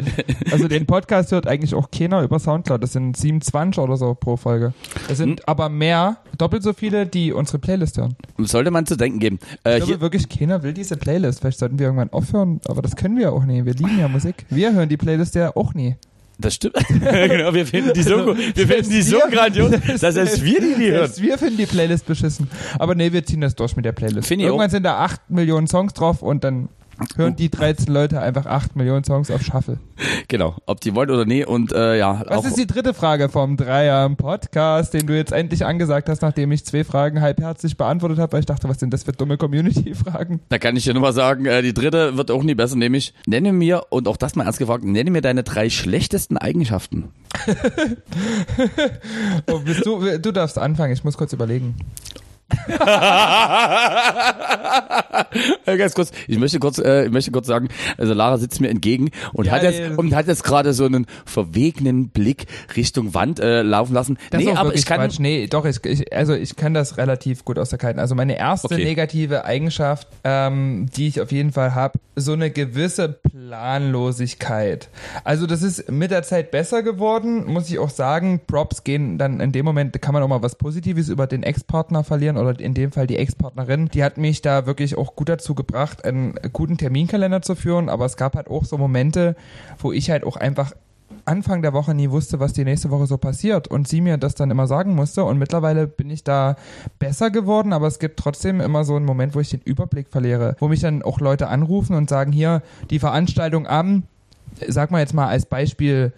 Also den Podcast hört eigentlich auch keiner über Soundcloud. Das sind 27 oder so pro Folge. Es sind Hm. aber mehr, doppelt so viele, die unsere Playlist hören. Sollte man zu denken geben. Äh, Ich glaube hier, wirklich, keiner will diese Playlist. Vielleicht sollten wir irgendwann aufhören, aber das können wir auch nie. Wir lieben ja Musik. Wir hören die Playlist ja auch nie. Das stimmt. genau, wir finden die so, Also, wir finden die so wir- grandios, dass selbst wir die, die hören. Selbst wir finden die Playlist beschissen. Aber nee, wir ziehen das durch mit der Playlist. Finde ich Irgendwann sind da 8 Millionen Songs drauf und dann hören die 13 Leute einfach 8 Millionen Songs auf Shuffle. Genau, ob die wollen oder nee. Und äh, ja, Was ist die dritte Frage vom Dreier im Podcast, den du jetzt endlich angesagt hast, nachdem ich zwei Fragen halbherzig beantwortet habe, weil ich dachte, was sind das für dumme Community-Fragen? Da kann ich dir nur mal sagen, äh, die dritte wird auch nie besser, nämlich nenne mir, und auch das mal ernst gefragt, nenne mir deine drei schlechtesten Eigenschaften. Oh, du, du darfst anfangen, ich muss kurz überlegen. Ganz kurz, ich möchte kurz, äh, ich möchte kurz sagen, also Lara sitzt mir entgegen und hat Geil. jetzt und hat jetzt gerade so einen verwegenen Blick Richtung Wand äh, laufen lassen. Das nee, ist aber ich kann Quatsch. Nee, doch, ich, ich, also ich kann das relativ gut aus der Kalten. Also meine erste Okay. negative Eigenschaft, ähm, die ich auf jeden Fall habe, so eine gewisse Planlosigkeit. Also das ist mit der Zeit besser geworden, muss ich auch sagen. Props gehen dann in dem Moment, kann man auch mal was Positives über den Ex-Partner verlieren oder in dem Fall die Ex-Partnerin. Die hat mich da wirklich auch gut dazu gebracht, einen guten Terminkalender zu führen, aber es gab halt auch so Momente, wo ich halt auch einfach Anfang der Woche nie wusste, was die nächste Woche so passiert und sie mir das dann immer sagen musste und mittlerweile bin ich da besser geworden, aber es gibt trotzdem immer so einen Moment, wo ich den Überblick verliere, wo mich dann auch Leute anrufen und sagen, hier, die Veranstaltung am, sag mal jetzt mal als Beispiel,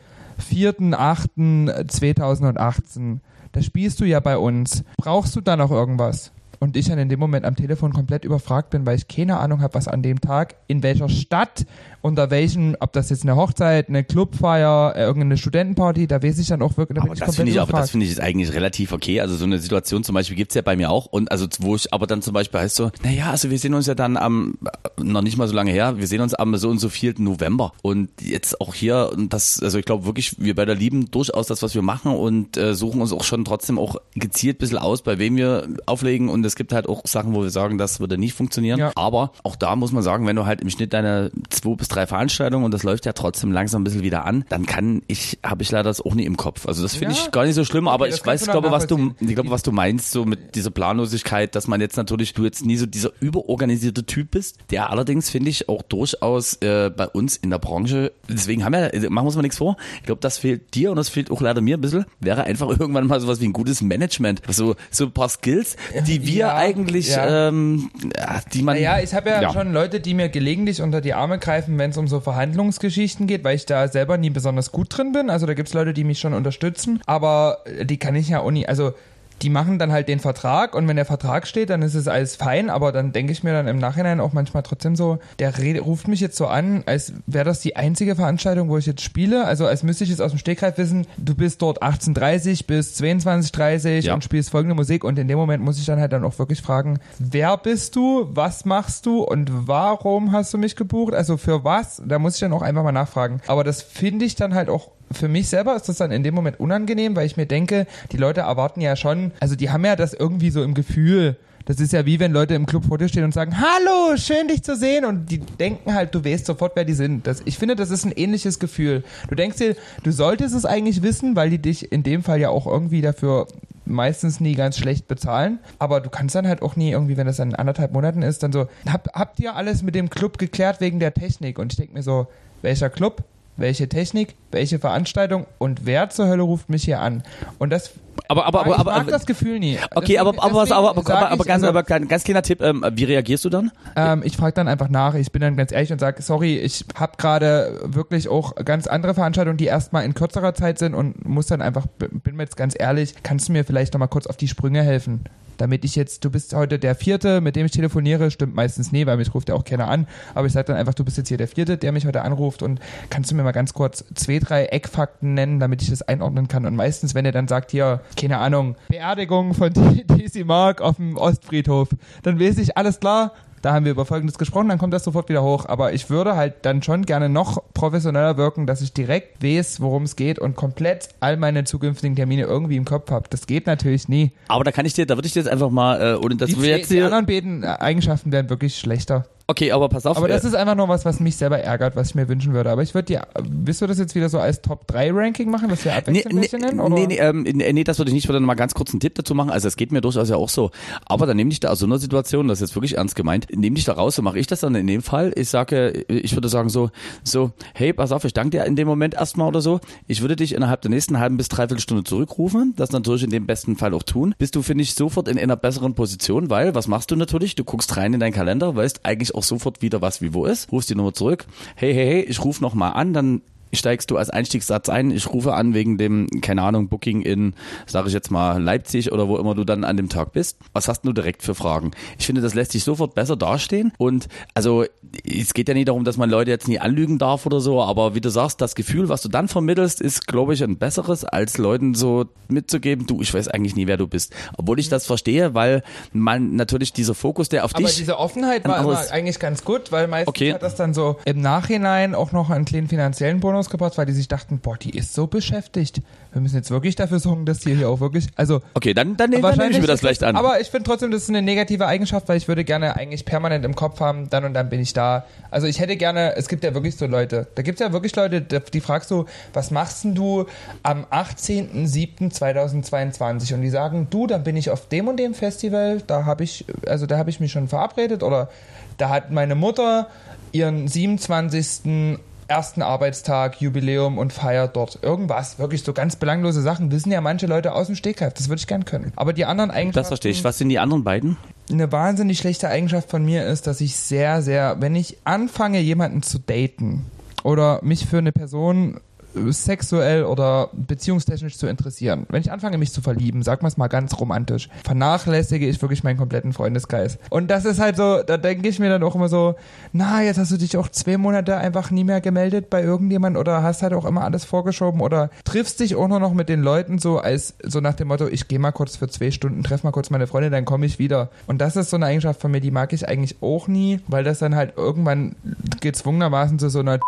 4.8.2018, da spielst du ja bei uns. Brauchst du da noch irgendwas? Und ich dann in dem Moment am Telefon komplett überfragt bin, weil ich keine Ahnung habe, was an dem Tag, in welcher Stadt, unter welchen, ob das jetzt eine Hochzeit, eine Clubfeier, äh, irgendeine Studentenparty, da weiß ich dann auch wirklich, da bin Aber ich das komplett finde ich, aber das finde ich ist eigentlich relativ okay. Also so eine Situation zum Beispiel gibt's ja bei mir auch. Und also wo ich aber dann zum Beispiel heißt so, naja, also wir sehen uns ja dann am, noch nicht mal so lange her, wir sehen uns am so und so 4. November. Und jetzt auch hier, und das, also ich glaube wirklich, wir beide lieben durchaus das, was wir machen und äh, suchen uns auch schon trotzdem auch gezielt ein bisschen aus, bei wem wir auflegen. Und es gibt halt auch Sachen, wo wir sagen, das würde nicht funktionieren. Ja. Aber auch da muss man sagen, wenn du halt im Schnitt deine zwei bis drei Veranstaltungen und das läuft ja trotzdem langsam ein bisschen wieder an, dann kann ich, habe ich leider das auch nie im Kopf. Also das finde Ja. ich gar nicht so schlimm, aber das ich weiß, glaube, was du, ich glaube, was du meinst, so mit dieser Planlosigkeit, dass man jetzt natürlich, du jetzt nie so dieser überorganisierte Typ bist, der allerdings, finde ich, auch durchaus äh, bei uns in der Branche, deswegen haben wir, also machen wir uns mal nichts vor, ich glaube, das fehlt dir und das fehlt auch leider mir ein bisschen, wäre einfach irgendwann mal sowas wie ein gutes Management, so, so ein paar Skills, die wir Ja, eigentlich, ja. ähm, ja, die man... Naja, ich habe ja, Ja. schon Leute, die mir gelegentlich unter die Arme greifen, wenn es um so Verhandlungsgeschichten geht, weil ich da selber nie besonders gut drin bin. Also da gibt's Leute, die mich schon unterstützen, aber die kann ich ja auch nie, also die machen dann halt den Vertrag und wenn der Vertrag steht, dann ist es alles fein, aber dann denke ich mir dann im Nachhinein auch manchmal trotzdem so, der ruft mich jetzt so an, als wäre das die einzige Veranstaltung, wo ich jetzt spiele, also als müsste ich jetzt aus dem Stegreif wissen, du bist dort 18.30 bis 22.30 Ja. und spielst folgende Musik. Und in dem Moment muss ich dann halt dann auch wirklich fragen, wer bist du, was machst du? Und warum hast du mich gebucht, also für was, da muss ich dann auch einfach mal nachfragen. Aber das finde ich dann halt auch für mich selber ist das dann in dem Moment unangenehm, weil ich mir denke, die Leute erwarten ja schon, also die haben ja das irgendwie so im Gefühl. Das ist ja wie wenn Leute im Club vor dir stehen und sagen, hallo, schön dich zu sehen und die denken halt, du weißt sofort, wer die sind. Das, ich finde, das ist ein ähnliches Gefühl. Du denkst dir, du solltest es eigentlich wissen, weil die dich in dem Fall ja auch irgendwie dafür meistens nie ganz schlecht bezahlen, aber du kannst dann halt auch nie irgendwie, wenn das dann anderthalb Monaten ist, dann so, hab, habt ihr alles mit dem Club geklärt wegen der Technik? Und ich denke mir so, welcher Club? Welche Technik, welche Veranstaltung und wer zur Hölle ruft mich hier an. Und das Aber, aber, aber, ich aber, mag aber das Gefühl nie. okay, aber, aber, aber, aber, aber, aber ich, ganz, also, aber ganz, ganz kleiner Tipp, ähm, wie reagierst du dann? ähm, ich frage dann einfach nach. Ich bin dann ganz ehrlich und sage, sorry, ich habe gerade wirklich auch ganz andere Veranstaltungen, die erstmal in kürzerer Zeit sind und muss dann einfach, bin mir jetzt ganz ehrlich, kannst du mir vielleicht nochmal kurz auf die Sprünge helfen? Damit ich jetzt, du bist heute der Vierte, mit dem ich telefoniere, stimmt meistens nie, weil mich ruft ja auch keiner an. Aber ich sage dann einfach, du bist jetzt hier der Vierte, der mich heute anruft und kannst du mir mal ganz kurz zwei, drei Eckfakten nennen, damit ich das einordnen kann. Und meistens, wenn er dann sagt, hier, keine Ahnung, Beerdigung von DC Mark auf dem Ostfriedhof, dann weiß ich, alles klar, da haben wir über Folgendes gesprochen, dann kommt das sofort wieder hoch. Aber ich würde halt dann schon gerne noch professioneller wirken, dass ich direkt weiß, worum es geht und komplett all meine zukünftigen Termine irgendwie im Kopf habe. Das geht natürlich nie. Aber da kann ich dir, da würde ich dir jetzt einfach mal, äh, ohne dass Die, wir jetzt die hier, anderen beiden Eigenschaften werden wirklich schlechter. Okay, aber pass auf. Aber das äh, ist einfach nur was, was mich selber ärgert, was ich mir wünschen würde. Aber ich würde dir, willst du das jetzt wieder so als Top 3 Ranking machen, dass wir Nee, abwechselnd nee, bisschen nennen? Oder? nee, nee, ähm, nee, nee, das würde ich nicht. Ich würde noch mal ganz kurz einen Tipp dazu machen. Also es geht mir durchaus ja auch so. Aber dann nehme dich da aus so einer Situation, das ist jetzt wirklich ernst gemeint, nehme dich da raus, so mache ich das dann in dem Fall. Ich sage, ich würde sagen so, so, hey, pass auf, ich danke dir in dem Moment erstmal oder so. Ich würde dich innerhalb der nächsten halben bis dreiviertel Stunde zurückrufen. Das natürlich in dem besten Fall auch tun. Bist du, finde ich, sofort in einer besseren Position, weil, was machst du natürlich? Du guckst rein in deinen Kalender, weißt eigentlich auch sofort wieder, was wie wo ist, rufst die Nummer zurück. Hey, hey, hey, ich rufe noch mal an, dann steigst du als Einstiegssatz ein, ich rufe an wegen dem, keine Ahnung, Booking in, sage ich jetzt mal, Leipzig oder wo immer du dann an dem Tag bist. Was hast du direkt für Fragen? Ich finde, das lässt sich sofort besser dastehen. Und also es geht ja nicht darum, dass man Leute jetzt nie anlügen darf oder so, aber wie du sagst, das Gefühl, was du dann vermittelst, ist, glaube ich, ein besseres, als Leuten so mitzugeben, du, ich weiß eigentlich nie, wer du bist. Obwohl ich das verstehe, weil man natürlich dieser Fokus, der auf Aber dich. diese Offenheit war immer eigentlich ganz gut, weil meistens Okay. hat das dann so im Nachhinein auch noch einen kleinen finanziellen Bonus gebracht, weil die sich dachten, boah, die ist so beschäftigt. Wir müssen jetzt wirklich dafür sorgen, dass die hier auch wirklich, also Okay, dann, dann, dann nehme ich mir das vielleicht an. Aber ich finde trotzdem, das ist eine negative Eigenschaft, weil ich würde gerne eigentlich permanent im Kopf haben, dann und dann bin ich da. Also ich hätte gerne, es gibt ja wirklich so Leute, da gibt es ja wirklich Leute, die, die fragst du, was machst denn du am 18.07.2022? Und die sagen, du, dann bin ich auf dem und dem Festival, da habe ich, also da habe ich mich schon verabredet oder da hat meine Mutter ihren 27 ersten Arbeitstag, Jubiläum und feiert dort irgendwas. Wirklich so ganz belanglose Sachen wissen ja manche Leute aus dem Stegreif. Das würde ich gern können. Aber die anderen Eigenschaften. das verstehe ich. Was sind die anderen beiden? Eine wahnsinnig schlechte Eigenschaft von mir ist, dass ich sehr, sehr, wenn ich anfange, jemanden zu daten oder mich für eine Person sexuell oder beziehungstechnisch zu interessieren. Wenn ich anfange, mich zu verlieben, sag mal es mal ganz romantisch, vernachlässige ich wirklich meinen kompletten Freundeskreis. Und das ist halt so, da denke ich mir dann auch immer so, na, jetzt hast du dich auch zwei Monate einfach nie mehr gemeldet bei irgendjemand oder hast halt auch immer alles vorgeschoben oder triffst dich auch nur noch mit den Leuten so als, so nach dem Motto, ich gehe mal kurz für zwei Stunden, treff mal kurz meine Freundin, dann komme ich wieder. Und das ist so eine Eigenschaft von mir, die mag ich eigentlich auch nie, weil das dann halt irgendwann gezwungenermaßen zu so einer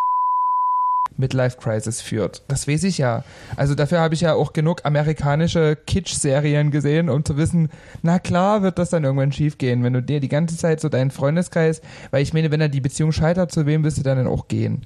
Midlife-Crisis führt. Das weiß ich ja. Also dafür habe ich ja auch genug amerikanische Kitsch-Serien gesehen, um zu wissen, na klar wird das dann irgendwann schiefgehen, wenn du dir die ganze Zeit so deinen Freundeskreis, weil ich meine, wenn er die Beziehung scheitert, zu wem wirst du dann auch gehen?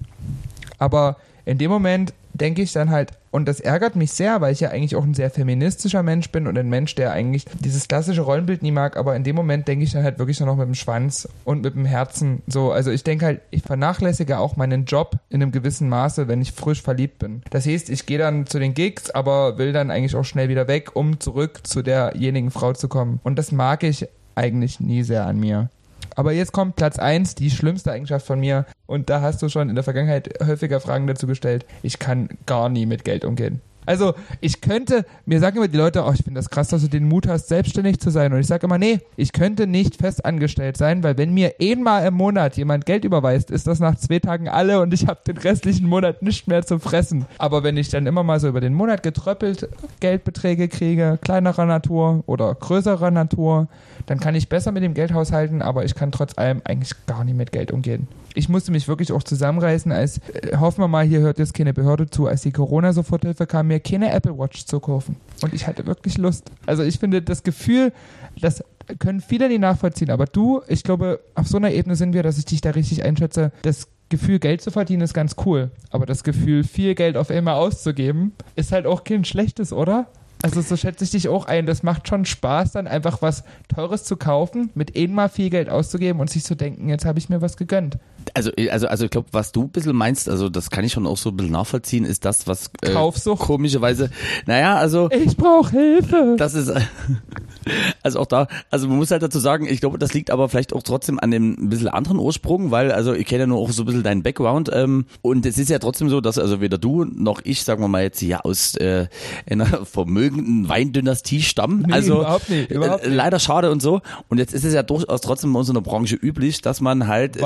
Aber in dem Moment denke ich dann halt, und das ärgert mich sehr, weil ich ja eigentlich auch ein sehr feministischer Mensch bin und ein Mensch, der eigentlich dieses klassische Rollenbild nie mag, aber in dem Moment denke ich dann halt wirklich nur noch mit dem Schwanz und mit dem Herzen so. Also ich denke halt, ich vernachlässige auch meinen Job in einem gewissen Maße, wenn ich frisch verliebt bin. Das heißt, ich gehe dann zu den Gigs, aber will dann eigentlich auch schnell wieder weg, um zurück zu derjenigen Frau zu kommen. Und das mag ich eigentlich nie sehr an mir. Aber jetzt kommt Platz 1, die schlimmste Eigenschaft von mir. Und da hast du schon in der Vergangenheit häufiger Fragen dazu gestellt. Ich kann gar nie mit Geld umgehen. Also, ich könnte, mir sagen immer die Leute, oh, ich finde das krass, dass du den Mut hast, selbstständig zu sein. Und ich sage immer, nee, ich könnte nicht festangestellt sein, weil wenn mir einmal im Monat jemand Geld überweist, ist das nach zwei Tagen alle und ich habe den restlichen Monat nicht mehr zu fressen. Aber wenn ich dann immer mal so über den Monat getröppelt Geldbeträge kriege, kleinerer Natur oder größerer Natur, dann kann ich besser mit dem Geld haushalten, aber ich kann trotz allem eigentlich gar nicht mit Geld umgehen. Ich musste mich wirklich auch zusammenreißen, als, äh, hoffen wir mal, hier hört jetzt keine Behörde zu, als die Corona-Soforthilfe kam, mir keine Apple Watch zu kaufen. Und ich hatte wirklich Lust. Also ich finde das Gefühl, das können viele nicht nachvollziehen, aber du, ich glaube, auf so einer Ebene sind wir, dass ich dich da richtig einschätze, das Gefühl, Geld zu verdienen, ist ganz cool. Aber das Gefühl, viel Geld auf einmal auszugeben, ist halt auch kein schlechtes, oder? Also so schätze ich dich auch ein. Das macht schon Spaß, dann einfach was Teures zu kaufen, mit einmal viel Geld auszugeben und sich zu denken, jetzt habe ich mir was gegönnt. Also, also, also ich glaube, was du ein bisschen meinst, also das kann ich schon auch so ein bisschen nachvollziehen, ist das, was äh, Kaufsucht. komischerweise, naja, also Ich brauche Hilfe. das ist also auch da, also man muss halt dazu sagen, ich glaube, das liegt aber vielleicht auch trotzdem an dem ein bisschen anderen Ursprung, weil also ich kenne ja nur auch so ein bisschen deinen Background ähm, und es ist ja trotzdem so, dass also weder du noch ich, sagen wir mal jetzt hier aus äh, einer vermögenden Weindynastie stammen. Nee, also überhaupt nicht, überhaupt äh, leider schade und so. Und jetzt ist es ja durchaus trotzdem in unserer Branche üblich, dass man halt äh,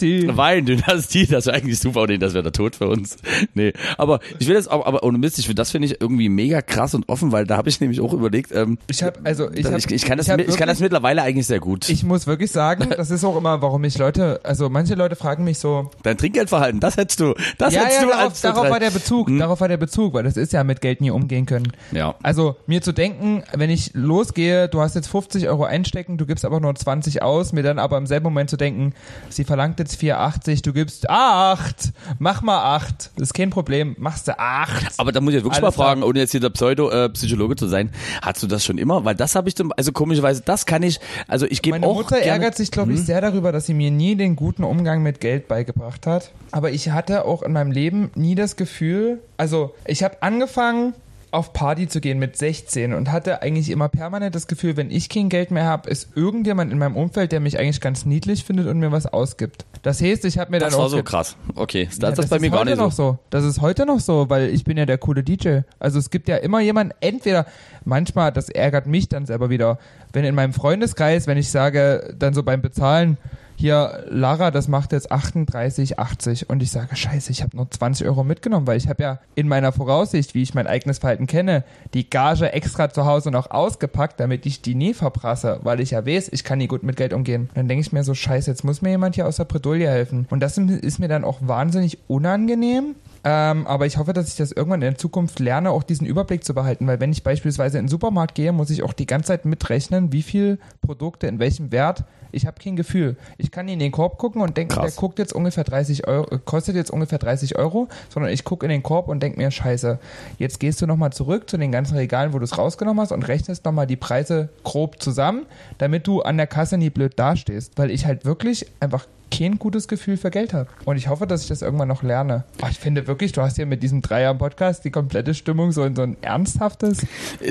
Weindynastie. Weindynastie, das wäre eigentlich super, nee, das wäre der Tod für uns. Nee, aber ich will jetzt auch, aber ohne Mist, ich finde, das finde ich irgendwie mega krass und offen, weil da habe ich nämlich auch überlegt, ähm, Ich habe also ich, ich, hab, ich, kann das, hab mit- ich kann das wirklich- mittlerweile eigentlich sehr gut. Ich muss wirklich sagen, das ist auch immer, warum ich Leute, also manche Leute fragen mich so, Dein Trinkgeldverhalten, das hättest du, das ja, hättest ja, du darauf, als darauf war der Bezug, darauf war der Bezug, weil das ist ja mit Geld nie umgehen können. Ja. Also mir zu denken, wenn ich losgehe, du hast jetzt 50 Euro einstecken, du gibst aber nur 20 aus, mir dann aber im selben Moment zu denken, sie verlangt jetzt 4,80, du gibst 8, mach mal 8, das ist kein Problem, machst du 8. Aber da muss ich jetzt wirklich Alles mal fragen, ohne jetzt hier der Pseudo-Psychologe zu sein, hast du das schon immer? Weil das habe ich zum, also komischerweise, das kann ich, also ich gebe Meine auch Mutter gerne, Mhm. ärgert sich, glaube ich, sehr darüber, dass sie mir nie den guten Umgang mit Geld beigebracht hat. Aber ich hatte auch in meinem Leben nie das Gefühl, also ich habe angefangen, auf Party zu gehen mit 16 und hatte eigentlich immer permanent das Gefühl, wenn ich kein Geld mehr habe, ist irgendjemand in meinem Umfeld, der mich eigentlich ganz niedlich findet und mir was ausgibt. Das heißt, ich habe mir Das dann war auch so ge- krass. Okay, das, ja, das, bei mir ist gar nicht so. noch so. Das ist heute noch so, weil ich bin ja der coole DJ. Also es gibt ja immer jemanden, entweder manchmal, das ärgert mich dann selber wieder, wenn in meinem Freundeskreis, wenn ich sage, dann so beim Bezahlen, hier, Lara, das macht jetzt 38,80 und ich sage, scheiße, ich habe nur 20 Euro mitgenommen, weil ich habe ja in meiner Voraussicht, wie ich mein eigenes Verhalten kenne, die Gage extra zu Hause noch ausgepackt, damit ich die nie verprasse, weil ich ja weiß, ich kann nie gut mit Geld umgehen. Und dann denke ich mir so, scheiße, jetzt muss mir jemand hier aus der Bredouille helfen. Und das ist mir dann auch wahnsinnig unangenehm, ähm, aber ich hoffe, dass ich das irgendwann in der Zukunft lerne, auch diesen Überblick zu behalten, weil wenn ich beispielsweise in den Supermarkt gehe, muss ich auch die ganze Zeit mitrechnen, wie viel Produkte in welchem Wert. Ich habe kein Gefühl. Ich kann in den Korb gucken und Krass. der guckt jetzt ungefähr 30 Euro, äh, kostet jetzt ungefähr 30 Euro, sondern ich gucke in den Korb und denke mir, scheiße, jetzt gehst du nochmal zurück zu den ganzen Regalen, wo du es rausgenommen hast und rechnest nochmal die Preise grob zusammen, damit du an der Kasse nie blöd dastehst, weil ich halt wirklich einfach kein gutes Gefühl für Geld habe. Und ich hoffe, dass ich das irgendwann noch lerne. Oh, ich finde wirklich, du hast hier mit diesem Dreier-Podcast die komplette Stimmung so in so ein ernsthaftes.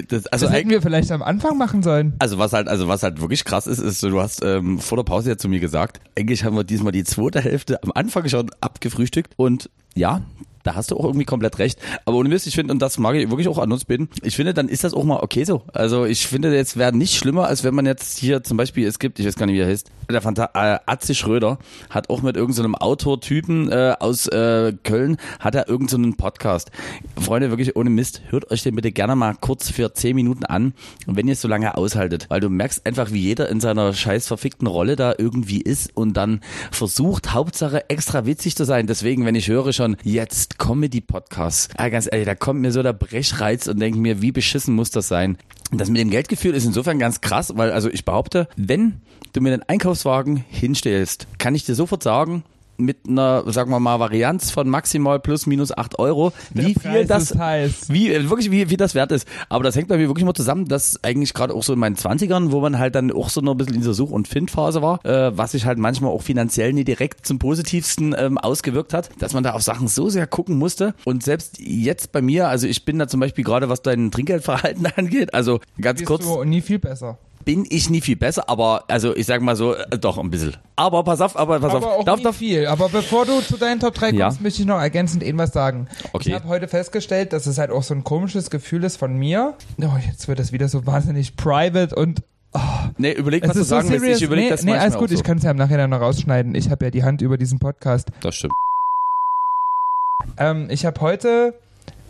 Das, also Das hätten wir vielleicht am Anfang machen sollen. also was halt, also was halt wirklich krass ist, ist, du hast ähm, vor der Pause ja zu mir gesagt, eigentlich haben wir diesmal die zweite Hälfte am Anfang schon abgefrühstückt und ja, da hast du auch irgendwie komplett recht. Aber ohne Mist, ich finde, und das mag ich wirklich auch an uns bitten, ich finde, dann ist das auch mal okay so. Also ich finde, jetzt wäre nicht schlimmer, als wenn man jetzt hier zum Beispiel, es gibt, ich weiß gar nicht, wie er heißt, der Fanta äh, Atze Schröder hat auch mit irgendeinem Autortypen äh, aus äh, Köln, hat er irgendeinen Podcast. Freunde, wirklich ohne Mist, hört euch den bitte gerne mal kurz für 10 Minuten an, wenn ihr es so lange aushaltet. Weil du merkst einfach, wie jeder in seiner scheiß verfickten Rolle da irgendwie ist und dann versucht, Hauptsache extra witzig zu sein. Deswegen, wenn ich höre schon, jetzt Comedy-Podcasts, ah, ganz ehrlich, da kommt mir so der Brechreiz und denke mir, wie beschissen muss das sein? Das mit dem Geldgefühl ist insofern ganz krass, weil also ich behaupte, wenn du mir den Einkaufswagen hinstellst, kann ich dir sofort sagen, mit einer, sagen wir mal, Varianz von maximal plus minus 8 Euro, wie viel Preis das ist heiß. wie, äh, wirklich, wie, wie das wert ist. Aber das hängt bei mir wirklich mal zusammen, dass eigentlich gerade auch so in meinen Zwanzigern, wo man halt dann auch so noch ein bisschen in dieser Such- und Findphase war, äh, was sich halt manchmal auch finanziell nie direkt zum Positivsten ähm, ausgewirkt hat, dass man da auf Sachen so sehr gucken musste. Und selbst jetzt bei mir, also ich bin da zum Beispiel gerade, was dein Trinkgeldverhalten angeht, also ganz Bist kurz, du nie viel besser. Bin ich nie viel besser, aber also ich sag mal so, äh, doch ein bisschen. Aber pass auf, aber pass Aber auf. auch Darf, nie darf, viel. Aber bevor du zu deinen Top 3 kommst, Ja. möchte ich noch ergänzend irgendwas sagen. Okay. Ich habe heute festgestellt, dass es halt auch so ein komisches Gefühl ist von mir. Oh, jetzt wird das wieder so wahnsinnig private und nee, überleg, was du so sagen willst. Ich überleg nee, das nee, alles gut, so. ich kann es ja im Nachhinein noch rausschneiden. Ich habe ja die Hand über diesen Podcast. Das stimmt. Ähm, ich habe heute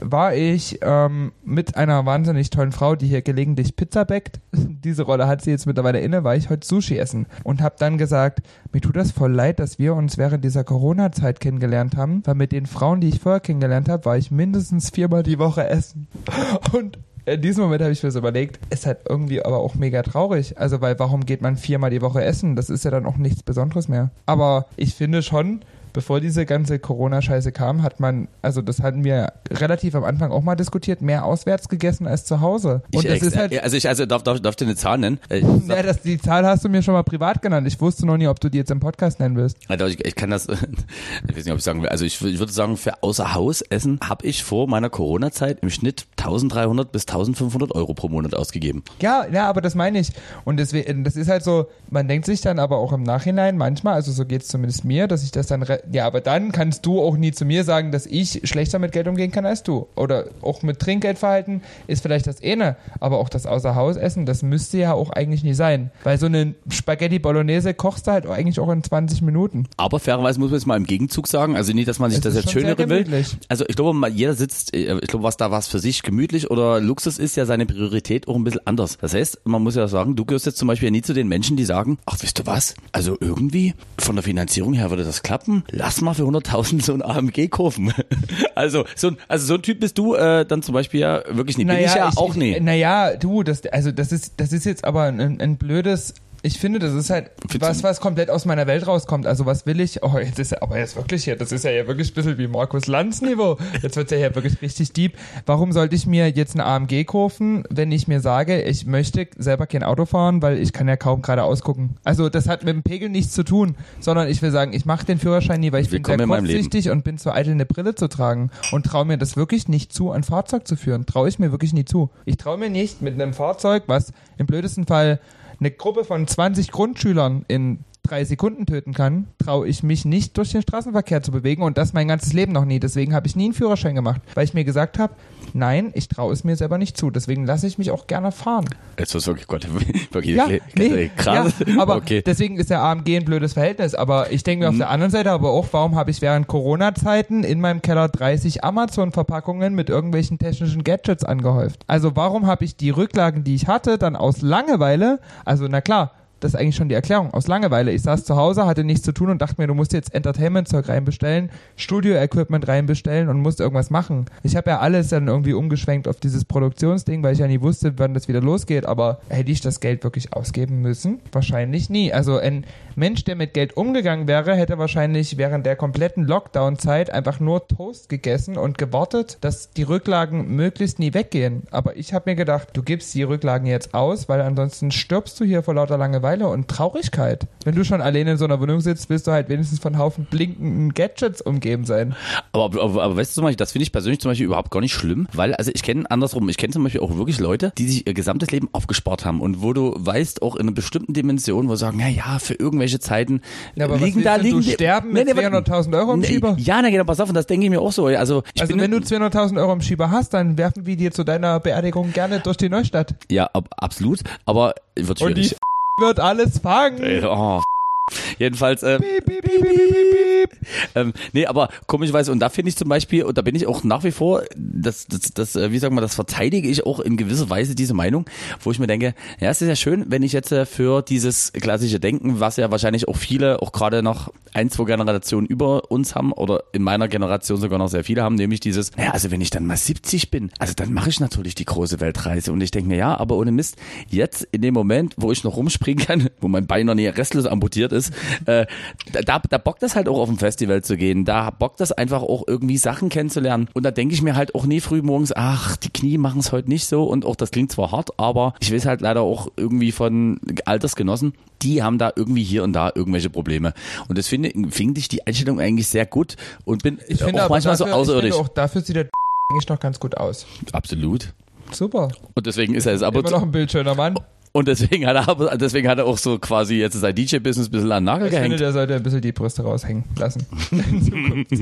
war ich ähm, mit einer wahnsinnig tollen Frau, die hier gelegentlich Pizza backt. Diese Rolle hat sie jetzt mittlerweile inne, war ich heute Sushi essen und habe dann gesagt, mir tut das voll leid, dass wir uns während dieser Corona-Zeit kennengelernt haben, weil mit den Frauen, die ich vorher kennengelernt habe, war ich mindestens viermal die Woche essen. Und in diesem Moment habe ich mir so überlegt, ist halt irgendwie aber auch mega traurig. Also, weil warum geht man viermal die Woche essen? Das ist ja dann auch nichts Besonderes mehr. Aber ich finde schon, bevor diese ganze Corona-Scheiße kam, hat man, also das hatten wir relativ am Anfang auch mal diskutiert, mehr auswärts gegessen als zu Hause. Und ich, das ex- ist halt, äh, also ich also darf, darf, darf dir eine Zahl nennen. Äh, Ich, ja, das, die Zahl hast du mir schon mal privat genannt. Ich wusste noch nie, ob du die jetzt im Podcast nennen wirst. Alter, ich, ich kann das, ich weiß nicht, ob ich sagen will. Also ich, ich würde sagen, für außer Haus essen habe ich vor meiner Corona-Zeit im Schnitt 1300 bis 1500 Euro pro Monat ausgegeben. Ja, ja, aber das meine ich. Und deswegen, das ist halt so, man denkt sich dann aber auch im Nachhinein manchmal, also so geht es zumindest mir, dass ich das dann, ja, aber dann kannst du auch nie zu mir sagen, dass ich schlechter mit Geld umgehen kann als du. Oder auch mit Trinkgeldverhalten ist vielleicht das eine, aber auch das Außerhausessen, das müsste ja auch eigentlich nie sein. Weil so eine Spaghetti Bolognese kochst du halt eigentlich auch in 20 Minuten. Aber fairerweise muss man jetzt mal im Gegenzug sagen, also nicht, dass man sich Es das jetzt schönere will. Also ich glaube, mal jeder sitzt, äh, ich glaube, was da was für sich gemütlich oder Luxus ist, ja seine Priorität auch ein bisschen anders. Das heißt, man muss ja sagen, du gehörst jetzt zum Beispiel nie zu den Menschen, die sagen, ach, wisst du was? Also irgendwie von der Finanzierung her würde das klappen. Lass mal für 100.000 so ein AMG kaufen. Also so, ein- also so ein Typ bist du äh, dann zum Beispiel ja wirklich nicht. Bin ich ja auch ich, nie. Naja, du, das, also das ist, das ist jetzt aber ein, ein blödes Ich finde, das ist halt was, was komplett aus meiner Welt rauskommt. Also was will ich? Oh, jetzt ist ja, aber jetzt wirklich hier, das ist ja, wirklich ein bisschen wie Markus Lanz Niveau. Jetzt wird ja hier wirklich richtig deep. Warum sollte ich mir jetzt eine AMG kaufen, wenn ich mir sage, ich möchte selber kein Auto fahren, weil ich kann ja kaum gerade ausgucken. Also das hat mit dem Pegel nichts zu tun, sondern ich will sagen, ich mache den Führerschein nie, weil ich Willkommen bin sehr kurzsichtig und bin zu eitel, eine Brille zu tragen und traue mir das wirklich nicht zu, ein Fahrzeug zu führen. Traue ich mir wirklich nie zu. Ich traue mir nicht mit einem Fahrzeug, was im blödesten Fall eine Gruppe von 20 Grundschülern in drei Sekunden töten kann, traue ich mich nicht durch den Straßenverkehr zu bewegen und das mein ganzes Leben noch nie. Deswegen habe ich nie einen Führerschein gemacht, weil ich mir gesagt habe, nein, ich traue es mir selber nicht zu. Deswegen lasse ich mich auch gerne fahren. Jetzt was wirklich Gott, wirklich Ja, nee, krass. ja, aber okay. deswegen ist der AMG ein blödes Verhältnis. Aber ich denke mir auf der anderen Seite aber auch, warum habe ich während Corona-Zeiten in meinem Keller 30 Amazon-Verpackungen mit irgendwelchen technischen Gadgets angehäuft? Also warum habe ich die Rücklagen, die ich hatte, dann aus Langeweile, also na klar, das ist eigentlich schon die Erklärung. Aus Langeweile. Ich saß zu Hause, hatte nichts zu tun und dachte mir, du musst jetzt Entertainment-Zeug reinbestellen, Studio-Equipment reinbestellen und musst irgendwas machen. Ich habe ja alles dann irgendwie umgeschwenkt auf dieses Produktionsding, weil ich ja nie wusste, wann das wieder losgeht. Aber hätte ich das Geld wirklich ausgeben müssen? Wahrscheinlich nie. Also ein Mensch, der mit Geld umgegangen wäre, hätte wahrscheinlich während der kompletten Lockdown-Zeit einfach nur Toast gegessen und gewartet, dass die Rücklagen möglichst nie weggehen. Aber ich habe mir gedacht, du gibst die Rücklagen jetzt aus, weil ansonsten stirbst du hier vor lauter Langeweile und Traurigkeit. Wenn du schon alleine in so einer Wohnung sitzt, willst du halt wenigstens von Haufen blinkenden Gadgets umgeben sein. Aber, aber, aber weißt du zum Beispiel, das finde ich persönlich zum Beispiel überhaupt gar nicht schlimm, weil, also ich kenne andersrum, ich kenne zum Beispiel auch wirklich Leute, die sich ihr gesamtes Leben aufgespart haben und wo du weißt, auch in einer bestimmten Dimension, wo sie sagen, na ja, für irgendwelche Zeiten Ja, aber liegen da, liegen du die- sterben mit Nee, nee, warte. 200.000 Euro im Nee, Schieber? Ja, na genau, pass auf, und das denke ich mir auch so. Also, Also wenn du 200.000 Euro im Schieber hast, dann werfen wir dir zu deiner Beerdigung gerne durch die Neustadt. ja, ab, absolut, aber wird schwierig. Wird alles fangen. Äh, oh, Jedenfalls, äh, Piep, piep, piep, piep, ähm, nee, aber komischerweise, und da finde ich zum Beispiel, und da bin ich auch nach wie vor, das, das, das, äh, wie sagen wir, das verteidige ich auch in gewisser Weise diese Meinung, wo ich mir denke, ja, es ist ja schön, wenn ich jetzt äh, für dieses klassische Denken, was ja wahrscheinlich auch viele, auch gerade noch ein, zwei Generationen über uns haben, oder in meiner Generation sogar noch sehr viele haben, nämlich dieses, naja, also wenn ich dann mal 70 bin, also dann mache ich natürlich die große Weltreise. Und ich denke mir, ja, aber ohne Mist, jetzt in dem Moment, wo ich noch rumspringen kann, wo mein Bein noch nie restlos amputiert ist, äh, da, da bockt das halt auch auf ein Festival zu gehen. Da bockt das einfach auch irgendwie Sachen kennenzulernen. Und da denke ich mir halt auch nie früh morgens, ach, die Knie machen es heute nicht so. Und auch das klingt zwar hart, aber ich weiß halt leider auch irgendwie von Altersgenossen, die haben da irgendwie hier und da irgendwelche Probleme. Und das finde, finde ich die Einstellung eigentlich sehr gut und bin Ich finde auch aber manchmal dafür, so außerirdisch. Ich finde auch dafür sieht der eigentlich noch ganz gut aus. Absolut. Super. Und deswegen ist er es aber Immer noch ein bildschöner Mann. Und deswegen hat er aber deswegen hat er auch so quasi jetzt sein DJ-Business ein bisschen an den Nagel Ich finde, gehängt. der sollte ein bisschen die Brüste raushängen lassen.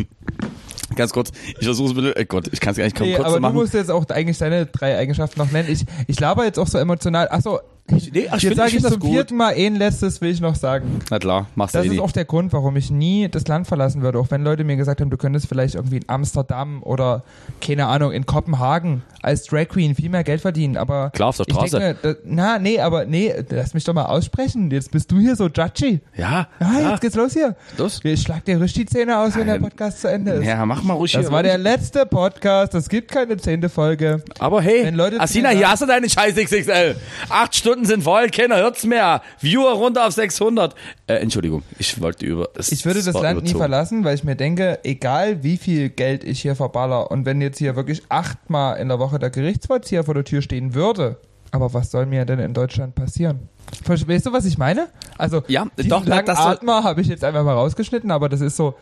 Ganz kurz, ich versuche es bitte. Äh Gott, ich kann es gar nicht kaum Nee, kurz aber zu du machen. musst jetzt auch eigentlich deine drei Eigenschaften noch nennen. Ich, ich laber jetzt auch so emotional. Achso, Nee, ach, jetzt sage ich ich zum gut. vierten Mal ein letztes, will ich noch sagen. Na klar, machst du Das eh ist nicht. auch der Grund, warum ich nie das Land verlassen würde. Auch wenn Leute mir gesagt haben, du könntest vielleicht irgendwie in Amsterdam oder, keine Ahnung, in Kopenhagen als Drag Queen viel mehr Geld verdienen. Aber Klar, auf der Straße. denke, mir, da, na, nee, aber nee, lass mich doch mal aussprechen. Jetzt bist du hier so judgy. Ja, Ja, ja. jetzt geht's los hier. Los. Ich schlag dir richtig die Zähne aus, wenn der. Podcast zu Ende ist. Ja, mach mal ruhig Das hier. war der letzte Podcast. Es gibt keine zehnte Folge. Aber hey, Wenn Leute zu Asina, hier hast du deine scheiß XXL. Acht Stunden sind voll, keiner hört's mehr. Viewer runter auf 600. Äh, Entschuldigung, ich wollte über... Ich würde das Land nie überzogen. verlassen, weil ich mir denke, egal wie viel Geld ich hier verballer und wenn jetzt hier wirklich achtmal in der Woche der Gerichtsvollzieher vor der Tür stehen würde, aber was soll mir denn in Deutschland passieren? Verstehst du, was ich meine? Also, Ja, diesen doch, langen das Atmer habe ich jetzt einfach mal rausgeschnitten, aber das ist so,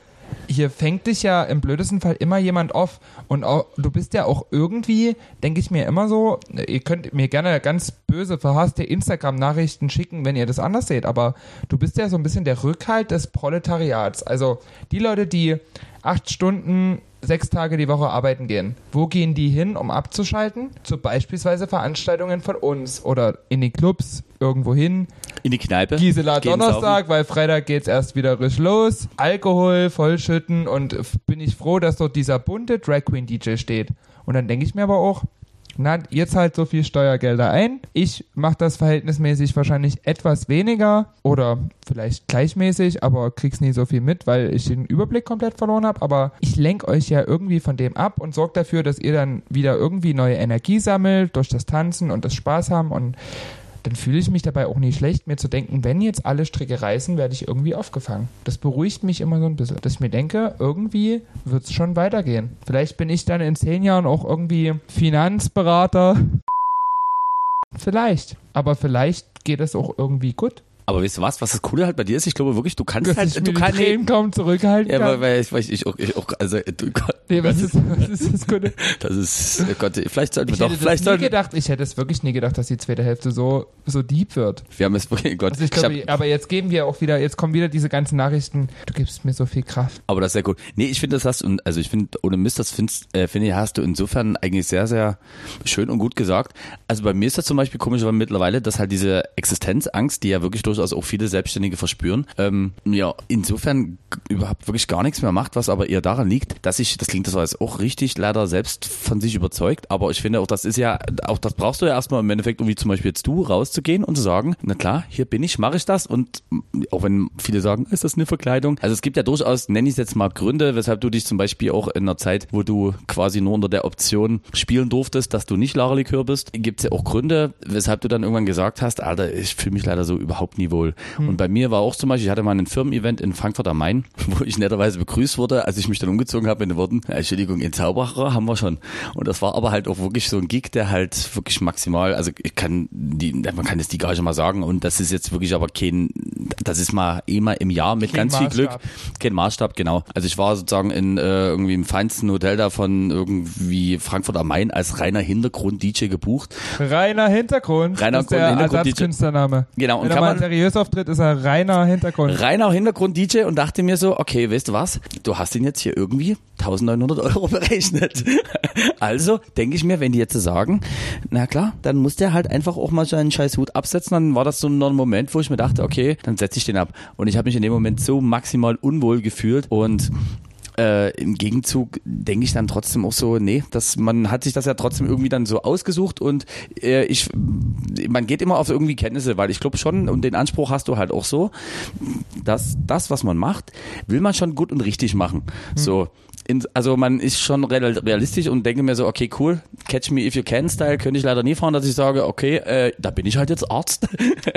hier fängt dich ja im blödesten Fall immer jemand auf und auch, du bist ja auch irgendwie, denke ich mir immer so, ihr könnt mir gerne ganz böse, verhasste Instagram-Nachrichten schicken, wenn ihr das anders seht, aber du bist ja so ein bisschen der Rückhalt des Proletariats. Also die Leute, die acht Stunden sechs Tage die Woche arbeiten gehen. Wo gehen die hin, um abzuschalten? Zu beispielsweise Veranstaltungen von uns oder in die Clubs irgendwo hin. In die Kneipe. Gisela Gehen Donnerstag, weil Freitag geht's erst wieder richtig los. Alkohol vollschütten und bin ich froh, dass dort dieser bunte Drag Queen DJ steht. Und dann denke ich mir aber auch, na, ihr zahlt so viel Steuergelder ein. Ich mache das verhältnismäßig wahrscheinlich etwas weniger oder vielleicht gleichmäßig, aber krieg's nie so viel mit, weil ich den Überblick komplett verloren habe. Aber ich lenk euch ja irgendwie von dem ab und sorge dafür, dass ihr dann wieder irgendwie neue Energie sammelt durch das Tanzen und das Spaß haben und dann fühle ich mich dabei auch nicht schlecht, mir zu denken, wenn jetzt alle Stricke reißen, werde ich irgendwie aufgefangen. Das beruhigt mich immer so ein bisschen, dass ich mir denke, irgendwie wird es schon weitergehen. Vielleicht bin ich dann in zehn Jahren auch irgendwie Finanzberater. Vielleicht. Aber vielleicht geht es auch irgendwie gut. Aber weißt du was, was das Coole halt bei dir ist? Ich glaube wirklich, du kannst halt, ich mir du kannst, Tränen kaum zurückhalten ja, weil, weil ich, weil ich, auch, ich auch, also, du, nee, was ist, was ist das Gute? das ist, oh Gott, vielleicht sollten wir Ich doch, hätte das vielleicht nie sollten, gedacht, ich hätte es wirklich nie gedacht, dass die zweite Hälfte so, so deep wird. wir haben es, oh Gott, Also ich ich hab, glaube, aber jetzt geben wir auch wieder, jetzt kommen wieder diese ganzen Nachrichten, du gibst mir so viel Kraft. aber das ist sehr gut. Nee, ich finde, das hast du, also ich finde, ohne Mist, das findest, äh, finde ich, hast du insofern eigentlich sehr, sehr schön und gut gesagt. Also bei mir ist das zum Beispiel komisch, weil mittlerweile, dass halt diese Existenzangst, die ja wirklich durchaus auch viele Selbstständige verspüren, ähm, ja, insofern überhaupt wirklich gar nichts mehr macht, was aber eher daran liegt, dass ich, das klingt das als auch richtig leider selbst von sich überzeugt, aber ich finde auch, das ist ja, auch das brauchst du ja erstmal im Endeffekt, um wie zum Beispiel jetzt du rauszugehen und zu sagen, na klar, hier bin ich, mache ich das und auch wenn viele sagen, ist das eine Verkleidung? Also es gibt ja durchaus, nenne ich es jetzt mal Gründe, weshalb du dich zum Beispiel auch in einer Zeit, wo du quasi nur unter der Option spielen durftest, dass du nicht Lara Likör bist, gibt es ja auch Gründe, weshalb du dann irgendwann gesagt hast, Alter, ich fühle mich leider so überhaupt nie wohl. Und bei mir war auch zum Beispiel, ich hatte mal ein Firmen-Event in Frankfurt am Main, wo ich netterweise begrüßt wurde, als ich mich dann umgezogen habe mit den Worten, Entschuldigung, in Zauberer haben wir schon. Und das war aber halt auch wirklich so ein Gig, der halt wirklich maximal, also ich kann die, man kann es die Gage mal sagen und das ist jetzt wirklich aber kein, das ist mal mal im Jahr mit Kein ganz viel Glück. Maßstab. Kein Maßstab, genau. Also ich war sozusagen in äh, irgendwie im feinsten Hotel da von irgendwie Frankfurt am Main als reiner Hintergrund-DJ gebucht. Reiner Hintergrund. Reiner das ist der Hintergrund- Ersatzkünstlername. Genau, und kann man- seriös auftritt, ist er reiner Hintergrund. reiner Hintergrund-DJ und dachte mir so, okay, weißt du was, du hast ihn jetzt hier irgendwie 1900 Euro berechnet. Also denke ich mir, wenn die jetzt sagen, na klar, dann muss der halt einfach auch mal seinen scheiß Hut absetzen, dann war das so ein Moment, wo ich mir dachte, okay, dann setze ich den ab. Und ich habe mich in dem Moment so maximal unwohl gefühlt und äh, im Gegenzug denke ich dann trotzdem auch so, nee, dass man hat sich das ja trotzdem irgendwie dann so ausgesucht und äh, ich, man geht immer auf irgendwie Kenntnisse, weil ich glaube schon und den Anspruch hast du halt auch so, dass das, was man macht, will man schon gut und richtig machen. So. In, also man ist schon real- realistisch und denke mir so, okay, cool, Catch Me If You Can Style könnte ich leider nie fahren, dass ich sage, okay, äh, da bin ich halt jetzt Arzt.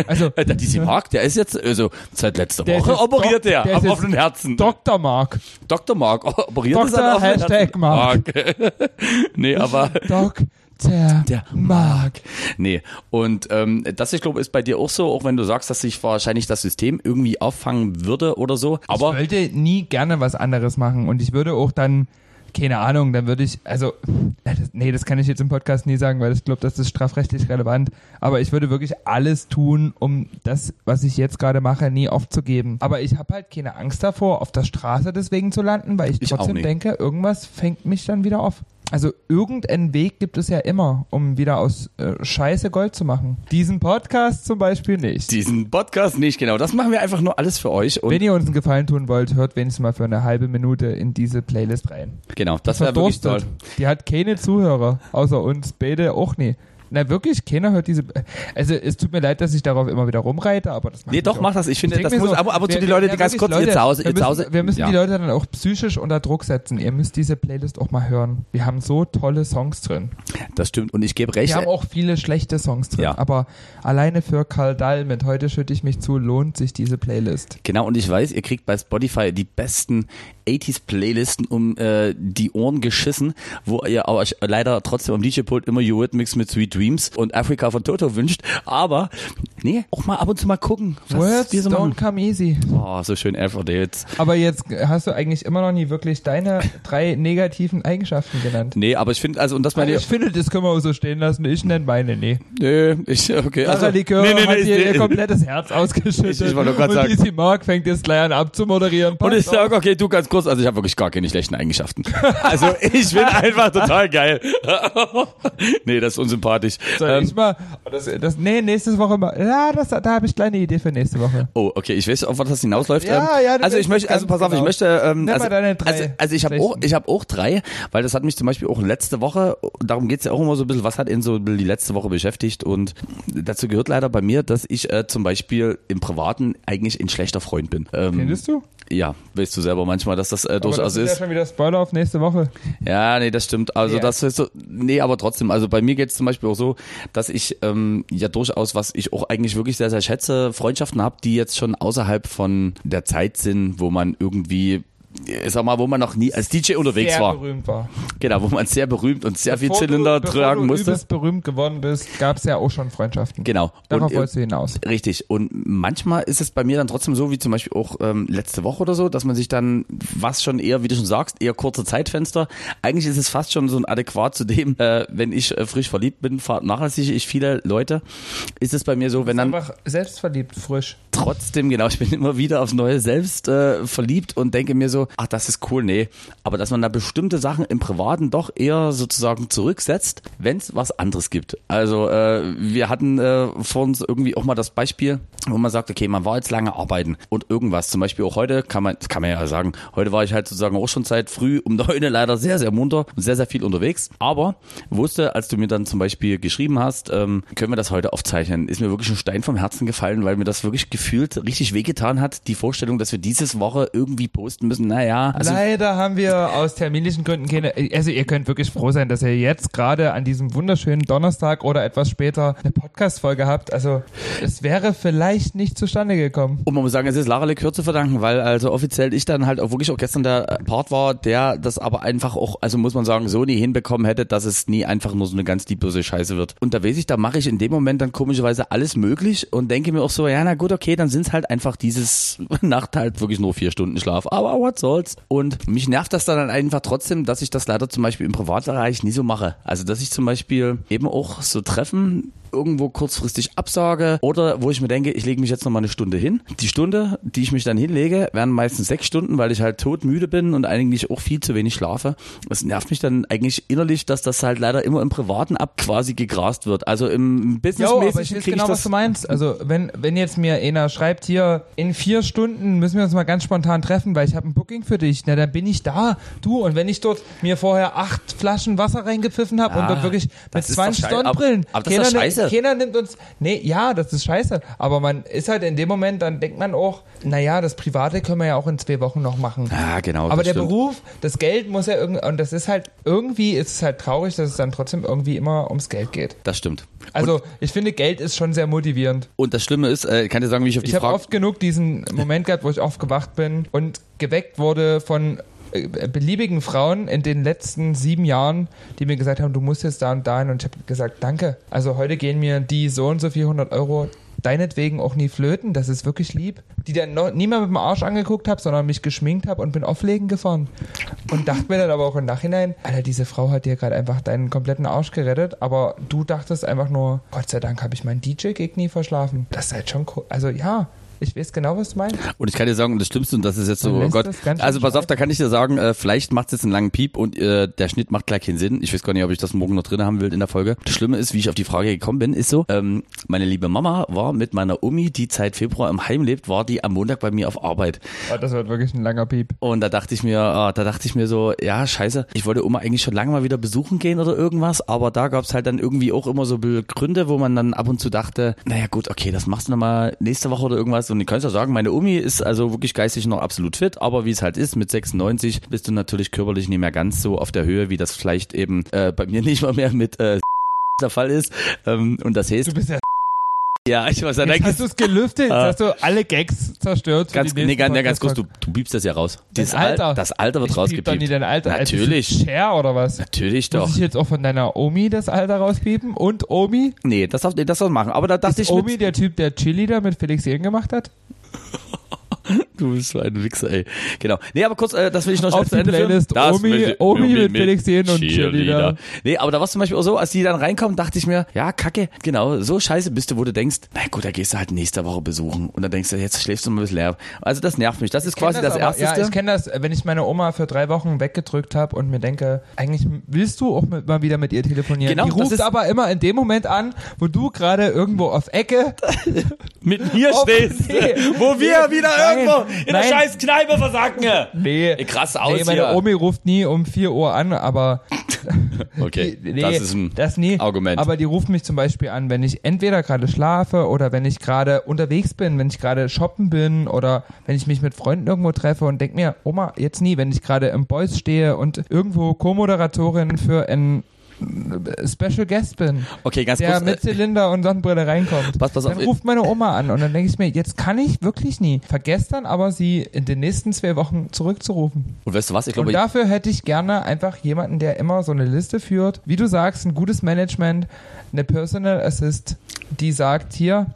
Also- der DC Mark, der ist jetzt, also seit letzter ist Woche operiert Doc- ist am jetzt offenen Herzen. Dr. Mark. Dr. Mark operiert Dr. Hashtag Herzen. Mark. nee, aber Dr. der Mark. Nee, und ähm, das, ich glaube, ist bei dir auch so, auch wenn du sagst, dass sich wahrscheinlich das System irgendwie auffangen würde oder so. Aber ich wollte nie gerne was anderes machen und ich würde auch dann, keine Ahnung, dann würde ich, also, äh, das, nee, das kann ich jetzt im Podcast nie sagen, weil ich glaube, das ist strafrechtlich relevant, aber ich würde wirklich alles tun, um das, was ich jetzt gerade mache, nie aufzugeben. Aber ich habe halt keine Angst davor, auf der Straße deswegen zu landen, weil ich, Ich trotzdem denke, irgendwas fängt mich dann wieder auf. Also irgendeinen Weg gibt es ja immer, um wieder aus äh, Scheiße Gold zu machen. Diesen Podcast zum Beispiel nicht. diesen Podcast nicht, genau. Das machen wir einfach nur alles für euch. Und Wenn ihr uns einen Gefallen tun wollt, hört wenigstens mal für eine halbe Minute in diese Playlist rein. genau, das wäre wirklich toll. Die hat keine Zuhörer, außer uns beide auch nie. Na wirklich, keiner hört diese. Also es tut mir leid, dass ich darauf immer wieder rumreite, aber das macht Nee, doch, mach das. Ich finde, denk das muss ab, ab und zu die Leute, die ganz kurz Leute, ihr zu Hause, wir müssen, Hause. wir müssen ja. die Leute dann auch psychisch unter Druck setzen. Ihr müsst diese Playlist auch mal hören. Wir haben so tolle Songs drin. Das stimmt. Und ich gebe recht. Wir haben auch viele schlechte Songs drin, Ja. aber alleine für Karl Dall mit Heute schütte ich mich zu lohnt sich diese Playlist. Genau, und ich weiß, ihr kriegt bei Spotify die besten 80s-Playlisten um äh, die Ohren geschissen, wo ihr euch leider trotzdem am DJ-Pult immer Eurythmics mit Sweet Dreams und Africa von Toto wünscht. Aber, nee, auch mal ab und zu mal gucken, was Words wir so don't machen. come easy. Oh, so schön jetzt. Aber jetzt hast du eigentlich immer noch nie wirklich deine drei negativen Eigenschaften genannt. Nee, aber ich finde, also, und das meine Also ich finde, das können wir auch so stehen lassen. Ich nenne meine, nee. nee, ich, okay, also, Sarah Likör nee, nee, hat nee, hier nee, ihr komplettes Herz ausgeschüttet. Ich- ich wollte und sagen- Easy Mark fängt jetzt gleich an abzumoderieren. Und ich sage, okay, du ganz kurz, also ich habe wirklich gar keine schlechten Eigenschaften. Also ich bin einfach total geil. nee, das ist unsympathisch. Soll Ähm, ich mal, das, das, nee, nächste Woche mal, ja, das, da habe ich kleine Idee für nächste Woche. Oh, okay, ich weiß, auf was das hinausläuft. Ja, ähm, ja, also ich möchte, es also pass auf, ich genau. möchte, ähm, also, mal deine drei also, also ich habe auch, ich habe auch drei, weil das hat mich zum Beispiel auch letzte Woche, darum geht's ja auch immer so ein bisschen, was hat ihn so die letzte Woche beschäftigt und dazu gehört leider bei mir, dass ich äh, zum Beispiel im Privaten eigentlich ein schlechter Freund bin. Ähm, Findest du? Ja, weißt du selber manchmal, dass das äh, durchaus das ist ist. ja schon wieder Spoiler auf nächste Woche. Ja, nee, das stimmt. Also Ja. das ist so, nee, aber trotzdem, also bei mir geht es zum Beispiel auch so, dass ich ähm, ja durchaus, was ich auch eigentlich wirklich sehr, sehr schätze, Freundschaften habe, die jetzt schon außerhalb von der Zeit sind, wo man irgendwie, sag mal, wo man noch nie als DJ unterwegs Sehr war. berühmt war. Genau, wo man sehr berühmt und sehr viel Bevor Zylinder du, bevor tragen du musste. übelst berühmt geworden bist, gab es ja auch schon Freundschaften. Genau. Darauf Und, wolltest du hinaus. Richtig. Und manchmal ist es bei mir dann trotzdem so, wie zum Beispiel auch ähm, letzte Woche oder so, dass man sich dann, was schon eher, wie du schon sagst, eher kurze Zeitfenster. Eigentlich ist es fast schon so ein adäquat zu dem, äh, wenn ich äh, frisch verliebt bin, vernachlässige ich viele Leute. Ist es bei mir so, wenn dann Einfach selbstverliebt, frisch. trotzdem, genau, ich bin immer wieder aufs Neue selbst äh, verliebt und denke mir so, ach, das ist cool, nee. Aber dass man da bestimmte Sachen im Privaten doch eher sozusagen zurücksetzt, wenn es was anderes gibt. Also äh, wir hatten äh, vor uns irgendwie auch mal das Beispiel, wo man sagt, okay, man war jetzt lange arbeiten und irgendwas, zum Beispiel auch heute, kann man, kann man ja sagen, heute war ich halt sozusagen auch schon seit früh um neun leider sehr, sehr munter und sehr, sehr viel unterwegs. Aber wusste, als du mir dann zum Beispiel geschrieben hast, ähm, können wir das heute aufzeichnen, ist mir wirklich ein Stein vom Herzen gefallen, weil mir das wirklich gefühlt richtig wehgetan hat, die Vorstellung, dass wir dieses Woche irgendwie posten müssen. Naja, also Leider haben wir aus terminlichen Gründen keine. Also ihr könnt wirklich froh sein, dass ihr jetzt gerade an diesem wunderschönen Donnerstag oder etwas später eine Podcast-Folge habt. Also es wäre vielleicht nicht zustande gekommen. Und man muss sagen, es ist Lara Likör zu verdanken, weil also offiziell ich dann halt auch wirklich auch gestern der Part war, der das aber einfach auch, also muss man sagen, so nie hinbekommen hätte, dass es nie einfach nur so eine ganz die böse Scheiße wird. Und da weiß ich, da mache ich in dem Moment dann komischerweise alles möglich und denke mir auch so, ja na gut, okay, dann sind es halt einfach dieses Nacht halt wirklich nur vier Stunden Schlaf. Aber what soll's? Und mich nervt das dann einfach trotzdem, dass ich das leider zum Beispiel im Privatbereich nie so mache. Also dass ich zum Beispiel eben auch so Treffen irgendwo kurzfristig absage oder wo ich mir denke, ich lege mich jetzt noch mal eine Stunde hin. Die Stunde, die ich mich dann hinlege, werden meistens sechs Stunden, weil ich halt todmüde bin und eigentlich auch viel zu wenig schlafe. Es nervt mich dann eigentlich innerlich, dass das halt leider immer im Privaten ab quasi gegrast wird. Also im Ja, aber ich kriege genau, was du meinst. Also wenn, wenn jetzt mir einer schreibt, hier, in vier Stunden müssen wir uns mal ganz spontan treffen, weil ich habe ein Booking für dich, na dann bin ich da. Du, und wenn ich dort mir vorher acht Flaschen Wasser reingepfiffen habe und Ja, dort wirklich mit das ist doch 20 schei- Sonnenbrillen, aber- aber das ist doch keiner, scheiße. nimmt, keiner nimmt uns, nee, ja, das ist scheiße, aber man ist halt in dem Moment, dann denkt man auch, naja, das Private können wir ja auch in zwei Wochen noch machen. Ja, genau. Aber der stimmt. Beruf, das Geld muss ja irgendwie, und das ist halt, irgendwie ist es halt traurig, dass es dann trotzdem irgendwie immer ums Geld geht. Das stimmt. Also ich finde, Geld ist schon sehr motivierend. Und das Schlimme ist, äh, ich kann dir sagen, wie ich auf die Ich habe Frage... oft genug diesen Moment gehabt, wo ich aufgewacht bin und geweckt wurde von beliebigen Frauen in den letzten sieben Jahren, die mir gesagt haben, du musst jetzt da und dahin und ich habe gesagt, danke. Also heute gehen mir die so und so 400 Euro deinetwegen auch nie flöten, das ist wirklich lieb. Die dann noch, nie mal mit dem Arsch angeguckt habe, sondern mich geschminkt habe und bin auflegen gefahren. Und dachte mir dann aber auch im Nachhinein, Alter, diese Frau hat dir gerade einfach deinen kompletten Arsch gerettet, aber du dachtest einfach nur, Gott sei Dank habe ich meinen DJ-Gig nie verschlafen. Das ist halt schon cool. Also ja, ich weiß genau, was du meinst. Und ich kann dir sagen, das Schlimmste, und das ist jetzt so, oh Gott. Also pass auf, da kann ich dir sagen, äh, vielleicht macht es jetzt einen langen Piep und äh, der Schnitt macht gleich keinen Sinn. Ich weiß gar nicht, ob ich das morgen noch drin haben will in der Folge. Das Schlimme ist, wie ich auf die Frage gekommen bin, ist so, ähm, meine liebe Mama war mit meiner Omi, die seit Februar im Heim lebt, war die am Montag bei mir auf Arbeit. Oh, das wird wirklich ein langer Piep. Und da dachte ich mir, ah, da dachte ich mir so, ja, scheiße, ich wollte Oma eigentlich schon lange mal wieder besuchen gehen oder irgendwas, aber da gab's halt dann irgendwie auch immer so Gründe, wo man dann ab und zu dachte, naja gut, okay, das machst du nochmal nächste Woche oder irgendwas. Und ich kann ja sagen, meine Omi ist also wirklich geistig noch absolut fit, aber wie es halt ist, mit 96 bist du natürlich körperlich nicht mehr ganz so auf der Höhe, wie das vielleicht eben äh, bei mir nicht mal mehr mit äh, der Fall ist. Ähm, und das heißt, Du bist ja. Ja, ich weiß ja, Jetzt hast du es gelüftet, jetzt Ah. hast du alle Gags zerstört. für Ganz, die nee, ganz, nee, ganz kurz, du, du biebst das ja raus. Al- Alter. Das Alter wird Ich piep doch nie rausgepiept. dein Alter. Natürlich. Share oder was? Natürlich Muss doch. ich jetzt auch von deiner Omi das Alter rauspiepen? Und Omi? Nee, das darf, nee, das soll machen. Aber da dachte Ist ich, Omi mit, der Typ, der Chili da mit Felix Jägen gemacht hat? du bist so ein Wichser, ey. Genau. Nee, aber kurz, äh, das will ich noch schnell zu Ende führen. Playlist Das Omi- ich- Omi mit Felix Jähn und Cheerleader. Nee, aber da war es zum Beispiel auch so, als die dann reinkommen, dachte ich mir, ja, kacke, genau, so scheiße bist du, wo du denkst, na gut, da gehst du halt nächste Woche besuchen. Und dann denkst du, jetzt schläfst du mal ein bisschen leer. Also das nervt mich. Das ist quasi das, aber, Erste. Ja, ich kenne das, wenn ich meine Oma für drei Wochen weggedrückt habe und mir denke, eigentlich willst du auch mit, mal wieder mit ihr telefonieren. Genau, Die das ruft aber immer in dem Moment an, wo du gerade irgendwo auf Ecke mit mir stehst. nee. wo wir wieder nein. Irgendwo in Nein. der scheiß Kneipe versacken. Nee. Krass aus Nee, meine hier. Omi ruft nie um 4 Uhr an, aber Okay, Nee, das ist ein das nie. Argument. Aber die rufen mich zum Beispiel an, wenn ich entweder gerade schlafe oder wenn ich gerade unterwegs bin, wenn ich gerade shoppen bin oder wenn ich mich mit Freunden irgendwo treffe und denk mir, Oma, jetzt nie, wenn ich gerade im Boys stehe und irgendwo Co-Moderatorin für ein Special Guest bin, Okay, ganz der kurz. mit äh, Zylinder und Sonnenbrille reinkommt. Pass- pass auf, dann ich- ruft meine Oma an und dann denke ich mir, jetzt kann ich wirklich nie. Vergesst dann aber, sie in den nächsten zwei Wochen zurückzurufen. Und weißt du was? Ich glaube, Und dafür hätte ich gerne einfach jemanden, der immer so eine Liste führt. Wie du sagst, ein gutes Management, eine Personal Assist, die sagt hier,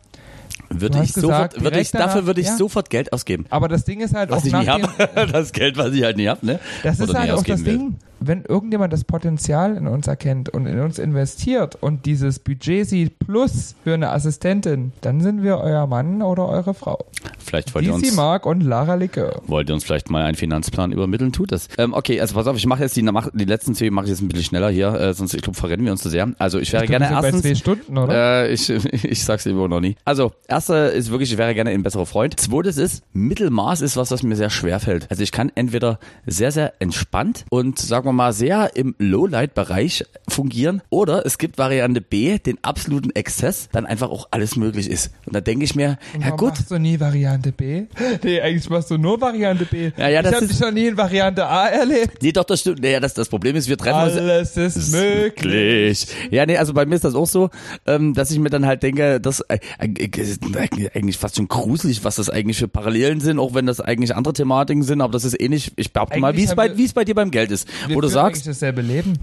würde ich gesagt, sofort, würde ich, danach- dafür würde ich ja. sofort Geld ausgeben. aber das Ding ist halt Was auch ich dem, habe. Das Geld, was ich halt nie habe, ne? das ist Oder halt nie auch das will. Ding, wenn irgendjemand das Potenzial in uns erkennt und in uns investiert und dieses Budget sieht plus für eine Assistentin, dann sind wir euer Mann oder eure Frau. Vielleicht wollt ihr uns, Mark und Lara Licke. wollt ihr uns vielleicht mal einen Finanzplan übermitteln, tut das. Ähm, okay, also pass auf, ich mache jetzt die, mach, die letzten zwei mache ich jetzt ein bisschen schneller hier, äh, sonst ich glaube verrennen wir uns zu sehr. Also ich wäre Ich gerne sind bei zwei erstens Stunden, oder? Äh, ich, ich sag's immer noch nie. Also, erster ist wirklich, ich wäre gerne ein besserer Freund. Zweites ist, Mittelmaß ist was, was mir sehr schwer fällt. Also ich kann entweder sehr, sehr entspannt und sagen wir mal sehr im Lowlight-Bereich fungieren oder es gibt Variante B, den absoluten Exzess, dann einfach auch alles möglich ist. Und da denke ich mir, ja gut, machst du nie Variante B? Nee, eigentlich machst du nur Variante B. Ja, ja, ich das habe dich noch nie in Variante A erlebt. nee, doch, das stimmt. Naja, das, das Problem ist, wir treffen uns. Alles ist möglich. Ja, nee, also bei mir ist das auch so, ähm, dass ich mir dann halt denke, dass äh, eigentlich fast schon gruselig, was das eigentlich für Parallelen sind, auch wenn das eigentlich andere Thematiken sind, aber das ist ähnlich, ich behaupte mal, wie es bei, wir- wie es bei dir beim Geld ist. Wo du sagst, dasselbe Leben.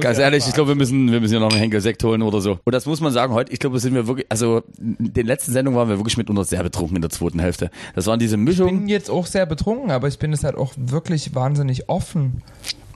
ganz ehrlich, ich glaube, wir müssen, wir müssen hier noch einen Henkelsekt holen oder so. Und das muss man sagen, heute, ich glaube, sind wir wirklich, also, in den letzten Sendungen waren wir wirklich mitunter sehr betrunken in der zweiten Hälfte. Das waren diese Ich Mischungen. bin jetzt auch sehr betrunken, aber ich bin es halt auch wirklich wahnsinnig offen.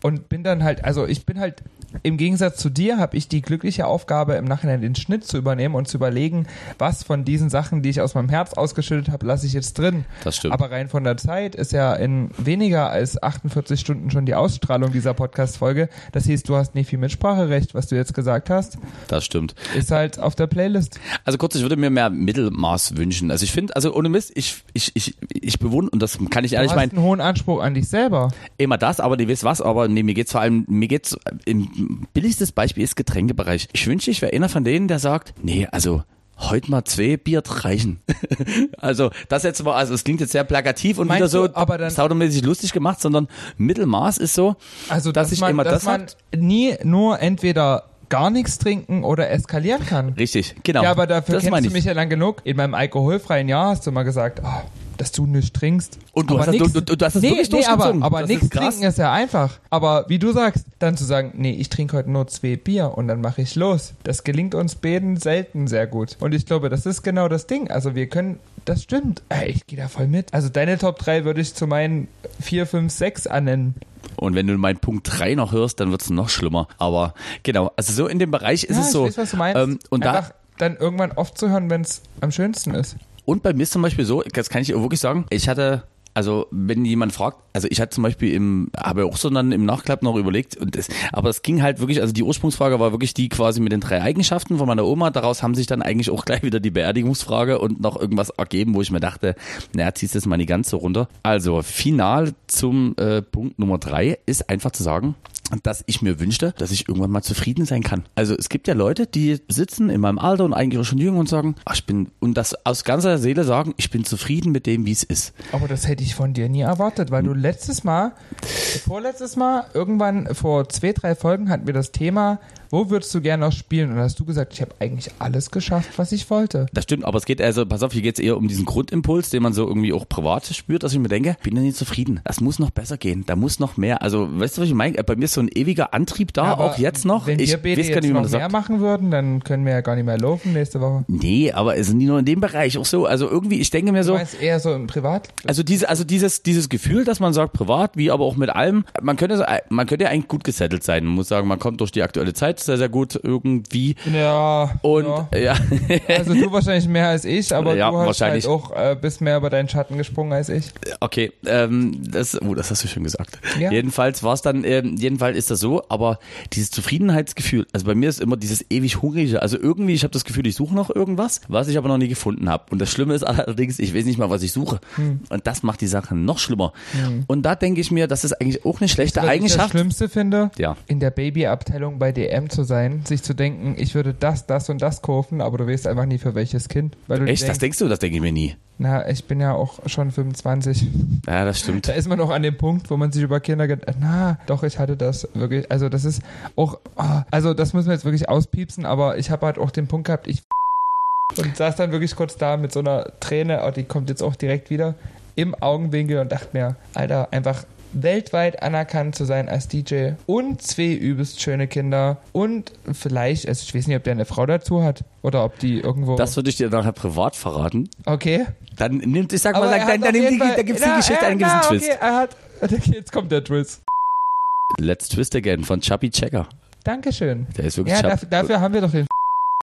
Und bin dann halt, also ich bin halt, im Gegensatz zu dir habe ich die glückliche Aufgabe, im Nachhinein den Schnitt zu übernehmen und zu überlegen, was von diesen Sachen, die ich aus meinem Herz ausgeschüttet habe, lasse ich jetzt drin. Das stimmt. Aber rein von der Zeit ist ja in weniger als 48 Stunden schon die Ausstrahlung dieser Podcast-Folge. Das hieß, du hast nicht viel Mitspracherecht, was du jetzt gesagt hast. Das stimmt. Ist halt auf der Playlist. Also kurz, ich würde mir mehr Mittelmaß wünschen. Also ich finde, also ohne Mist, ich, ich, ich, ich bewundere, und das kann ich Du ehrlich hast meinen, einen hohen Anspruch an dich selber. immer das, aber du weißt was, aber nee, mir geht's vor allem, mir geht's, im billigstes Beispiel ist Getränkebereich. Ich wünsche, ich wäre einer von denen, der sagt, nee, also heute mal zwei Bier reichen. also das jetzt mal, also es klingt jetzt sehr plakativ und Meinst wieder so du, aber dann- saudomäßig lustig gemacht, sondern Mittelmaß ist so, Also, dass dass, ich man, immer dass das man hat. nie nur entweder gar nichts trinken oder eskalieren kann. Richtig, genau. Ja, aber dafür das kennst du ich. mich ja lang genug. In meinem alkoholfreien Jahr hast du mal gesagt, ah, dass du nichts trinkst. Und du aber hast das- nix- du- du- du hast das nee, wirklich nee, aber, durchgezogen. aber Das nichts trinken ist ja einfach. Aber wie du sagst, dann zu sagen, nee, ich trinke heute nur zwei Bier und dann mache ich los. Das gelingt uns beiden selten sehr gut. Und ich glaube, das ist genau das Ding. Also wir können, das stimmt. Ich gehe da voll mit. Also deine Top 3 würde ich zu meinen 4, 5, 6 annennen. Und wenn du meinen Punkt 3 noch hörst, dann wird's noch schlimmer. Aber genau, also so in dem Bereich ist ja, es ich so. weiß, was du meinst. Ähm, und da, Einfach dann irgendwann oft zu hören, wenn es am schönsten ist. Und bei mir ist zum Beispiel so, das kann ich wirklich sagen, ich hatte, also wenn jemand fragt, also ich hatte zum Beispiel im, habe auch so dann im Nachklapp noch überlegt, und das, aber es ging halt wirklich, also die Ursprungsfrage war wirklich die quasi mit den drei Eigenschaften von meiner Oma, daraus haben sich dann eigentlich auch gleich wieder die Beerdigungsfrage und noch irgendwas ergeben, wo ich mir dachte, naja, ziehst das mal nicht ganz so runter. Also final zum äh, Punkt Nummer drei ist einfach zu sagen, dass ich mir wünschte, dass ich irgendwann mal zufrieden sein kann. Also es gibt ja Leute, die sitzen in meinem Alter und eigentlich auch schon jünger und sagen, ach, ich bin, und das aus ganzer Seele sagen, ich bin zufrieden mit dem, wie es ist. Aber das hätte ich von dir nie erwartet, weil du letztes Mal, vorletztes Mal, irgendwann vor zwei, drei Folgen hatten wir das Thema, wo würdest du gerne noch spielen? Und da hast du gesagt, ich habe eigentlich alles geschafft, was ich wollte. Das stimmt, aber es geht also, pass auf, hier geht es eher um diesen Grundimpuls, den man so irgendwie auch privat spürt, dass ich mir denke, ich bin ja nicht zufrieden. Das muss noch besser gehen. Da muss noch mehr. Also, weißt du, was ich meine? Bei mir ist so ein ewiger Antrieb da, Aber auch jetzt noch. Wenn ich wir beide weiß gar jetzt nicht, wie man noch das mehr sagt. machen würden, dann können wir ja gar nicht mehr laufen nächste Woche. Nee, aber es ist nicht nur in dem Bereich auch so. Also irgendwie, ich denke mir Du so, meinst eher so im Privat? Also diese, also dieses, dieses Gefühl, dass man sagt, privat, wie aber auch mit allem, man könnte, so- man könnte ja eigentlich gut gesettelt sein. Man muss sagen, man kommt durch die aktuelle Zeit sehr, sehr gut irgendwie. Ja. Und ja. ja, Also du wahrscheinlich mehr als ich, aber Ja, du hast wahrscheinlich. halt auch äh, bist mehr über deinen Schatten gesprungen als ich. okay, ähm, das, oh, das hast du schon gesagt. Ja. Jedenfalls war es dann, ähm, jedenfalls ist das so, aber dieses Zufriedenheitsgefühl, also bei mir ist immer dieses ewig hungrige, also irgendwie, ich habe das Gefühl, ich suche noch irgendwas, was ich aber noch nie gefunden habe. Und das Schlimme ist allerdings, ich weiß nicht mal, was ich suche. Hm. Und das macht die Sache noch schlimmer. Und da denke ich mir, das ist eigentlich auch eine schlechte Was ich das Eigenschaft. Schlimmste finde, Ja. in der Babyabteilung bei DM zu sein, sich zu denken, ich würde das, das und das kaufen, aber du weißt einfach nie für welches Kind. Weil du Echt, das denkst, denkst du? Das denke ich mir nie. na, ich bin ja auch schon 25. Ja, das stimmt. Da ist man noch an dem Punkt, wo man sich über Kinder gedacht, na, doch, ich hatte das wirklich, also das ist auch, ah, also das müssen wir jetzt wirklich auspiepsen, aber ich habe halt auch den Punkt gehabt, ich und saß dann wirklich kurz da mit so einer Träne, oh, die kommt jetzt auch direkt wieder, im Augenwinkel und dachte mir, Alter, einfach weltweit anerkannt zu sein als DJ und zwei übelst schöne Kinder und vielleicht, also ich weiß nicht, ob der eine Frau dazu hat oder ob die irgendwo... Das würde ich dir nachher privat verraten. okay. Dann nimmt, ich sag mal, dann, dann, dann, die- Fall- da gibt's die Na, Geschichte äh, einen gewissen Twist. Okay, er hat, jetzt kommt der Twist. Let's Twist Again von Chubby Checker. Dankeschön. Der ist wirklich Ja, dafür, dafür haben wir doch den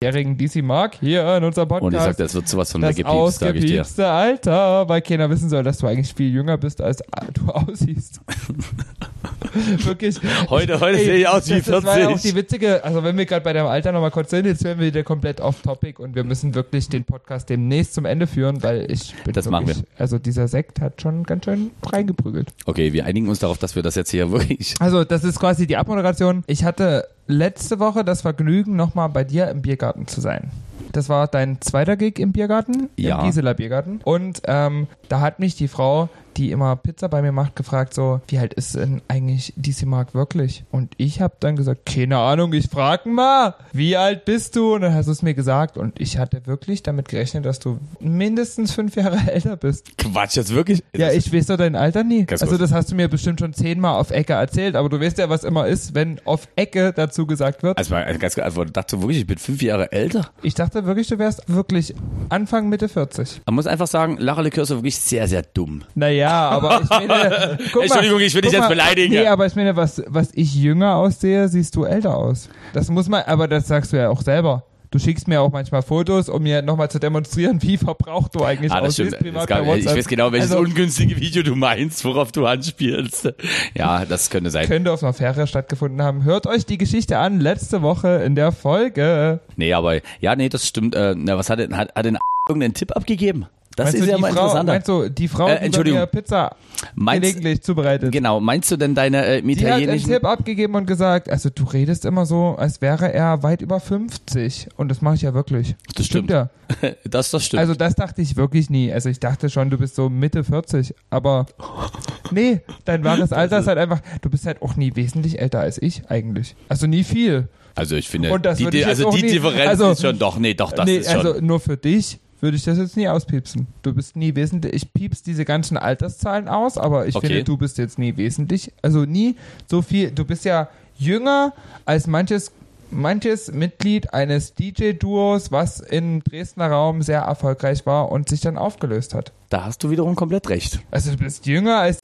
jährigen DC Mark hier in unserem Podcast. Und ich sag, das wird sowas von das weggepiepst, sag ich dir. ausgepiepste Alter, weil keiner wissen soll, dass du eigentlich viel jünger bist, als du aussiehst. Wirklich. Heute, heute sehe ich aus wie das, das war ja auch 40. die witzige, also wenn wir gerade bei deinem Alter nochmal kurz sind, jetzt werden wir wieder komplett off topic und wir müssen wirklich den Podcast demnächst zum Ende führen, weil ich bin Das wirklich, machen Also dieser Sekt hat schon ganz schön reingeprügelt. Okay, wir einigen uns darauf, dass wir das jetzt hier wirklich. Also, das ist quasi die Abmoderation. Ich hatte letzte Woche das Vergnügen, nochmal bei dir im Biergarten zu sein. Das war dein zweiter Gig im Biergarten, Ja. im Gisela Biergarten. Und ähm, da hat mich die Frau, die immer Pizza bei mir macht, gefragt so, wie alt ist denn eigentlich DC Mark wirklich? Und ich habe dann gesagt, keine Ahnung, ich frag mal, wie alt bist du? Und dann hast du es mir gesagt. Und ich hatte wirklich damit gerechnet, dass du mindestens fünf Jahre älter bist. Quatsch, jetzt wirklich? Ja, ich weiß doch dein Alter nie. Also das hast du mir bestimmt schon zehnmal auf Ecke erzählt, aber du weißt ja, was immer ist, wenn auf Ecke dazu gesagt wird. Also, mal ganz also, dachte wirklich, ich bin fünf Jahre älter? Ich dachte wirklich, du wärst wirklich Anfang, Mitte 40. Man muss einfach sagen, Lara Likör ist wirklich sehr, sehr dumm. Naja, aber ich meine... guck mal, Entschuldigung, ich will dich jetzt beleidigen. Nee, aber ich meine, was, was ich jünger aussehe, siehst du älter aus. Das muss man, aber das sagst du ja auch selber. Du schickst mir auch manchmal Fotos, um mir nochmal zu demonstrieren, wie verbraucht du eigentlich Ah, das aussiehst. stimmt. gab, ich weiß genau, welches Also, ungünstige Video du meinst, worauf du anspielst. Ja, das könnte sein. könnte auf einer Fähre stattgefunden haben. Hört euch die Geschichte an, letzte Woche in der Folge. Nee, aber, ja, nee, das stimmt. Äh, na, was hat denn, hat, hat denn irgendeinen Tipp abgegeben? Das meinst ist du ja die mal Frau, interessanter. Meinst du die Frau, Äh, die mir Pizza Meinst, gelegentlich zubereitet? genau, meinst du denn deine äh, im Die hat einen italienischen... Tipp abgegeben und gesagt, also du redest immer so, als wäre er weit über 50. Und das mache ich ja wirklich. Das stimmt. ja. das, das stimmt. Also das dachte ich wirklich nie. Also ich dachte schon, du bist so Mitte 40. Aber nee, dein wahres Alter ist halt einfach, du bist halt auch nie wesentlich älter als ich eigentlich. Also nie viel. Also ich finde, das die, ich also die nie- Differenz also- ist schon doch, nee, doch, das nee, ist schon. also nur für dich würde ich das jetzt nie auspiepsen. Du bist nie wesentlich, ich piepst diese ganzen Alterszahlen aus, aber ich Okay. finde, du bist jetzt nie wesentlich, also nie so viel, du bist ja jünger als manches manches Mitglied eines DJ-Duos, was im Dresdner Raum sehr erfolgreich war und sich dann aufgelöst hat. da hast du wiederum komplett recht. Also du bist jünger als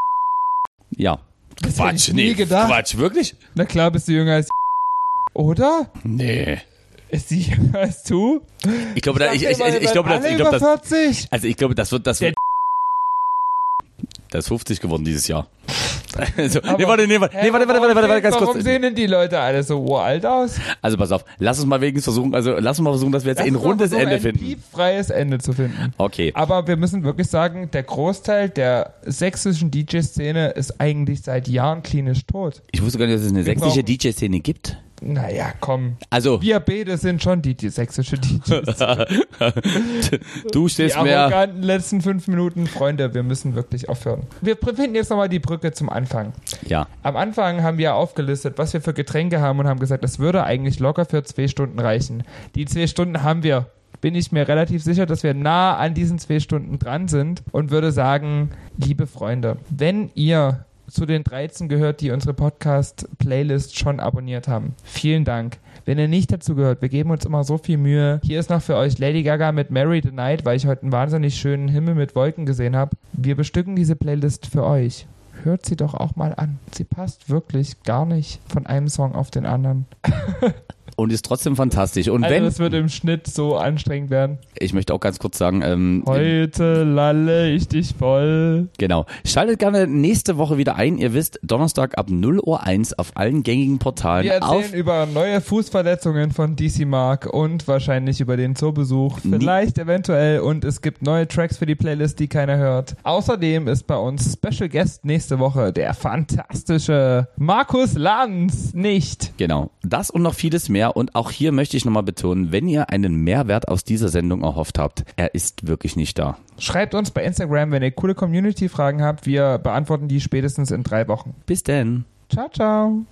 Ja. Das Quatsch, hätte ich nie nee, gedacht. Quatsch, wirklich? Na klar bist du jünger als oder? Nee. Ist sie jünger als du? Ich glaube, da, ich, ich, ich, ich, glaube, das, ich glaube, das, über 40. also ich glaube, das wird, das wird, das ist 50 geworden dieses Jahr. Also, nee, warte, nee, warte, nee, warte, warte, warte, warte, warte, ganz Warum kurz. sehen denn die Leute alle so uralt aus? Also pass auf, lass uns mal wenigstens versuchen, also lass uns mal versuchen, dass wir jetzt Lass ein rundes versuchen, Ende ein finden. piepfreies Ende zu finden. Okay. Aber wir müssen wirklich sagen, der Großteil der sächsischen DJ-Szene ist eigentlich seit Jahren klinisch tot. Ich wusste gar nicht, dass es eine sächsische DJ-Szene gibt. Naja, komm. Also, Wir beide sind schon die, die sächsische DJs. du Die stehst mehr. arroganten letzten fünf Minuten. Freunde, wir müssen wirklich aufhören. Wir finden jetzt nochmal die Brücke zum Anfang. Ja. Am Anfang haben wir aufgelistet, was wir für Getränke haben und haben gesagt, das würde eigentlich locker für zwei Stunden reichen. Die zwei Stunden haben wir. Bin ich mir relativ sicher, dass wir nah an diesen zwei Stunden dran sind und würde sagen, liebe Freunde, wenn ihr zu den 13 gehört, die unsere Podcast-Playlist schon abonniert haben, vielen Dank. Wenn ihr nicht dazu gehört, wir geben uns immer so viel Mühe. Hier ist noch für euch Lady Gaga mit Mary the Night, weil ich heute einen wahnsinnig schönen Himmel mit Wolken gesehen habe. Wir bestücken diese Playlist für euch hört sie doch auch mal an. Sie passt wirklich gar nicht von einem Song auf den anderen. und ist trotzdem fantastisch. Und Also wenn, es wird im Schnitt so anstrengend werden. ich möchte auch ganz kurz sagen, ähm, Heute lalle ich dich voll. Genau. Schaltet gerne nächste Woche wieder ein. Ihr wisst, Donnerstag ab 0 Uhr 1 auf allen gängigen Portalen. Wir auf erzählen über neue Fußverletzungen von DC Mark und wahrscheinlich über den Zoobesuch. Vielleicht eventuell und es gibt neue Tracks für die Playlist, die keiner hört. Außerdem ist bei uns Special Guest nächste Woche der fantastische Markus Lanz. Nicht. Genau. Das und noch vieles mehr. Und auch hier möchte ich nochmal betonen, wenn ihr einen Mehrwert aus dieser Sendung erhofft habt, er ist wirklich nicht da. Schreibt uns bei Instagram, wenn ihr coole Community-Fragen habt. Wir beantworten die spätestens in drei Wochen. Bis denn. Ciao, ciao.